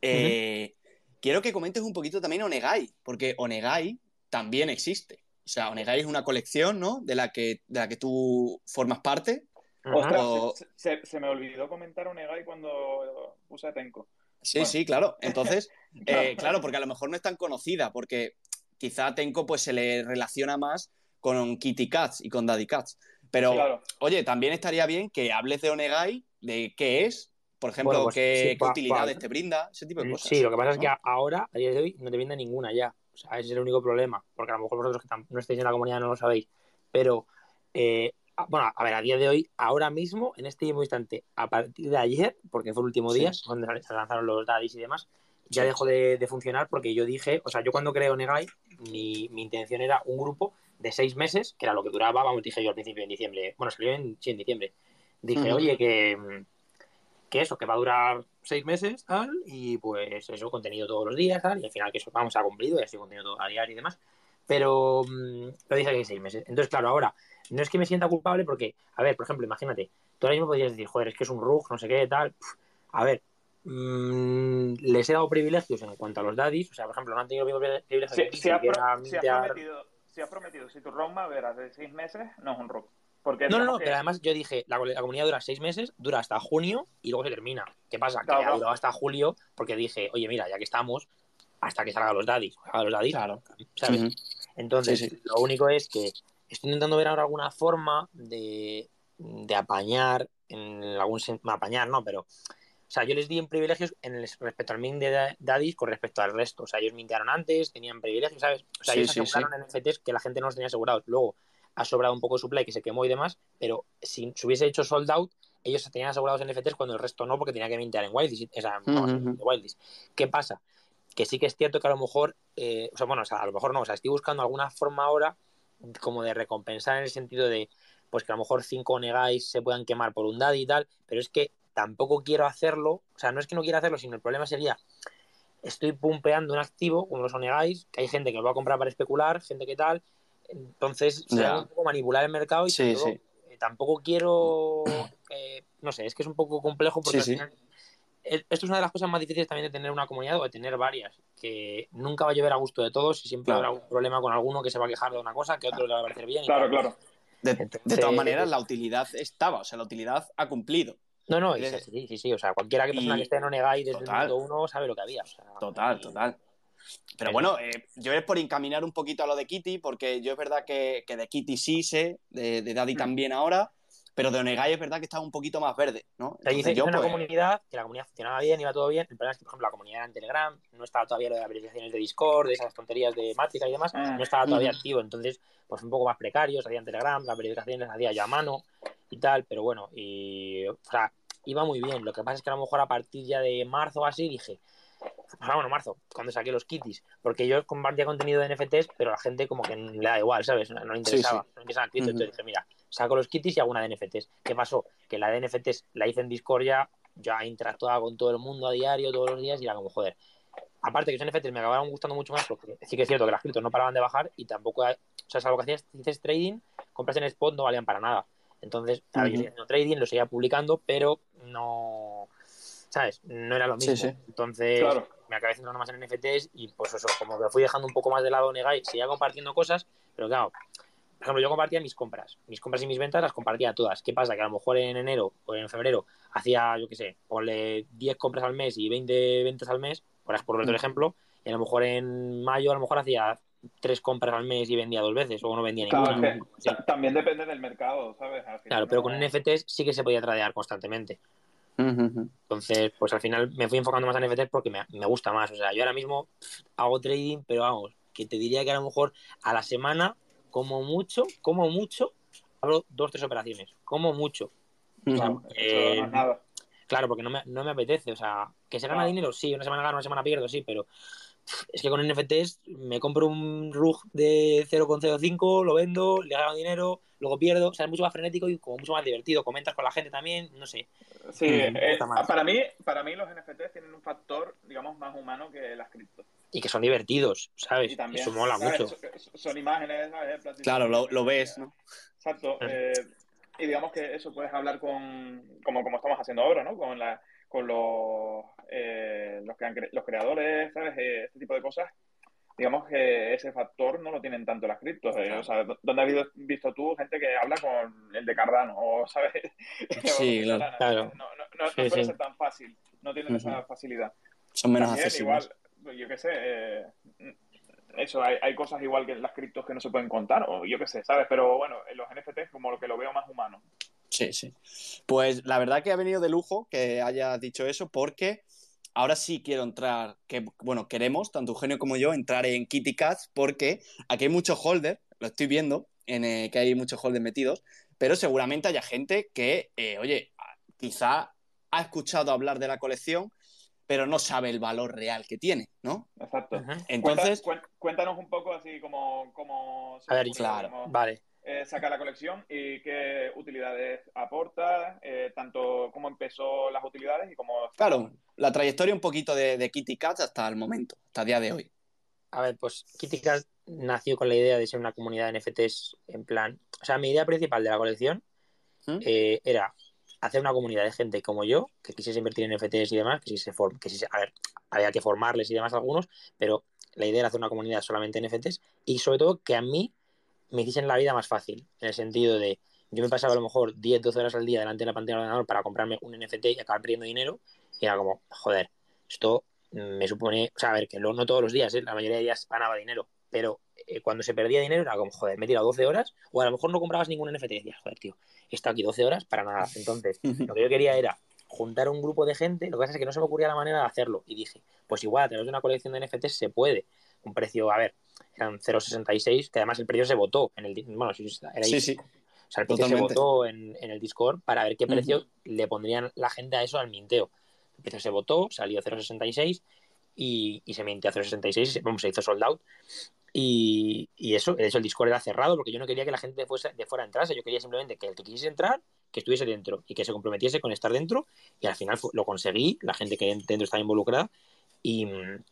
eh, quiero que comentes un poquito también Onegai, porque Onegai también existe. O sea, Onegai es una colección, ¿no? De la que, de la que tú formas parte. Ostras, se, me olvidó comentar Onegai cuando puse a Tenko. Sí, sí, claro. Entonces, eh, claro, porque a lo mejor no es tan conocida, porque quizá a Tenko pues, se le relaciona más con Kitty Cats y con Daddy Cats. Pero, oye, también estaría bien que hables de Onegai, de qué es, por ejemplo, pues qué, utilidades te brinda, ese tipo de cosas. Sí, lo que pasa es que ahora, a día de hoy, no te brinda ninguna ya. O sea, ese es el único problema, porque a lo mejor vosotros que no estáis en la comunidad no lo sabéis. Pero eh, bueno, a ver, a día de hoy, ahora mismo, en este mismo instante, a partir de ayer, porque fue el último día, donde se lanzaron los daddies y demás, ya dejó de, funcionar porque yo dije, o sea, yo cuando creo Negai, mi, mi, intención era un grupo de seis meses, que era lo que duraba, vamos, dije yo al principio en diciembre, bueno, salió en, sí, en diciembre. Dije, oye, que, que eso, que va a durar seis meses, tal, y pues eso, contenido todos los días, tal, y al final que eso vamos a cumplido, y así contenido todo a diario y demás. Pero mm, lo dije que en seis meses. Entonces, claro, ahora no es que me sienta culpable porque, a ver, por ejemplo, imagínate, tú ahora mismo podrías decir, joder, es que es un rug, no sé qué, tal. a ver, mmm, les he dado privilegios en cuanto a los daddies, o sea, por ejemplo, no han tenido privilegios si, si, ha prometido, si ha prometido, si tu roadmap era de seis meses, no es un rug. Porque no, no, no, pero además yo dije, la, comunidad dura seis meses, dura hasta junio y luego se termina. ¿Qué pasa? que ha durado hasta julio porque dije, oye, mira, ya que estamos, hasta que salgan los daddies. los daddies, claro. ¿sabes? Entonces, lo único es que estoy intentando ver ahora alguna forma de, apañar, en algún apañar, no, pero, o sea, yo les di en privilegios en el, respecto al min de Daddies con respecto al resto. O sea, ellos mintearon antes, tenían privilegios, ¿sabes? O sea, ellos aseguraron en NFTs que la gente no los tenía asegurados. Luego ha sobrado un poco su supply que se quemó y demás, pero si se hubiese hecho sold out, ellos se tenían asegurados en NFTs cuando el resto no, porque tenía que mintear en Wildies. O sea, ¿Qué pasa? Que sí que es cierto que a lo mejor, eh, o sea, bueno, o sea, a lo mejor no, o sea, estoy buscando alguna forma ahora como de recompensar en el sentido de, pues que a lo mejor cinco negáis se puedan quemar por un daddy y tal, pero es que tampoco quiero hacerlo, o sea, no es que no quiera hacerlo, sino el problema sería, estoy pumpeando un activo, como los onegáis, que hay gente que lo va a comprar para especular, gente que tal, entonces será un poco manipular el mercado y eh, tampoco quiero, no sé, es que es un poco complejo porque al final esto es una de las cosas más difíciles también de tener una comunidad o de tener varias, que nunca va a llover a gusto de todos y siempre Claro. habrá algún problema con alguno que se va a quejar de una cosa que a otro le va a parecer bien. y Claro, tal. claro. De, Entonces- de todas maneras, la utilidad estaba, o sea, la utilidad ha cumplido. No, no, Quiere- sí, sí, sí, o sea, cualquiera que persona Y- que esté en Onegai desde Total. el minuto uno sabe lo que había. o sea, Total, y- total. Pero bueno, eh, yo es por encaminar un poquito a lo de Kitty, porque yo es verdad que, que de Kitty sí sé, de, de Daddy Mm. también ahora, pero de Onegai es verdad que estaba un poquito más verde, ¿no? Entonces hice, yo, hice una pues, comunidad, que la comunidad funcionaba bien, iba todo bien. El problema es que, por ejemplo, la comunidad era en Telegram, no estaba todavía lo de las verificaciones de Discord, de esas tonterías de Matrix y demás, Ah. no estaba todavía activo. Entonces, pues un poco más precario, se hacía en Telegram, las verificaciones las hacía ya a mano y tal, pero bueno, y, o sea, iba muy bien. Lo que pasa es que a lo mejor a partir ya de marzo o así dije, ah, bueno, marzo, cuando saqué los kitties, porque yo compartía contenido de NFTs, pero a la gente como que le da igual, ¿sabes? No, no le interesaba, Sí, no le interesaba el cripto, Ujú. entonces dije, mira, saco los kitties y hago una de NFTs. ¿Qué pasó? Que la de NFTs la hice en Discord ya, ya interactuaba con todo el mundo a diario, todos los días, y era como, joder. Aparte que los NFTs me acabaron gustando mucho más, porque sí que es cierto que las criptos no paraban de bajar y tampoco, hay- o sea, salvo que hacías, dices trading, compras en spot no valían para nada. Entonces, a ver, yo haciendo trading, lo seguía publicando, pero no, ¿sabes? No era lo Sí, mismo. sí. Entonces, Claro. me acabé centrando más en NFTs y pues eso, como que fui dejando un poco más de lado Negai, seguía compartiendo cosas, pero claro, por ejemplo, yo compartía mis compras, mis compras y mis ventas las compartía todas. ¿Qué pasa? Que a lo mejor en enero o en febrero hacía, yo qué sé, ponle 10 compras al mes y 20 ventas al mes, por otro Mm. ejemplo, y a lo mejor en mayo a lo mejor hacía tres compras al mes y vendía dos veces, o no vendía Claro, ninguna. es que Sí. ta- también depende del mercado, ¿sabes? Al final Claro, pero no- con NFTs sí que se podía tradear constantemente. Entonces, pues al final me fui enfocando más en NFTs porque me, me gusta más. O sea, yo ahora mismo pff, hago trading, pero vamos, que te diría que a lo mejor a la semana, como mucho, como mucho, abro dos, tres operaciones. Como mucho. Claro, Eh. Claro, porque no me, no me apetece. O sea, que se gana Claro. dinero, sí, una semana gano, una semana pierdo, sí, pero es que con NFTs me compro un RUG de 0,05, lo vendo, le gano dinero, luego pierdo. O sea, es mucho más frenético y como mucho más divertido. Comentas con la gente también, no sé. Sí, eh, para, mí, para mí los NFTs tienen un factor, digamos, más humano que las criptos. Y que son divertidos, ¿sabes? Y también, Eso mola ¿sabes? mucho. Son, imágenes, ¿sabes? Claro, lo, lo ves, ¿no? Exacto. Eh, y digamos que eso puedes hablar con, como, como estamos haciendo ahora, ¿no? Con, la, con los, eh, los, que han cre- los creadores, ¿sabes? Eh, este tipo de cosas. Digamos que ese factor no lo tienen tanto las criptos. eh, O sea, ¿dónde has visto, visto tú gente que habla con el de Cardano? O, ¿sabes? Sí, claro. No, no, no, suele sí. ser tan fácil. No tienen esa Ujú. facilidad. Son menos También, accesibles. igual, yo qué sé, eh, eso, hay, hay cosas igual que las criptos que no se pueden contar, o yo qué sé, ¿sabes? Pero bueno, en los NFTs como lo que lo veo más humano. Sí, sí. Pues la verdad que ha venido de lujo que hayas dicho eso, porque ahora sí quiero entrar, que bueno, queremos, tanto Eugenio como yo, entrar en Kitty Cats, porque aquí hay muchos holders, lo estoy viendo, en, eh, que hay muchos holders metidos, pero seguramente haya gente que, eh, oye, quizá ha escuchado hablar de la colección, pero no sabe el valor real que tiene, ¿no? Exacto. Entonces, cuéntanos un poco así como, como A ver, claro, como, Vale. eh, sacar la colección y qué utilidades aporta, eh, tanto cómo empezó las utilidades y cómo... claro, la trayectoria un poquito de, de Kitty Cats hasta el momento, hasta el día de hoy. A ver, pues Kitty Cat nació con la idea de ser una comunidad de NFTs en plan. O sea, mi idea principal de la colección ¿Mm? eh, era hacer una comunidad de gente como yo, que quisiese invertir en NFTs y demás, que si se que se- a ver, había que formarles y demás algunos, pero la idea era hacer una comunidad solamente de NFTs y sobre todo que a mí me hiciesen la vida más fácil, en el sentido de yo me pasaba a lo mejor 10, 12 horas al día delante de la pantalla del ordenador para comprarme un NFT y acabar perdiendo dinero y era como, joder, esto me supone, o sea, a ver, que lo- no todos los días, ¿eh? la mayoría de días ganaba dinero, pero eh, cuando se perdía dinero era como, joder, me he tirado 12 horas, o a lo mejor no comprabas ningún NFT y decías, joder, tío, he estado aquí 12 horas para nada. Entonces, lo que yo quería era juntar un grupo de gente, lo que pasa es que no se me ocurría la manera de hacerlo, y dije, pues igual a través de una colección de NFTs se puede, un precio, a ver, eran 0,66, que además el precio se votó en el, bueno, era Sí, sí. o sea, el precio Totalmente. se votó en, en el Discord para ver qué precio le pondrían la gente a eso al minteo. El precio se votó, salió 0.66 y, y se mintió a 0.66, vamos, se hizo sold out. Y, y eso, de hecho, el Discord era cerrado porque yo no quería que la gente de, fuese- de fuera entrase, yo quería simplemente que el que quisiese entrar, que estuviese dentro y que se comprometiese con estar dentro. Y al final lo conseguí, la gente que dentro estaba involucrada. Y, mm,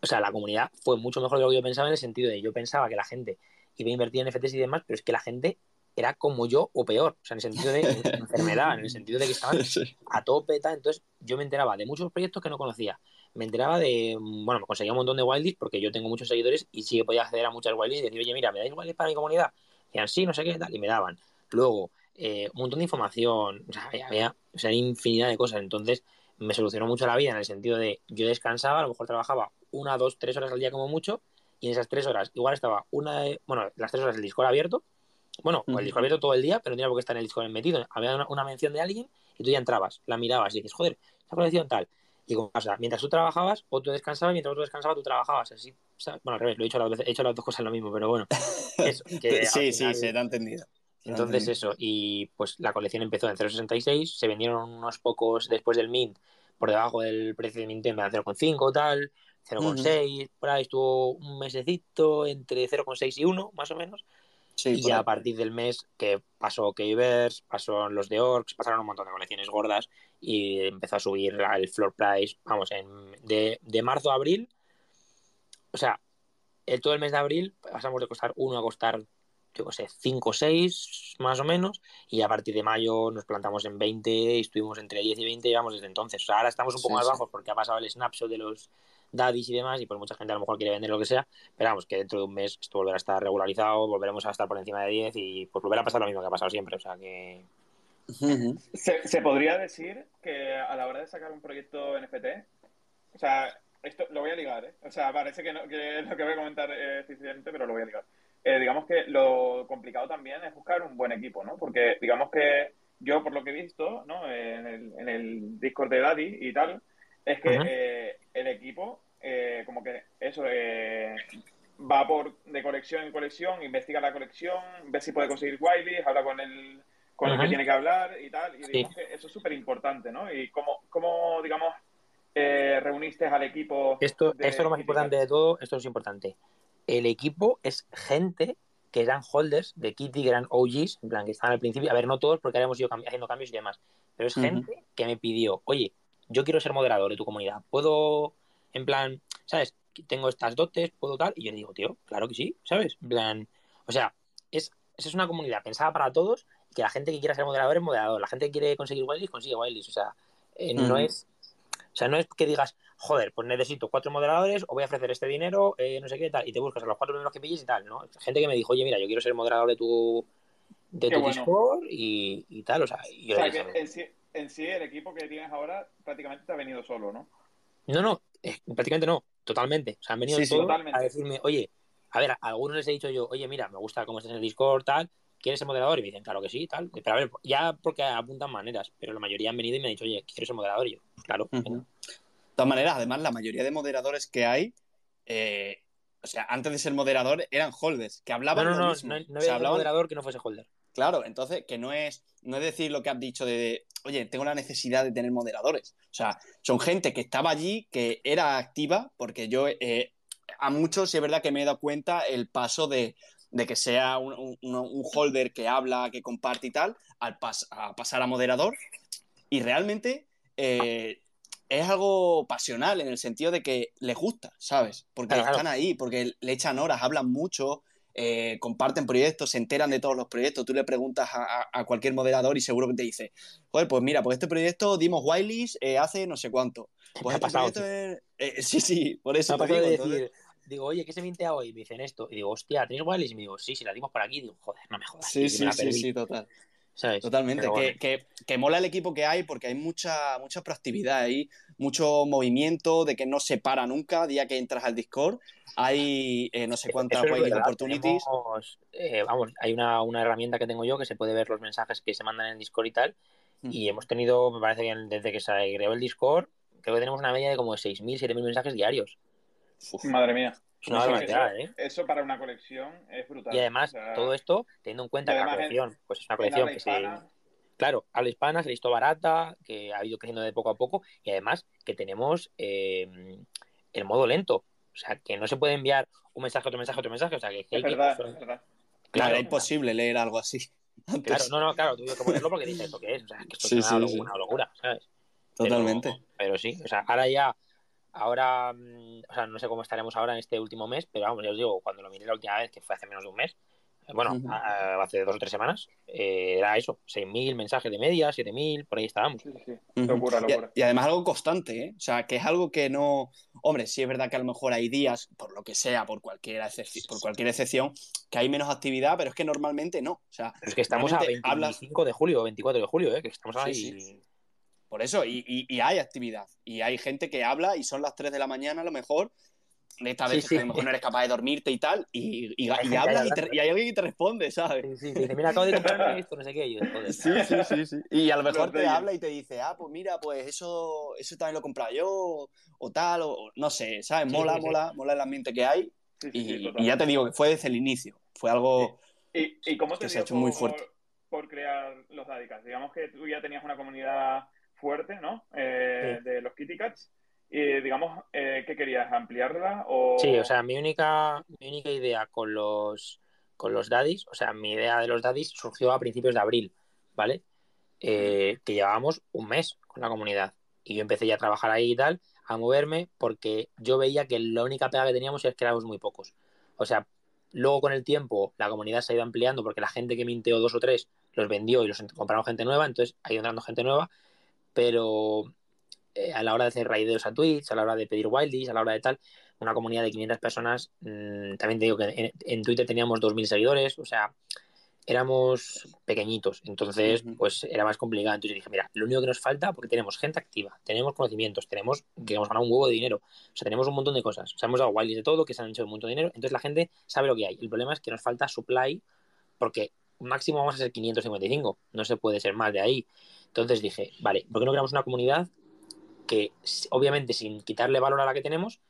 o sea, la comunidad fue mucho mejor de lo que yo pensaba en el sentido de yo pensaba que la gente iba a invertir en NFTs y demás, pero es que la gente era como yo o peor, o sea, en el sentido de enfermedad, en el sentido de que estaban a tope, tal. Entonces, yo me enteraba de muchos proyectos que no conocía. Me enteraba de, bueno, me conseguía un montón de wildlies porque yo tengo muchos seguidores y sí que podía acceder a muchas wildlies y decir, oye, mira, ¿me dais wildlies para mi comunidad? Decían, sí, no sé qué, tal, y me daban. Luego, eh, un montón de información, o sea, había, o sea, infinidad de cosas. Entonces, me solucionó mucho la vida en el sentido de yo descansaba, a lo mejor trabajaba una, dos, tres horas al día como mucho, y en esas tres horas igual estaba una, bueno, las tres horas del Discord abierto, bueno, el Discord abierto todo el día, pero no tenía por qué estar en el Discord metido. Había una, mención de alguien y tú ya entrabas, la mirabas y dices, joder, esa colección tal. Y pasa, mientras tú trabajabas, o tú descansabas, mientras tú descansabas, tú trabajabas. Así, bueno, al revés, lo he hecho, las he hecho las dos cosas lo mismo, pero bueno. sí, sí, se te ha entendido. Entonces eso, y pues la colección empezó en 0.66, se vendieron unos pocos después del Mint, por debajo del precio de Nintendo, en 0.5 tal, 0.6, por ahí estuvo un mesecito entre 0.6 y 1, más o menos, y ya a partir del mes que pasó Keyverse, pasó los de Orcs, pasaron un montón de colecciones gordas y empezó a subir el floor price, vamos, en, de, de marzo a abril, o sea, el, todo el mes de abril pasamos de costar 1 a costar, yo qué sé, 5 o 6 más o menos, y a partir de mayo nos plantamos en 20 y estuvimos entre 10 y 20 y vamos desde entonces. O sea, ahora estamos un poco más bajos porque ha pasado el snapshot de los daddies y demás, y pues mucha gente a lo mejor quiere vender lo que sea, pero vamos, que dentro de un mes esto volverá a estar regularizado, volveremos a estar por encima de 10 y pues volverá a pasar lo mismo que ha pasado siempre, o sea que... ¿Se, podría decir que a la hora de sacar un proyecto NFT, o sea, esto lo voy a ligar, ¿eh? O sea, parece que, lo que voy a comentar es suficiente, pero lo voy a ligar. Eh, digamos que lo complicado también es buscar un buen equipo, ¿no? Porque digamos que yo, por lo que he visto, ¿no? En el, en el Discord de Daddy y tal, es que eh, el equipo, eh, como que eso, eh, va por de colección en colección, investiga la colección, ve si puede conseguir Wiley, habla con el, con el que tiene que hablar y tal. Y digamos que eso es súper importante, ¿no? Y cómo, cómo digamos, reuniste al equipo. Esto, esto es lo más importante de todo, esto es importante. El equipo es gente que eran holders de Kitty, que eran OGs, en plan, que estaban al principio. A ver, no todos, porque ahora hemos ido haciendo cambios y demás. Pero es gente que me pidió, oye, yo quiero ser moderador de tu comunidad. ¿Puedo, en plan, sabes, tengo estas dotes, puedo tal? Y yo le digo, tío, claro que sí, ¿sabes? En plan, o sea, es, es una comunidad pensada para todos, que la gente que quiera ser moderador es moderador, la gente que quiere conseguir wildlies consigue wildlies, o sea, eh, no es... O sea, no es que digas, joder, pues necesito cuatro moderadores o voy a ofrecer este dinero, eh, no sé qué tal, y te buscas a los cuatro primeros que pilles y tal, ¿no? Gente que me dijo, oye, mira, yo quiero ser moderador de tu, de tu Discord y, y, tal, o sea, yo o sea, que en sí el equipo que tienes ahora prácticamente te ha venido solo, ¿no? No, no, eh, prácticamente no, totalmente. O sea, han venido todos a decirme, oye, a ver, a algunos les he dicho yo, oye, mira, me gusta cómo estás en el Discord, tal, ¿quieres ser moderador? Y me dicen, claro que sí, tal. Pero a ver, ya porque apuntan maneras, pero la mayoría han venido y me han dicho, oye, ¿quieres ser moderador? Y yo, pues claro. De todas maneras, además, la mayoría de moderadores que hay, eh, o sea, antes de ser moderador eran holders, que hablaban no, no, lo mismo. No, no, había moderador que no fuese holder. Claro, entonces que no es, no es decir lo que has dicho de, oye, tengo la necesidad de tener moderadores. O sea, son gente que estaba allí, que era activa, porque yo eh, a muchos es verdad que me he dado cuenta el paso de, que sea un, holder que habla, que comparte y tal, al a pasar a moderador. Y realmente eh, es algo pasional en el sentido de que les gusta, ¿sabes? Porque están ahí, porque le echan horas, hablan mucho, eh, comparten proyectos, se enteran de todos los proyectos. Tú le preguntas a, cualquier moderador y seguro que te dice, joder, pues mira, pues este proyecto dimos Wileys eh, hace no sé cuánto. Pues este proyecto eh, sí, sí, por eso. te digo, decir, digo, oye, ¿qué se mintea hoy? Y me dicen esto. Y digo, hostia, ¿tenéis Wileys? Y me digo, sí, si la dimos por aquí. Y digo, joder, no me jodas. Sí, sí, sí, sí, total. Totalmente. Que, que, mola el equipo que hay porque hay mucha, mucha proactividad ahí, mucho movimiento de que no se para nunca día que entras al Discord. Hay eh, no sé cuántas opportunities. Eh, vamos, hay una, una, herramienta que tengo yo que se puede ver los mensajes que se mandan en el Discord y tal. Mm. Y hemos tenido, me parece que desde que se creó el Discord, creo que tenemos una media de como 6.000, 7.000 mensajes diarios. Madre mía. Es una eso, ¿eh? Eso para una colección es brutal. Y además, todo esto teniendo en cuenta que la colección, pues es una colección que se. Claro, habla hispana, se ha visto barata, que ha ido creciendo de poco a poco y además que tenemos eh, el modo lento. O sea, que no se puede enviar un mensaje, otro mensaje, otro mensaje. O sea, que, es, verdad, es verdad. Claro, es imposible leer algo así. Claro, no, no, claro, tuve que ponerlo porque dices esto que es. O sea, que esto es una, locura, ¿sabes? Totalmente. pero sí, o sea, ahora ya Ahora, mm, o sea, no sé cómo estaremos ahora en este último mes, pero vamos, ya os digo, cuando lo miré la última vez, que fue hace menos de un mes, bueno, Ujú. a- hace dos o tres semanas, eh, era eso, 6.000 mensajes de media, 7.000, por ahí estábamos. Sí, sí, sí. Ujú. Locura, Y- locura. Y, además algo constante, ¿eh? O sea, que es algo que no... Hombre, sí es verdad que a lo mejor hay días, por lo que sea, por cualquier, excep- por cualquier excepción, que hay menos actividad, pero es que normalmente no. O sea, es que estamos a Realmente 25 de julio, 24 de julio, ¿eh? que estamos Sí, ahí. sí. por eso, y, y- y hay actividad. Y hay gente que habla y son las 3 de la mañana a lo mejor, de estas Sí, veces sí. que a lo mejor no eres capaz de dormirte y tal, y, y, y hablas y, te- y hay alguien que te responde, ¿sabes? Sí, sí, dice, mira, acabo de comprarme esto, no sé qué. y yo, joder. Sí, sí, sí, sí. Y a lo mejor te habla y te dice, ah, pues mira, pues eso, eso también lo he comprado yo, o tal, o no sé, ¿sabes? Sí, Mola, sí, sí. mola, mola el ambiente que hay. Sí, sí, sí, Y, ya te digo que fue desde el inicio. Fue algo. ¿Y, y cómo te que se ha hecho muy por, fuerte. por crear los Dadicats? Digamos que tú ya tenías una comunidad fuerte, ¿no? Eh, De los Kitty Cats. Y digamos, eh, ¿qué querías? ¿Ampliarla? O... Sí, o sea, mi única, mi única idea con los, con los daddies, o sea, mi idea de los daddies surgió a principios de abril, ¿vale? Eh, que llevábamos un mes con la comunidad. Y yo empecé ya a trabajar ahí y tal, a moverme, porque yo veía que la única pega que teníamos es que éramos muy pocos. O sea, luego con el tiempo la comunidad se ha ido ampliando porque la gente que minteó dos o tres los vendió y los compraron gente nueva, entonces ha ido entrando gente nueva, pero eh, a la hora de hacer raideos a Twitch, a la hora de pedir wildies, a la hora de tal, una comunidad de 500 personas, mmm, también te digo que en, en, Twitter teníamos 2.000 seguidores, o sea, éramos pequeñitos, entonces pues era más complicado. Entonces dije, mira, lo único que nos falta, porque tenemos gente activa, tenemos conocimientos, tenemos, digamos, ganar un huevo de dinero, o sea, tenemos un montón de cosas, o sea, hemos dado wildies de todo, que se han hecho un montón de dinero, entonces la gente sabe lo que hay. El problema es que nos falta supply, porque máximo vamos a ser 555, no se puede ser más de ahí. Entonces dije, vale, ¿por qué no creamos una comunidad que obviamente sin quitarle valor a la que tenemos,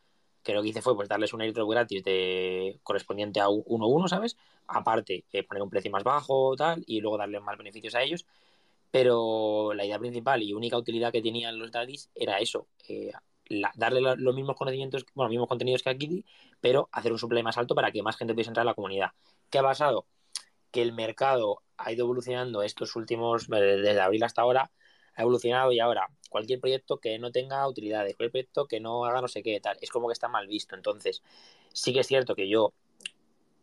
que lo que hice fue pues darles un airdrop gratis de correspondiente a 1-1, ¿sabes? Aparte, eh, poner un precio más bajo, tal, y luego darle más beneficios a ellos. Pero la idea principal y única utilidad que tenían los daddies era eso, eh, darle los mismos conocimientos, bueno, los mismos contenidos que a Kitty, pero hacer un supply más alto para que más gente pudiese entrar a la comunidad. ¿Qué ha pasado? Que el mercado ha ido evolucionando estos últimos, desde abril hasta ahora, ha evolucionado y ahora cualquier proyecto que no tenga utilidades, cualquier proyecto que no haga no sé qué, tal, es como que está mal visto. Entonces, sí que es cierto que yo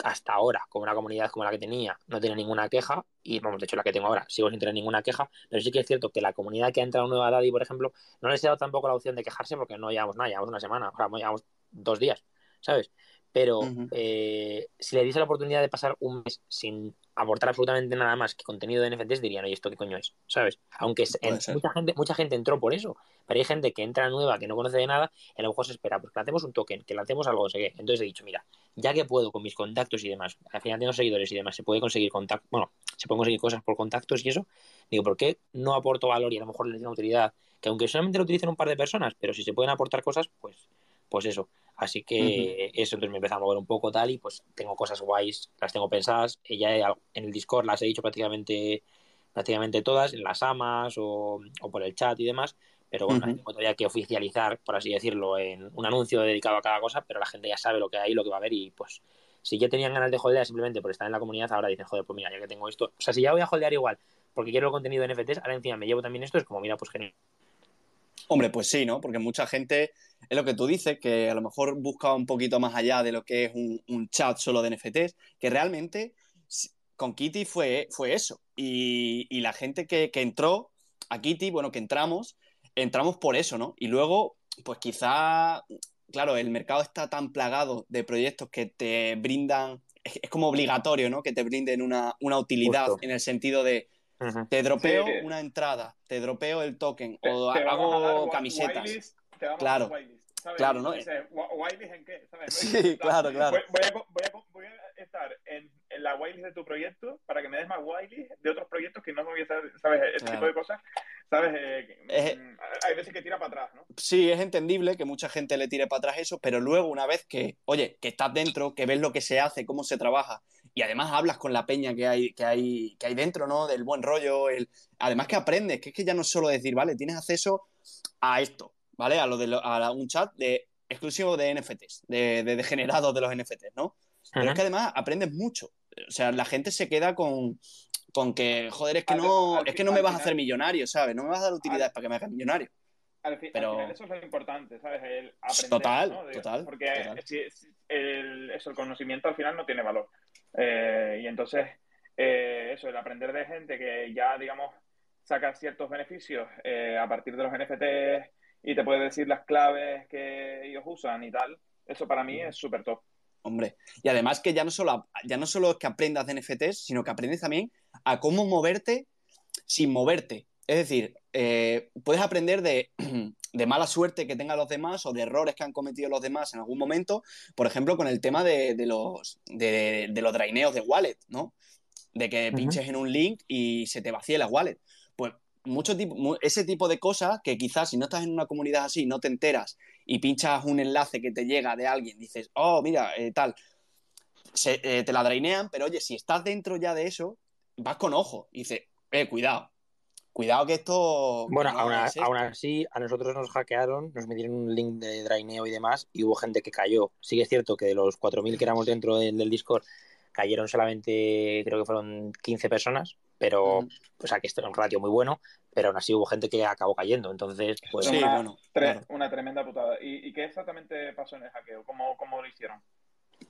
hasta ahora, como una comunidad como la que tenía, no tenía ninguna queja, y vamos, de hecho la que tengo ahora sigo sin tener ninguna queja, pero sí que es cierto que la comunidad que ha entrado nueva Daddy, por ejemplo, no les he dado tampoco la opción de quejarse porque no llevamos nada, llevamos una semana, o sea, llevamos dos días, ¿sabes? Pero uh -huh. eh, si le diese la oportunidad de pasar un mes sin aportar absolutamente nada más que contenido de NFTs, dirían, oye, ¿esto qué coño es? ¿Sabes? Aunque en, mucha, gente, mucha gente entró por eso, pero hay gente que entra nueva, que no conoce de nada, y a lo mejor se espera, pues que lancemos un token, que lancemos algo, no sé qué. Entonces he dicho, mira, ya que puedo con mis contactos y demás, al final tengo seguidores y demás, se puede conseguir contacto, bueno, se pueden conseguir cosas por contactos y eso, digo, ¿por qué no aporto valor y a lo mejor les doy una utilidad? Que aunque solamente lo utilicen un par de personas, pero si se pueden aportar cosas, pues, pues eso. Así que uh -huh. eso entonces me empezó a mover un poco tal y pues tengo cosas guays, las tengo pensadas, ya en el Discord las he dicho prácticamente prácticamente todas, en las amas o, o por el chat y demás, pero bueno, uh -huh. tengo todavía que oficializar, por así decirlo, en un anuncio dedicado a cada cosa, pero la gente ya sabe lo que hay, lo que va a haber y pues si ya tenían ganas de holdear simplemente por estar en la comunidad, ahora dicen, joder, pues mira, ya que tengo esto, o sea, si ya voy a holdear igual porque quiero el contenido de NFTs, ahora encima me llevo también esto, es como, mira, pues genial. Hombre, pues sí, ¿no? Porque mucha gente, es lo que tú dices, que a lo mejor busca un poquito más allá de lo que es un, un chat solo de NFTs, que realmente con Kitty fue, fue eso. Y, y la gente que, que, entró a Kitty, bueno, que entramos, entramos por eso, ¿no? Y luego, pues quizá, claro, el mercado está tan plagado de proyectos que te brindan, es, es como obligatorio, ¿no? Que te brinden una, una utilidad Justo. en el sentido de, Uh -huh. Te dropeo sí, una entrada, te dropeo el token te, o te hago camisetas. Wildlist, te vamos claro, a ¿sabes? claro, ¿no? ¿Wildlist en qué? ¿sabes? Sí, claro, claro. Voy, voy, a, voy, a, voy a, estar en, en, la Wildlist de tu proyecto para que me des más Wildlist de otros proyectos que no me voy a hacer, ¿sabes? Este claro. tipo de cosas, ¿sabes? Eh, es, hay veces que tira para atrás, ¿no? Sí, es entendible que mucha gente le tire para atrás eso, pero luego una vez que, oye, que estás dentro, que ves lo que se hace, cómo se trabaja, y además hablas con la peña que hay, que hay, que hay dentro, ¿no? Del buen rollo, el... además que aprendes, que es que ya no es solo decir, vale, tienes acceso a esto, ¿vale? A lo de lo, a un chat de exclusivo de NFTs, de, de degenerados de los NFTs, ¿no? Pero uh -huh. es que además aprendes mucho. O sea, la gente se queda con, con que, joder, es que no, al, es que no me vas final, a hacer millonario, ¿sabes? No me vas a dar utilidades al, para que me hagas millonario. Al, pero... al, final eso es lo importante, ¿sabes? El aprender, total, total. Porque total. Si, si el, eso, el conocimiento al final no tiene valor. Eh, y entonces, eh, eso, el aprender de gente que ya, digamos, saca ciertos beneficios eh, a partir de los NFTs y te puede decir las claves que ellos usan y tal, eso para mí es súper top. Hombre, y además que ya no, solo, ya no solo es que aprendas de NFTs, sino que aprendes también a cómo moverte sin moverte. Es decir, eh, puedes aprender de, de, mala suerte que tengan los demás o de errores que han cometido los demás en algún momento, por ejemplo, con el tema de, de los, de, de, los draineos de wallet, ¿no? De que pinches en un link y se te vacíe la wallet. Pues mucho tipo, ese tipo de cosas que quizás si no estás en una comunidad así, no te enteras y pinchas un enlace que te llega de alguien, dices, oh, mira, eh, tal, se, eh, te la drainean, pero oye, si estás dentro ya de eso, vas con ojo y dices, eh, cuidado, cuidado que esto... Bueno, no, aún, aún, así, a nosotros nos hackearon, nos metieron un link de draineo y demás, y hubo gente que cayó. Sí que es cierto que de los 4.000 que éramos dentro del, del Discord, cayeron solamente, creo que fueron 15 personas, pero, mm. o sea, que esto es un ratio muy bueno, pero aún así hubo gente que acabó cayendo, entonces, pues... Sí, una, bueno, tre claro. una tremenda putada. ¿Y, ¿Y, qué exactamente pasó en el hackeo? ¿Cómo, cómo lo hicieron?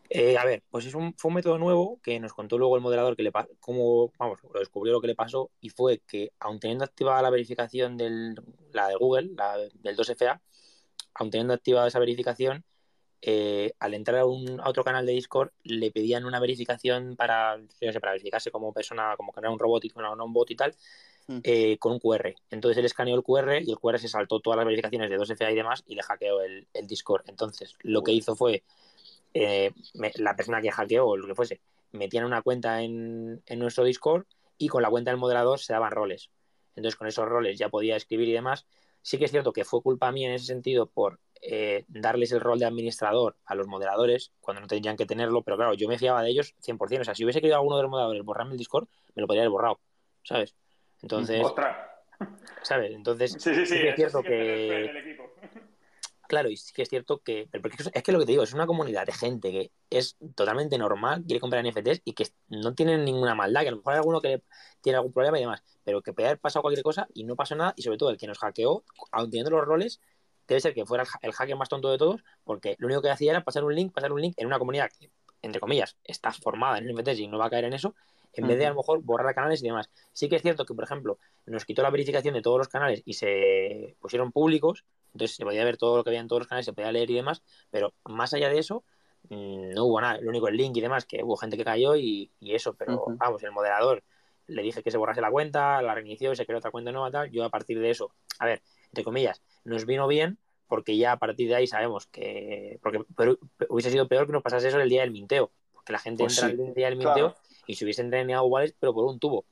Eh, a ver, pues es un, fue un método nuevo que nos contó luego el moderador que le cómo, vamos, lo descubrió lo que le pasó y fue que, aun teniendo activada la verificación del, la de Google, la del 2FA, aun teniendo activada esa verificación, eh, al entrar a, un, a, otro canal de Discord le pedían una verificación para, no sé, para verificarse como persona, como que era un robot y no, no un bot y tal, mm. eh, con un QR. Entonces él escaneó el QR y el QR se saltó todas las verificaciones de 2FA y demás y le hackeó el, el Discord. Entonces lo que hizo fue eh, me, la persona que hackeó o lo que fuese, metían una cuenta en, en, nuestro Discord y con la cuenta del moderador se daban roles. Entonces, con esos roles ya podía escribir y demás. Sí que es cierto que fue culpa mía en ese sentido por eh, darles el rol de administrador a los moderadores cuando no tenían que tenerlo, pero claro, yo me fiaba de ellos 100%. O sea, si hubiese querido alguno de los moderadores borrarme el Discord, me lo podría haber borrado, ¿sabes? Entonces. ¡Ostras! ¿Sabes? Entonces, sí, sí, sí, sí que es cierto que. Claro, y sí que es cierto que. Es que lo que te digo, es una comunidad de gente que es totalmente normal, quiere comprar NFTs y que no tienen ninguna maldad, que a lo mejor hay alguno que tiene algún problema y demás, pero que puede haber pasado cualquier cosa y no pasó nada, y sobre todo el que nos hackeó, aun teniendo los roles, debe ser que fuera el hacker más tonto de todos, porque lo único que hacía era pasar un link, pasar un link en una comunidad que, entre comillas, está formada en NFTs y no va a caer en eso, en vez de a lo mejor borrar canales y demás. Sí que es cierto que, por ejemplo, nos quitó la verificación de todos los canales y se pusieron públicos, entonces se podía ver todo lo que había en todos los canales, se podía leer y demás, pero más allá de eso, mmm, no hubo nada. Lo único el link y demás, que hubo gente que cayó y, y eso, pero uh -huh. vamos, el moderador le dije que se borrase la cuenta, la reinició y se creó otra cuenta nueva, tal. Yo a partir de eso, a ver, entre comillas, nos vino bien porque ya a partir de ahí sabemos que. Porque pero, hubiese sido peor que nos pasase eso el día del minteo. Porque la gente pues entra sí. el día del minteo claro. Y se hubiese entrenado wallets, pero por un tubo.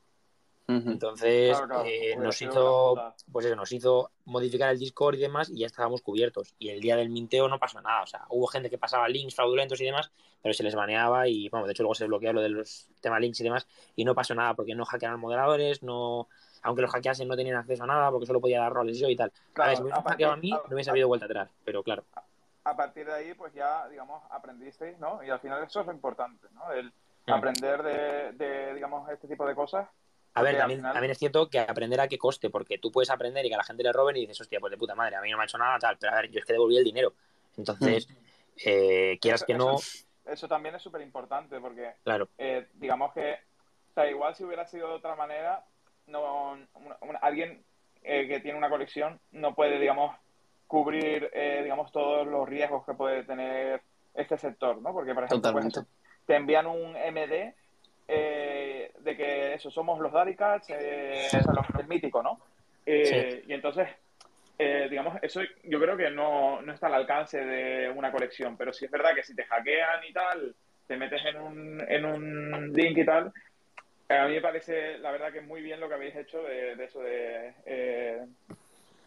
Uh -huh. Entonces claro, claro. Eh, nos hizo, pues eso, nos hizo modificar el Discord y demás y ya estábamos cubiertos. Y el día del minteo no pasó nada. O sea, hubo gente que pasaba links fraudulentos y demás, pero se les baneaba y, bueno, de hecho luego se bloqueó lo de los temas links y demás y no pasó nada porque no hackearon moderadores, no, aunque los hackeasen no tenían acceso a nada porque solo podía dar roles yo y tal. Claro, a ver, si me hubiesen hackeado a mí, no hubiese habido vuelta atrás, pero claro. A partir de ahí, pues ya, digamos, aprendisteis, ¿no? Y al final eso es lo importante, ¿no? El. Aprender de, de, digamos, este tipo de cosas a ver, también, final... también, es cierto que aprender a qué coste, porque tú puedes aprender y que a la gente le roben y dices, hostia, pues de puta madre, a mí no me ha hecho nada, tal, pero a ver, yo es que devolví el dinero. Entonces, mm. eh, quieras eso, que no. Eso, eso también es súper importante, porque, claro. eh, digamos que, o sea, igual si hubiera sido de otra manera, no, una, una, alguien eh, que tiene una colección no puede, digamos, cubrir, eh, digamos, todos los riesgos que puede tener este sector, ¿no? Porque, por ejemplo, pues, te envían un MD eh, de que eso, somos los Daddy Cats, eh, los, el mítico, ¿no? Eh, sí. Y entonces, eh, digamos, eso yo creo que no, no, está al alcance de una colección, pero sí es verdad que si te hackean y tal, te metes en un, en un link y tal, a mí me parece, la verdad, que muy bien lo que habéis hecho de, de eso de, eh,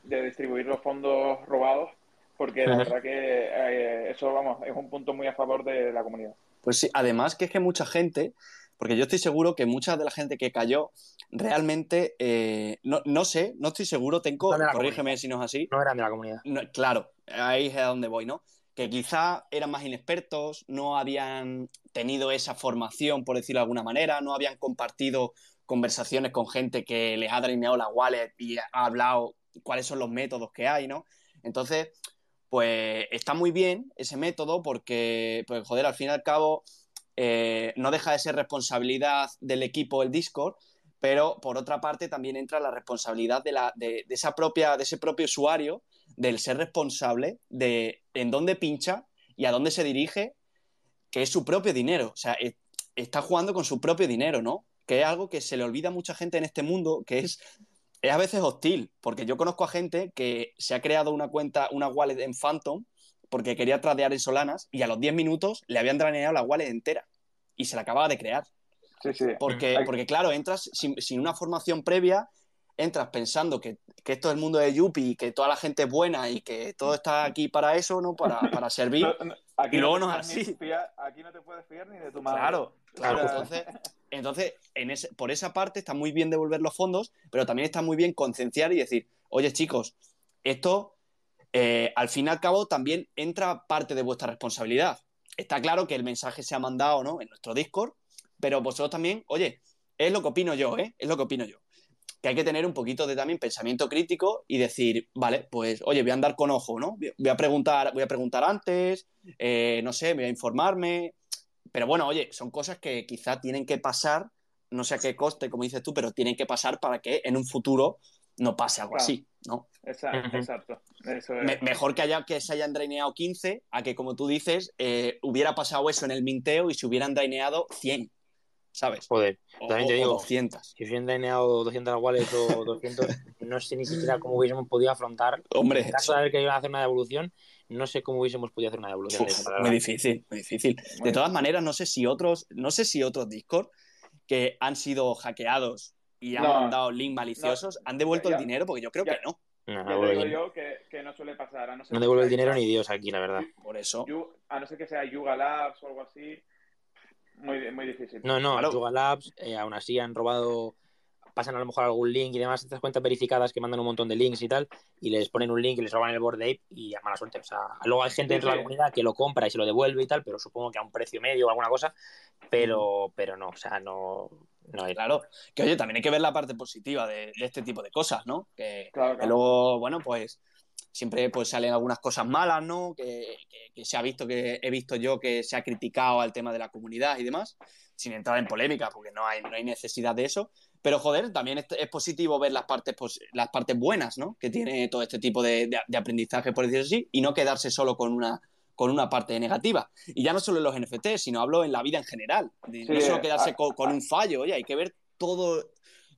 de distribuir los fondos robados, porque la verdad que eh, eso, vamos, es un punto muy a favor de la comunidad. Pues sí, además que es que mucha gente porque yo estoy seguro que mucha de la gente que cayó realmente, eh, no, no, sé, no estoy seguro, tengo, no corrígeme comunidad. si no es así. No eran de la comunidad. No, claro, ahí es a donde voy, ¿no? Que quizá eran más inexpertos, no habían tenido esa formación, por decirlo de alguna manera, no habían compartido conversaciones con gente que les ha drainado la wallet y ha hablado cuáles son los métodos que hay, ¿no? Entonces, pues está muy bien ese método porque, pues joder, al fin y al cabo eh, no deja de ser responsabilidad del equipo el Discord, pero por otra parte también entra la responsabilidad de, la, de, esa propia, de ese propio usuario, del ser responsable de en dónde pincha y a dónde se dirige, que es su propio dinero. O sea, está jugando con su propio dinero, ¿no? Que es algo que se le olvida a mucha gente en este mundo, que es, es a veces hostil, porque yo conozco a gente que se ha creado una cuenta, una wallet en Phantom, porque quería tradear en Solanas, y a los 10 minutos le habían draneado la wallet entera, y se la acababa de crear. Sí, sí. Porque, porque claro, entras sin, sin una formación previa, entras pensando que, que esto es el mundo de Yuppie y que toda la gente es buena y que todo está aquí para eso, ¿no? Para, para servir. No, no, aquí Y luego no es puedes ni así. fiar- aquí no te puedes fiar ni de tu madre. Claro, claro. Entonces, entonces en ese, por esa parte está muy bien devolver los fondos, pero también está muy bien concienciar y decir, oye chicos, esto eh, al fin y al cabo también entra parte de vuestra responsabilidad. Está claro que el mensaje se ha mandado ¿no? en nuestro Discord, pero vosotros también, oye, es lo que opino yo, ¿eh? Es lo que opino yo. Que hay que tener un poquito de también pensamiento crítico y decir, vale, pues, oye, voy a andar con ojo, ¿no? Voy a preguntar, voy a preguntar antes, eh, no sé, voy a informarme. Pero bueno, oye, son cosas que quizá tienen que pasar, no sé a qué coste, como dices tú, pero tienen que pasar para que en un futuro no pase algo Claro. así, ¿no? Exacto, exacto. Eso es. Me- mejor que haya que se hayan draineado 15 a que, como tú dices, eh, hubiera pasado eso en el minteo y se hubieran draineado 100, ¿sabes? Joder, O, También te o- o digo. 200. si hubiesen dañado 200 wallets o 200, no sé ni siquiera cómo hubiésemos podido afrontar. Hombre, En caso de haber querido hacer una devolución, no sé cómo hubiésemos podido hacer una devolución. de Uf, muy difícil, muy difícil. Muy De todas maneras, no sé si otros, no sé si otros Discord que han sido hackeados y han No. mandado links maliciosos han devuelto Ya- el dinero, porque yo creo ya- que no. No, no digo el dinero. yo que, que no suele pasar. A no, ser devuelve el dinero ni Dios aquí, la verdad. Por eso. Yu- a no ser que sea Yuga Labs o algo así, muy, muy difícil. No, no, Claro. Yuga Labs, eh, aún así han robado, pasan a lo mejor algún link y demás, estas cuentas verificadas que mandan un montón de links y tal, y les ponen un link y les roban el board ape y a mala suerte. O sea, luego hay gente Sí, dentro de sí. la comunidad que lo compra y se lo devuelve y tal, pero supongo que a un precio medio o alguna cosa, pero, pero no, o sea, no, no hay. Claro, que oye, también hay que ver la parte positiva de, de este tipo de cosas, ¿no? Que, Claro, que claro. luego, bueno, pues siempre pues salen algunas cosas malas, ¿no? Que, que- que se ha visto, que he visto yo que se ha criticado al tema de la comunidad y demás, sin entrar en polémica, porque no hay, no hay necesidad de eso. Pero joder, también es, es positivo ver las partes, las partes buenas, ¿no? Que tiene todo este tipo de, de- de aprendizaje, por decirlo así, y no quedarse solo con una, con una parte negativa. Y ya no solo en los NFT, sino hablo en la vida en general. De Sí, no solo quedarse con, con un fallo, oye, hay que ver todo,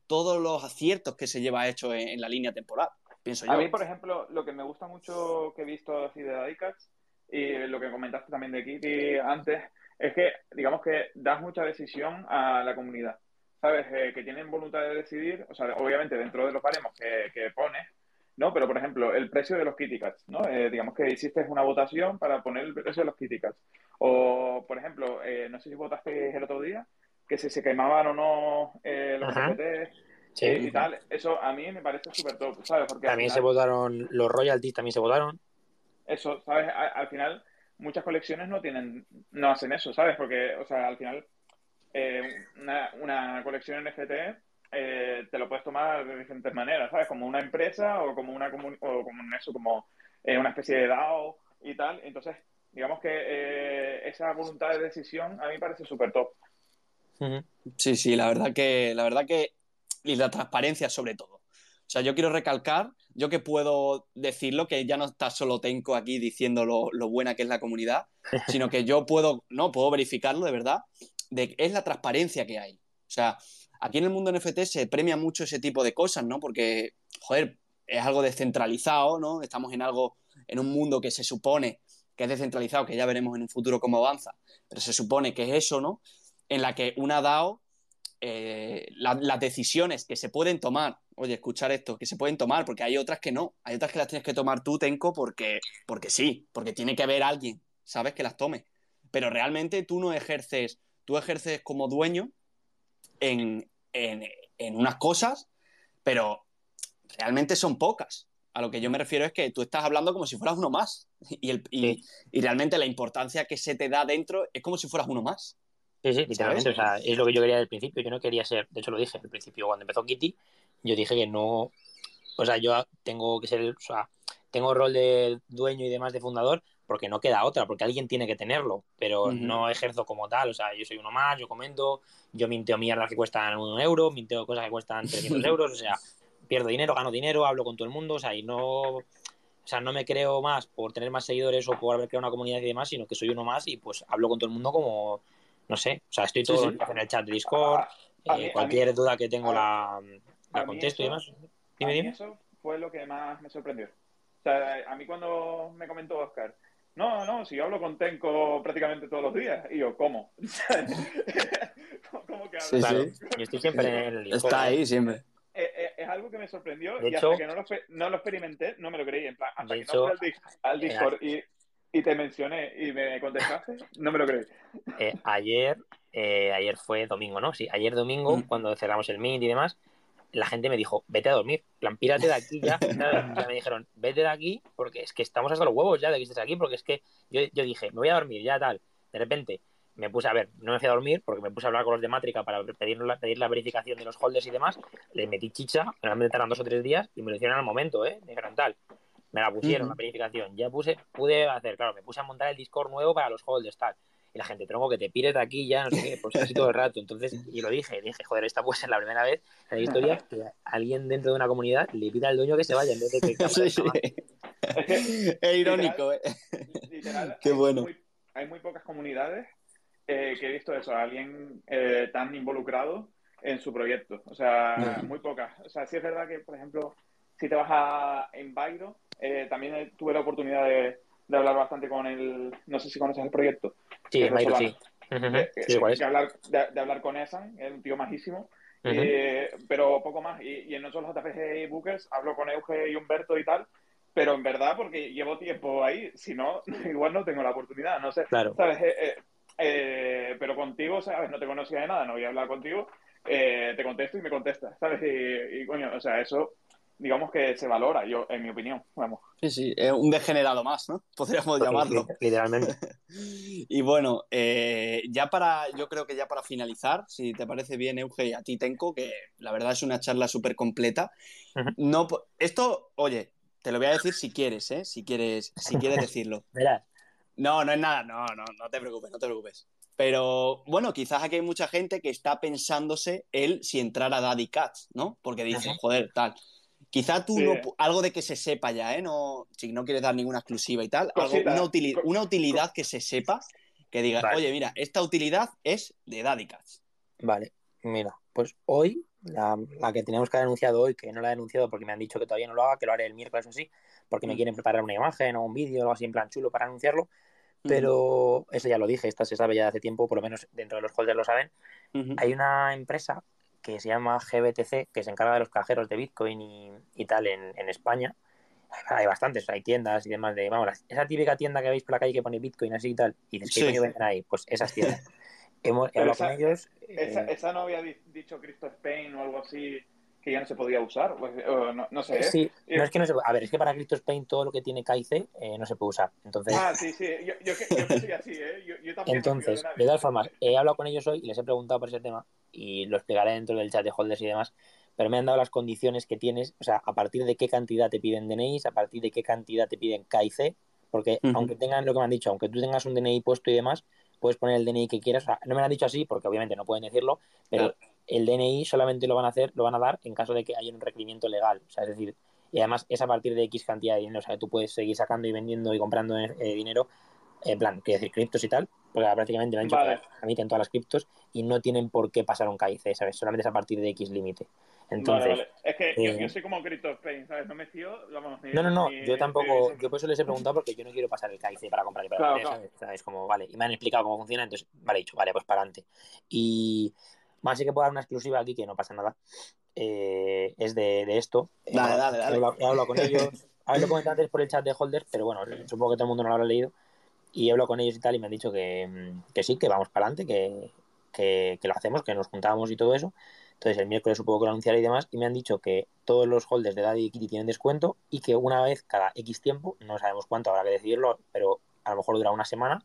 todos los aciertos que se lleva hecho en, en la línea temporal, pienso yo. A mí, por ejemplo, lo que me gusta mucho que he visto así de Diecast y lo que comentaste también de Kitty antes, es que, digamos que das mucha decisión a la comunidad. ¿Sabes? Eh, que tienen voluntad de decidir, o sea, obviamente dentro de los baremos que, que pones, ¿no? Pero, por ejemplo, el precio de los Kitty Cats, ¿no? Eh, digamos que hiciste una votación para poner el precio de los Kitty Cats. O, por ejemplo, eh, no sé si votaste el otro día, que si se quemaban o no eh, los. NFTs Sí. y tal. Eso a mí me parece súper top, ¿sabes? Porque al También final- se votaron, los royalties también se votaron. eso, ¿sabes? A- Al, final, muchas colecciones no tienen, no hacen eso, ¿sabes? Porque, o sea, al final, eh, una, una colección NFT eh, te lo puedes tomar de diferentes maneras, ¿sabes? Como una empresa o como una o como eso, como eh, una especie de DAO y tal. Entonces, digamos que eh, esa voluntad de decisión a mí me parece súper top. Sí, sí, la verdad que, la verdad que, y la transparencia sobre todo. O sea, yo quiero recalcar, yo que puedo decirlo, que ya no está solo Tenko aquí diciendo lo, lo buena que es la comunidad, sino que yo puedo, no, puedo verificarlo de verdad, es la transparencia que hay. O sea, aquí en el mundo NFT se premia mucho ese tipo de cosas, ¿no? Porque, joder, es algo descentralizado, ¿no? Estamos en algo, en un mundo que se supone que es descentralizado, que ya veremos en un futuro cómo avanza, pero se supone que es eso, ¿no? En la que una DAO, eh, la- las decisiones que se pueden tomar, oye, escuchar esto, que se pueden tomar, porque hay otras que no, hay otras que las tienes que tomar tú, Tenko, porque, porque sí, porque tiene que haber alguien, ¿sabes? Que las tome. Pero realmente tú no ejerces, tú ejerces como dueño en, en, en unas cosas, pero realmente son pocas. A lo que yo me refiero es que tú estás hablando como si fueras uno más. Y, el, y, Sí. y realmente la importancia que se te da dentro es como si fueras uno más. Sí, sí, literalmente. O sea, es lo que yo quería del principio. Yo no quería ser, de hecho lo dije al principio, cuando empezó Kitty, yo dije que no. O sea, yo tengo que ser, o sea, tengo rol de dueño y demás de fundador, porque no queda otra, porque alguien tiene que tenerlo, pero no ejerzo como tal, o sea, yo soy uno más, yo comento, yo minteo mierdas que cuestan un euro, minteo cosas que cuestan 300 euros, o sea, pierdo dinero, gano dinero, hablo con todo el mundo, o sea, y no, o sea, no me creo más por tener más seguidores o por haber creado una comunidad y demás, sino que soy uno más y pues hablo con todo el mundo como, no sé, o sea, estoy todo sí. en el chat de Discord, A- a eh, mí- cualquier mí- duda que tengo a- la, contesto y demás. Dime, dime. eso fue lo que más me sorprendió. O sea, a mí cuando me comentó Oscar, no, no, si yo hablo con Tenko prácticamente todos los días. Y yo, ¿cómo? ¿Cómo que hablas? Sí, Claro, sí. yo estoy siempre en el Discord. Está ahí siempre. Eh, eh, es algo que me sorprendió De y hecho- hasta que no lo, exper- no lo experimenté, no me lo creí. En plan, hasta De que hecho, no fui al, eh, Discord y, y te mencioné y me contestaste, no me lo creí. Eh, ayer, eh, ayer fue domingo, ¿no? Sí, ayer domingo, Mm. cuando cerramos el Meet y demás, la gente me dijo, vete a dormir, plan, pírate de aquí ya. me dijeron, vete de aquí porque es que estamos hasta los huevos ya de que estés aquí, porque es que yo, yo dije, me voy a dormir, ya tal. De repente me puse a ver, no me fui a dormir porque me puse a hablar con los de Mátrica para pedir la, pedir la verificación de los holders y demás. Les metí chicha, realmente tardan dos o tres días y me lo hicieron al momento, ¿eh? Me dijeron tal. Me la pusieron, Ujú. la verificación. Ya puse, pude hacer, claro, me puse a montar el Discord nuevo para los holders, tal. Y la gente, tronco, que te pires de aquí ya, no sé qué, pues así todo el rato. Entonces, y lo dije, dije, joder, esta puede ser la primera vez en la historia que alguien dentro de una comunidad le pida al dueño que se vaya en vez de que Sí, sí. Es irónico, ¿eh? literal, Qué hay bueno. muy- hay muy pocas comunidades eh, que he visto eso, alguien eh, tan involucrado en su proyecto. O sea, muy pocas. O sea, sí es verdad que, por ejemplo, si te vas a Enviro, eh, también tuve la oportunidad de, de hablar bastante con el, no sé si conoces el proyecto, Sí, Es Mayro, sí. de, Sí, de hablar, de, de hablar con Esan, es un tío majísimo, Ujú. eh, pero poco más. Y, y en otros JPG Bookers hablo con Euge y Humberto y tal, pero en verdad porque llevo tiempo ahí, si no, igual no tengo la oportunidad, no sé. Claro. ¿Sabes? Eh, eh, eh, pero contigo, ¿sabes? No te conocía de nada, no voy a hablar contigo, eh, te contesto y me contestas, ¿sabes? Y, y, coño, o sea, eso digamos que se valora, yo, en mi opinión, vamos. Sí, sí, es un degenerado más, ¿no? Podríamos llamarlo. Literalmente. Y bueno, eh, ya para, yo creo que ya para finalizar, si te parece bien, Euge, y a ti, Tenko, que la verdad es una charla súper completa. No, esto, oye, te lo voy a decir si quieres, ¿eh? Si quieres, si quieres decirlo. Verás. No, no es nada, no, no, no te preocupes, no te preocupes. Pero bueno, quizás aquí hay mucha gente que está pensándose él si entrar a Daddy Cats, ¿no? Porque dice, Ajá. joder, tal. Quizá tú Sí. no, algo de que se sepa ya, ¿eh? No, si no quieres dar ninguna exclusiva y tal, algo, Cosita. una, utili- Co- una utilidad que se sepa, que diga, Vale. oye, mira, esta utilidad es de Daddy Cats. Vale, mira, pues hoy, la, la que teníamos que haber anunciado hoy, que no la he anunciado porque me han dicho que todavía no lo haga, que lo haré el miércoles o así, porque me Mm. quieren preparar una imagen o un vídeo o algo así en plan chulo para anunciarlo, pero eso ya lo dije, esta se sabe ya hace tiempo, por lo menos dentro de los holders lo saben. Hay una empresa que se llama GBTC, que se encarga de los cajeros de Bitcoin y, y tal en, en España. Hay, hay bastantes, hay tiendas y demás de, vamos, esa típica tienda que veis por la calle que pone Bitcoin así y tal, y dices, ¿qué Sí. venden ahí? Pues esas tiendas. Hemos hablado esa- con ellos. Esa, eh, esa no había di- dicho Cristo Spain o algo así que ya no se podía usar, pues, o no, no sé. ¿eh? Sí, Y- no es que no se A ver, es que para Crypto Spain todo lo que tiene KIC eh, no se puede usar. Entonces, Ah, sí, sí, yo, yo, que- yo que soy así, ¿eh? Yo, yo también. entonces de todas formas, he hablado con ellos hoy y les he preguntado por ese tema y lo explicaré dentro del chat de holders y demás. Pero me han dado las condiciones que tienes, o sea, a partir de qué cantidad te piden DNIs, a partir de qué cantidad te piden KIC, porque Ujú. aunque tengan lo que me han dicho, aunque tú tengas un DNI puesto y demás, puedes poner el DNI que quieras. O sea, no me lo han dicho así porque obviamente no pueden decirlo, pero Claro. El DNI solamente lo van a hacer, lo van a dar en caso de que haya un requerimiento legal. O sea, es decir, y además es a partir de X cantidad de dinero. O sea, tú puedes seguir sacando y vendiendo y comprando eh, dinero, en plan, quiero decir, criptos y tal, porque prácticamente me han dicho Vale. que todas las criptos y no tienen por qué pasar un KIC, ¿sabes? Solamente es a partir de X límite. Entonces, Vale, vale. Es que yo, eh, yo soy como Cristo Spain, ¿sabes? No me fío, vamos, no, no, no, ni- yo tampoco, yo por eso les he preguntado porque yo no quiero pasar el KIC para comprar y para Claro, vender, claro. ¿sabes? ¿sabes? Como, vale, y me han explicado cómo funciona, entonces, vale, he dicho, vale, pues para adelante. Y más sí que puedo dar una exclusiva aquí, que no pasa nada, eh, es de, de esto. Dale, hablado- dale, dale. He hablado, he hablado con ellos, a ver, lo comenté antes por el chat de holders, pero bueno, supongo que todo el mundo no lo habrá leído, y he hablado con ellos y tal, y me han dicho que, mm, que sí, que vamos para adelante, que, que, que lo hacemos, que nos juntamos y todo eso. Entonces el miércoles supongo que lo anunciaré y demás, y me han dicho que todos los holders de Daddy y Kitty tienen descuento y que una vez cada X tiempo, no sabemos cuánto habrá que decidirlo, pero a lo mejor dura una semana.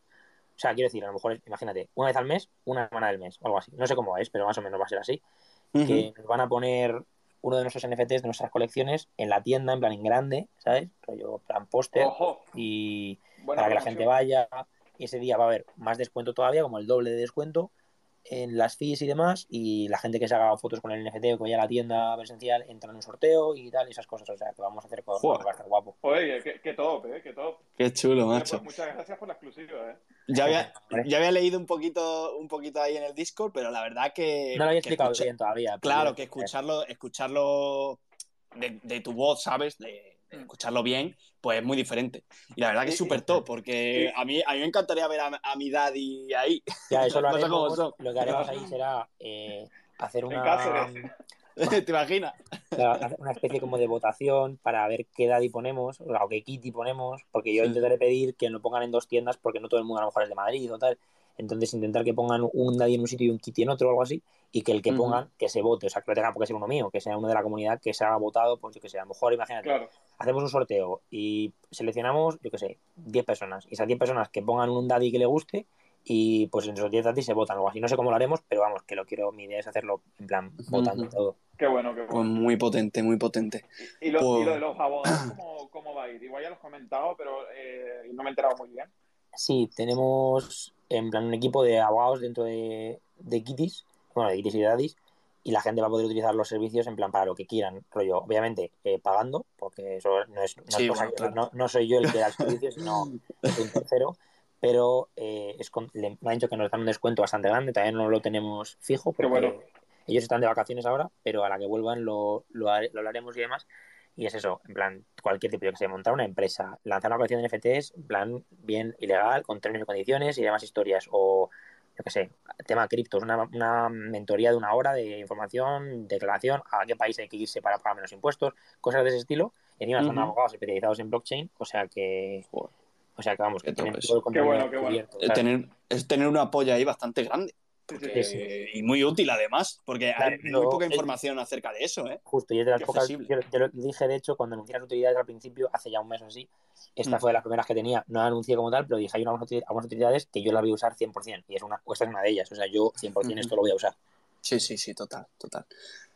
O sea, quiero decir, a lo mejor, imagínate, una vez al mes, una semana del mes, o algo así. No sé cómo es, pero más o menos va a ser así. Que nos van a poner uno de nuestros NFTs de nuestras colecciones en la tienda, en plan en grande, ¿sabes? Rollo plan póster. Y buena para que la gente vaya. Y ese día va a haber más descuento todavía, como el doble de descuento en las fees y demás. Y la gente que se haga fotos con el NFT o que vaya a la tienda presencial entra en un sorteo y tal, y esas cosas. O sea, que vamos a hacer cosas va a estar guapo. Oye, qué, qué top, ¿eh? Qué top. Qué chulo, macho. pues muchas gracias por la exclusiva, ¿eh? Ya había, ya había leído un poquito, un poquito ahí en el Discord, pero la verdad que. No lo había explicado escucha- bien todavía. Claro, que escucharlo, escucharlo de, de tu voz, ¿sabes? De escucharlo bien, pues es muy diferente. Y la verdad que es súper top, porque a mí, a mí me encantaría ver a, a mi daddy ahí. Ya, eso lo haremos. Lo que haremos ahí será eh, hacer una, Cáceres. ¿Te imaginas? una especie como de votación para ver qué daddy ponemos o qué kitty ponemos, porque yo intentaré pedir que lo pongan en dos tiendas porque no todo el mundo a lo mejor es de Madrid o tal. Entonces intentar que pongan un daddy en un sitio y un kitty en otro o algo así y que el que pongan que se vote, o sea, que no tenga por qué ser uno mío, que sea uno de la comunidad que se haga votado, pues yo que sé, a lo mejor imagínate, Claro. hacemos un sorteo y seleccionamos, yo que sé, 10 personas. Y esas 10 personas que pongan un daddy que le guste y pues en esos 10 daddy se votan o algo así. No sé cómo lo haremos, pero vamos, que lo quiero, mi idea es hacerlo en plan votando Ujú. todo. Qué bueno, qué bueno. Pues muy potente, muy potente. Y lo, Pues- y lo de los abogados, ¿cómo, cómo va a ir? Igual ya lo has comentado, pero eh, no me he enterado muy bien. Sí, tenemos en plan un equipo de abogados dentro de, de Kitties, bueno, de Kitties y de Daddies, y la gente va a poder utilizar los servicios en plan para lo que quieran, rollo, obviamente eh, pagando, porque eso no es, no, Sí, bueno, claro. no- no soy yo el que da el servicio, sino un tercero, pero eh, es con- le- me han dicho que nos dan un descuento bastante grande, también no lo tenemos fijo, porque bueno. ellos están de vacaciones ahora, pero a la que vuelvan lo, lo, lo hablaremos y demás. Y es eso, en plan, cualquier tipo, yo que sé, montar una empresa, lanzar una colección de NFTs, en plan, bien ilegal, con términos y condiciones y demás historias. O, yo que sé, tema criptos, una, una mentoría de una hora de información, declaración, a qué país hay que irse para pagar menos impuestos, cosas de ese estilo. Y encima son Ujú. abogados especializados en blockchain, o sea que, Joder. o sea que vamos, que tienen todo el Qué contenido bueno, qué bueno. cubierto, ¿sabes? tener, es tener un apoyo ahí bastante grande. Sí, sí. Y muy útil además, porque Claro, hay muy yo- poca el- información acerca de eso, ¿eh? Justo, y es de las Qué pocas. Yo, yo lo dije, de hecho, cuando anuncié las utilidades al principio, hace ya un mes o así. Esta Mm. fue de las primeras que tenía. No la anuncié como tal, pero dije hay unas, algunas utilidades que yo las voy a usar 100%. Y es una, esta es una de ellas. O sea, yo 100% esto lo voy a usar. Sí, sí, sí, total, total.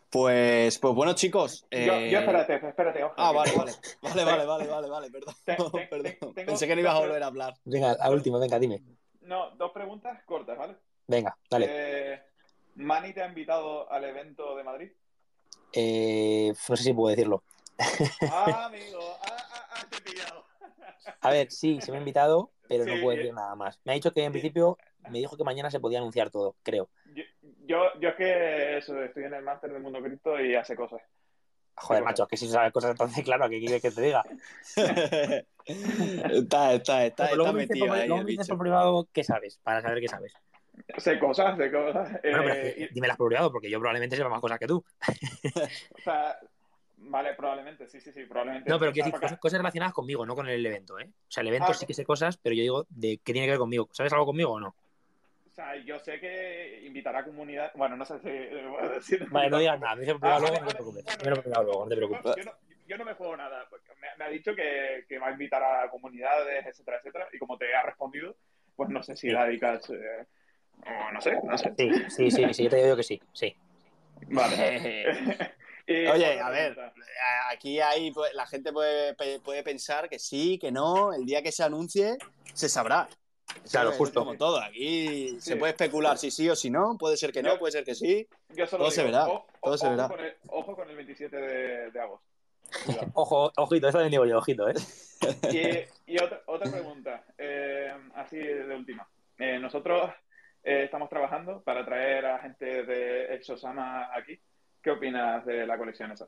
Pues, pues bueno, chicos. Yo, eh, yo espérate, espérate. ojo, Ah, vale, vale. Vale, vale, vale, vale, vale, perdón. Te- te- perdón. te- tengo- Pensé que no ibas a volver a hablar. Venga, la última, venga, dime. No, dos preguntas cortas, ¿vale? Venga, dale. Eh, ¿Mani te ha invitado al evento de Madrid? Eh, no sé si puedo decirlo. Ah, amigo, ah, ah, ah, te he pillado. A ver, sí, se me ha invitado, pero no puedo decir nada más. Me ha dicho que en principio, me dijo que mañana se podía anunciar todo, creo. Yo, yo, yo es que eso, estoy en el máster del mundo cripto y hace cosas. Joder, macho, que si sabes cosas entonces, claro, ¿qué quieres que te diga? está, está, está, está metido ahí luego me dices por privado qué sabes, para saber qué sabes. Sé cosas, sé cosas. Bueno, pero eh, es que y- dímelas por privado, porque yo probablemente sepa más cosas que tú. o sea, vale, probablemente, sí, sí, sí, probablemente. No, pero quiero decir, cosas, cosas relacionadas conmigo, no con el evento, ¿eh? O sea, el evento Ah, sí que sé cosas, pero yo digo de qué tiene que ver conmigo. ¿Sabes algo conmigo o no? o sea, yo sé que invitará a comunidad. Bueno, no sé si. Vale, no digas nada, me por Ah, luego, no vale, te preocupes. vale. Dímelo por privado luego, no te preocupes. Yo no, yo no me juego nada. Me, me ha dicho que, que va a invitar a comunidades, etcétera, etcétera. Y como te ha respondido, pues no sé si Sí. la dedicas. eh, o no sé, no sé. Sí, sí, sí, sí, yo te digo que sí, sí. Vale. Oye, a ver, aquí hay, pues, la gente puede, puede pensar que sí, que no, el día que se anuncie se sabrá. Claro, es justo. Como todo, aquí Sí. se puede especular si sí o si no, puede ser que no, puede ser que sí. Yo solo todo se verá, o- todo se verá. Con el, ojo con el 27 de, de agosto. Ojo, ojito, eso también digo yo, ojito, ¿eh? Y, y otra, otra pregunta, eh, así de última. Eh, nosotros eh, estamos trabajando para traer a gente de Exosama aquí. ¿Qué opinas de la colección esa?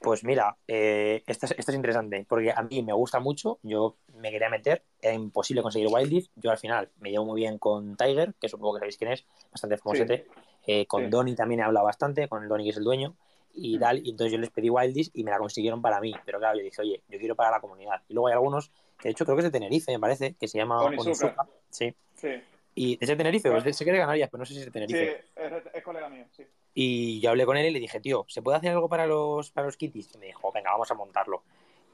Pues mira, eh, esto, es, esto es interesante, porque a mí me gusta mucho, yo me quería meter, era imposible conseguir Wildleaf, yo al final me llevo muy bien con Tiger, que supongo que sabéis quién es, bastante famosete, Eh, con Sí. Donny también he hablado bastante, con Donny que es el dueño, y tal, y entonces yo les pedí Wildleaf y me la consiguieron para mí, pero claro, yo dije, oye, yo quiero para la comunidad, y luego hay algunos, que de hecho creo que es de Tenerife, me parece, que se llama Onizuka. Onizuka, sí, Sí, y es de Tenerife, o es de, sé que es de Canarias, pero no sé si es de sí Tenerife. es, es colega mío, sí. Y yo hablé con él y le dije, tío, ¿se puede hacer algo para los, para los kitties? Y me dijo, venga, vamos a montarlo.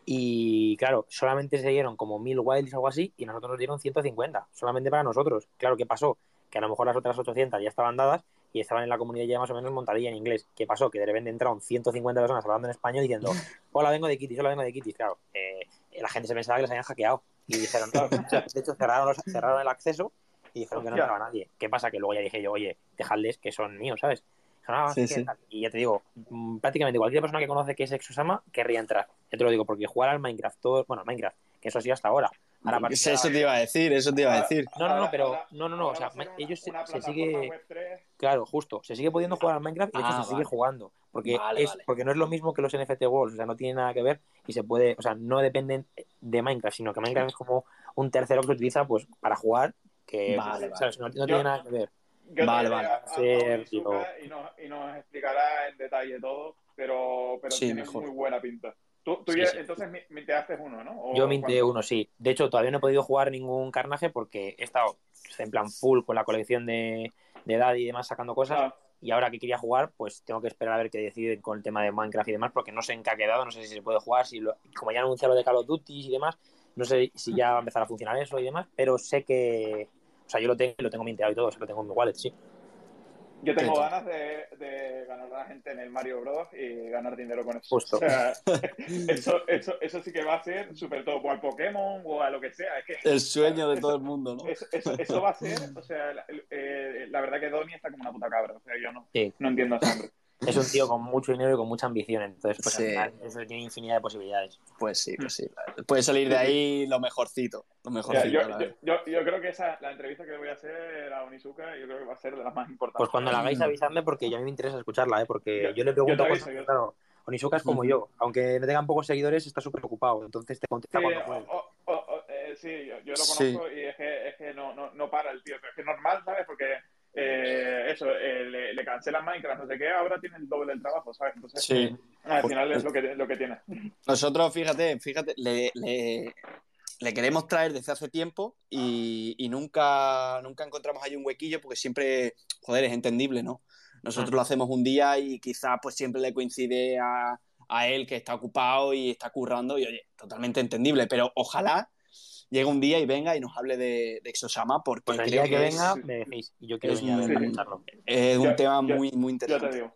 Y claro, solamente se dieron como mil wilds o algo así y nosotros nos dieron 150, solamente para nosotros. Claro, ¿qué pasó? Que a lo mejor las otras 800 ya estaban dadas y estaban en la comunidad ya más o menos montadilla en inglés. ¿Qué pasó? Que de repente entraron 150 personas hablando en español diciendo, hola, vengo de Kitty, hola, vengo de Kitty. Claro, eh, la gente se pensaba que les habían hackeado y dijeron, no, de hecho cerraron, los- cerraron el acceso y dijeron que no Hostia. entraba nadie. ¿Qué pasa? Que luego ya dije yo, oye, dejadles que son míos, ¿sabes? Dijeron, "Ah, Sí, ¿qué sí. tal?". Y ya te digo, mm, prácticamente cualquier persona que conoce que es Exosama querría entrar. Ya te lo digo, porque jugar al Minecraft, todo, bueno, Minecraft, que eso sí hasta ahora. Eso te iba a decir, eso te iba a decir. No, no, no, pero- no, no, no, o sea, una- ellos se- se sigue- web 3. Claro, justo. Se sigue pudiendo jugar al Minecraft y de hecho Ah, se sigue jugando. Porque, Vale, es, vale. porque no es lo mismo que los NFT Worlds, o sea, no tiene nada que ver y se puede, o sea, no dependen de Minecraft, sino que Minecraft es como un tercero que se utiliza pues para jugar, que Vale, ¿sabes? no, no Yo- tiene nada que ver. Yo Vale, vale. a- y nos, y nos explicará en detalle todo, pero, pero Sí, tiene mejor. muy buena pinta. Tú, tú Sí, ya- sí. entonces mi- minteaste uno, ¿no? ¿O Yo minté cuánto? uno, sí. De hecho, todavía no he podido jugar ningún carnaje porque he estado en plan full con la colección de, de edad y demás sacando cosas. Ah, Y ahora que quería jugar, pues tengo que esperar a ver qué deciden con el tema de Minecraft y demás, porque no sé en qué ha quedado, no sé si se puede jugar, si lo- como ya han anunciado lo de Call of Duty y demás, no sé si ya va a empezar a funcionar eso y demás, pero sé que, o sea, yo lo tengo, lo tengo minteado y todo, o sea, lo tengo en mi wallet, sí. yo tengo Qué ganas de, de ganar a la gente en el Mario Bros. y ganar dinero con eso. Justo. O sea, eso, eso, eso sí que va a ser súper top, o al Pokémon o a lo que sea. Es que El sueño de todo el mundo, ¿no? eso, eso, eso va a ser, o sea, la, eh, la verdad que Donnie está como una puta cabra. O sea, yo no, Sí. no entiendo a hombre. Es un tío con mucho dinero y con mucha ambición, entonces, pues Sí. al final, eso tiene infinidad de posibilidades. Pues sí, pues sí. Puede salir de ahí lo mejorcito. Lo mejorcito, yo, yo, yo, yo creo que esa, la entrevista que le voy a hacer a Onizuka, yo creo que va a ser de las más importantes. Pues cuando la hagáis, avisadme porque ya a mí me interesa escucharla, ¿eh? porque Yo- yo, le yo pregunto cosas, aviso, yo- claro, Onizuka es como Ujú. yo, aunque no tengan pocos seguidores, está súper ocupado, entonces te contesta Sí, cuando puede. o- o- o- eh, sí, yo, yo lo Sí. conozco y es que, es que no, no, no para el tío. Es que es normal, ¿sabes? Porque eh, eso, eh, le, le cancelan Minecraft, no sé qué, ahora tiene el doble del trabajo, ¿sabes? Entonces, Sí. al Pues- final es lo que, lo que tiene. Nosotros, fíjate, fíjate, le, le- le queremos traer desde hace tiempo y, y nunca, nunca encontramos ahí un huequillo porque siempre, joder, es entendible, ¿no? Nosotros Mm. lo hacemos un día y quizás pues siempre le coincide a, a él que está ocupado y está currando y oye, totalmente entendible, pero ojalá llegue un día y venga y nos hable de, de Exosama porque Pues el creo día que, venga, me decís, y yo quiero es venir a ver para muy- escucharlo. es un Yo- tema yo- muy, muy Yo te interesante. digo.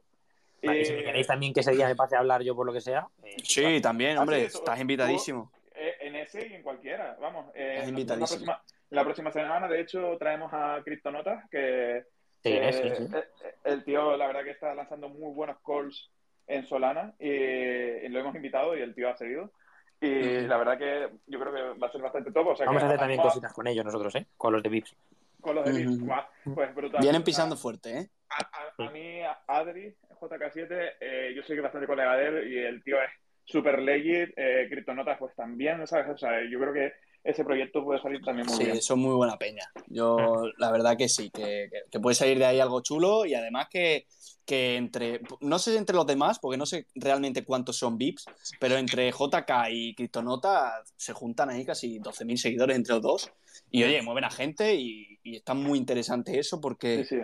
Vale, si me queréis también que ese día me pase a hablar yo por lo que sea, eh, Sí, también, Ah, hombre, estás invitadísimo. Eh, en ese y en cualquiera, vamos. Eh, Estás invitadísimo. La próxima, la próxima semana, de hecho, traemos a Cryptonotas, que sí, eh, sí, sí. eh, el tío, la verdad que está lanzando muy buenos calls en Solana y, y lo hemos invitado y el tío ha seguido. Y la verdad que yo creo que va a ser bastante top. O sea Vamos que a hacer también cositas con ellos nosotros, ¿eh? Con los de Vips. Con los de Vips, guau, pues brutal. Vienen pisando fuerte, ¿eh? A, a- a mí, Adri, JK7, eh, yo soy bastante colega de él y el tío es súper legit. Eh, Cryptonotas, pues también, ¿sabes? O sea, yo creo que ese proyecto puede salir también muy Sí, bien. son muy buena peña. Yo, la verdad que sí, que, que- puede salir de ahí algo chulo y además que, que entre, no sé entre los demás, porque no sé realmente cuántos son VIPs, pero entre JK y Cryptonota se juntan ahí casi 12.000 seguidores entre los dos. Y oye, mueven a gente y, y está muy interesante eso porque, Sí, sí.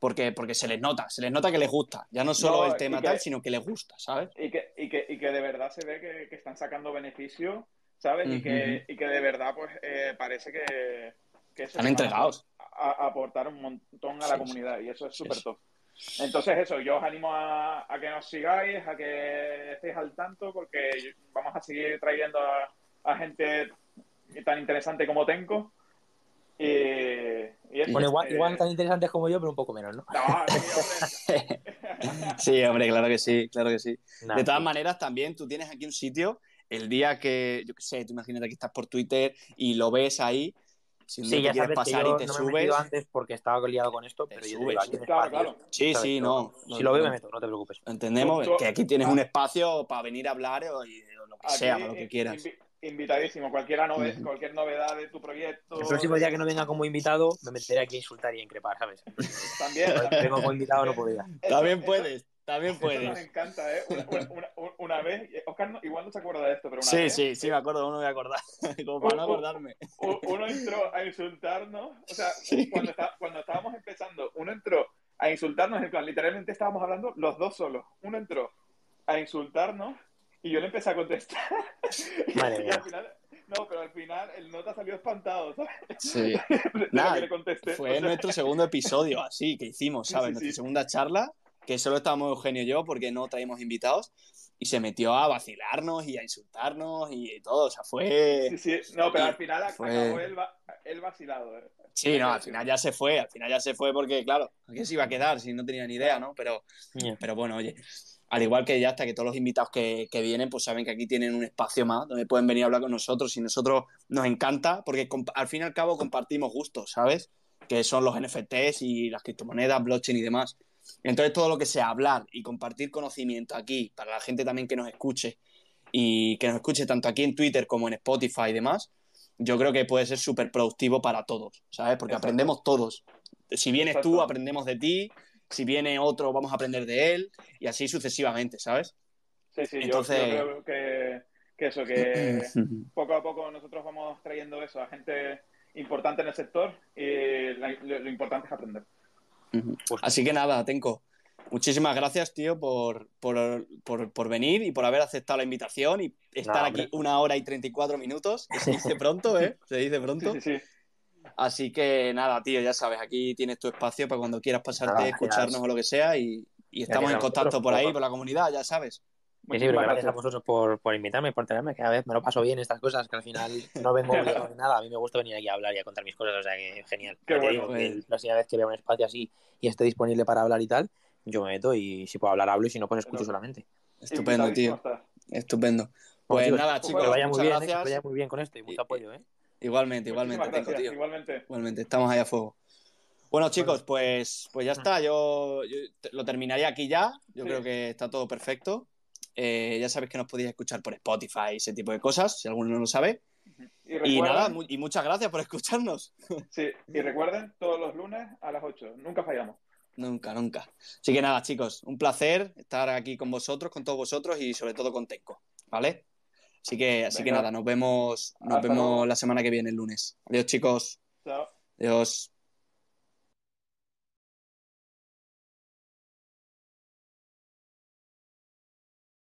porque, porque se les nota, se les nota que les gusta. Ya no solo No, el tema que- tal, sino que les gusta, ¿sabes? Y que, y que, y que de verdad se ve que, que están sacando beneficio, ¿sabes? Y, que, y que de verdad, pues, eh, parece que, que eso Están que van a entregados. A, a aportar un montón a la Sí, comunidad y eso es súper sí. top. Entonces, eso, yo os animo a, a que nos sigáis, a que estéis al tanto, porque vamos a seguir trayendo a, a gente tan interesante como Tenko. Y, y eso, Bueno, igual, eh, igual tan interesantes como yo, pero un poco menos, ¿no? no, sí, hombre. Sí, hombre, claro que sí, claro que sí. Nah, De todas sí. maneras, también tú tienes aquí un sitio, el día que, yo qué sé, tú imagínate que estás por Twitter y lo ves ahí, si Sí, ya sabes que pasar yo y te no me he subes, metido antes porque estaba liado con esto, pero yo subes. digo, Claro, claro. sí, ¿sabes? sí, no. Si lo veo me meto, no te preocupes. Entendemos que aquí tienes un espacio para venir a hablar o, y- o lo que Aquí, sea, para lo que quieras. invi- invitadísimo. Cualquiera nove- Ujú. Cualquier novedad de tu proyecto. El próximo día que no venga como invitado, me meteré aquí a insultar y a increpar, ¿sabes? También. Vengo como invitado, no podría. Eso- También puedes, también puedes. encanta, ¿eh? Una, una- una- vez, Oscar no- igual no se acuerda de esto, pero una Sí, vez sí, sí, me acuerdo, no me voy a acordar. Como para no acordarme. uno entró a insultarnos, o sea, Sí. cuando, está- cuando estábamos empezando, uno entró a insultarnos, en plan, literalmente estábamos hablando los dos solos. Uno entró a insultarnos y yo le empecé a contestar. Madre mía. al final No, pero al final el nota salió espantado, ¿sabes? Sí. Nada, le contesté. Fue O sea, nuestro segundo episodio, así, que hicimos, Sí, ¿sabes? sí, Nuestra sí. segunda charla, que solo estábamos Eugenio y yo porque no traímos invitados, y se metió a vacilarnos y a insultarnos y todo, o sea, fue... Sí, sí. No, pero al final Fue- acabó el, va- el vacilado. eh. Sí, no, al final ya se fue, al final ya se fue porque, claro, ¿a qué se iba a quedar si no tenía ni idea, ¿no? Pero, Yeah. pero bueno, oye, al igual que ya hasta que todos los invitados que, que vienen, pues saben que aquí tienen un espacio más donde pueden venir a hablar con nosotros y nosotros nos encanta porque al fin y al cabo compartimos gustos, ¿sabes? Que son los NFTs y las criptomonedas, blockchain y demás. Entonces todo lo que sea hablar y compartir conocimiento aquí para la gente también que nos escuche y que nos escuche tanto aquí en Twitter como en Spotify y demás, yo creo que puede ser súper productivo para todos, ¿sabes? Porque Exacto. aprendemos todos. Si vienes tú, aprendemos de ti. Si viene otro, vamos a aprender de él. Y así sucesivamente, ¿sabes? Sí, sí, yo- Entonces- yo, creo que, que eso, que poco a poco nosotros vamos trayendo eso a gente importante en el sector y lo importante es aprender. Así que nada, Tenco. Muchísimas gracias, tío, por, por, por, por venir y por haber aceptado la invitación y estar aquí una hora y 34 minutos. que se dice pronto, ¿eh? Se dice pronto. Sí, sí, sí. Así que nada, tío, ya sabes, aquí tienes tu espacio para cuando quieras pasarte, Nada, escucharnos o lo que sea y, y estamos en contacto por ahí, por la comunidad, ya sabes. Sí, sí, pero gracias a vosotros por, por invitarme, por tenerme, que a veces me lo paso bien estas cosas, que al final no vengo obligado ni nada. A mí me gusta venir aquí a hablar y a contar mis cosas, o sea que genial. Qué bueno. digo que la próxima vez que vea un espacio así y esté disponible para hablar y tal, yo me meto y si puedo hablar, hablo y si no, pues escucho Pero- solamente. Estupendo, tío. Estupendo. Pues nada, chicos, que vaya muy bien, ¿eh? que vaya muy bien con esto y mucho Y- apoyo, ¿eh? Igualmente, igualmente, tío. igualmente. Igualmente, estamos ahí a fuego. Bueno, chicos, pues, pues ya está. Yo, lo terminaría aquí ya. Yo Sí. creo que está todo perfecto. Eh, ya sabéis que nos podéis escuchar por Spotify y ese tipo de cosas, si alguno no lo sabe. Y, nada, mu- y muchas gracias por escucharnos. sí, y recuerden, todos los lunes a las 8. Nunca fallamos. Nunca, nunca. Así que nada, chicos, un placer estar aquí con vosotros, con todos vosotros y sobre todo con Tenco, ¿vale? Así que, así que nada, nos vemos, nos Hasta vemos luego. la semana que viene, el lunes. Adiós, chicos. Chao. Adiós.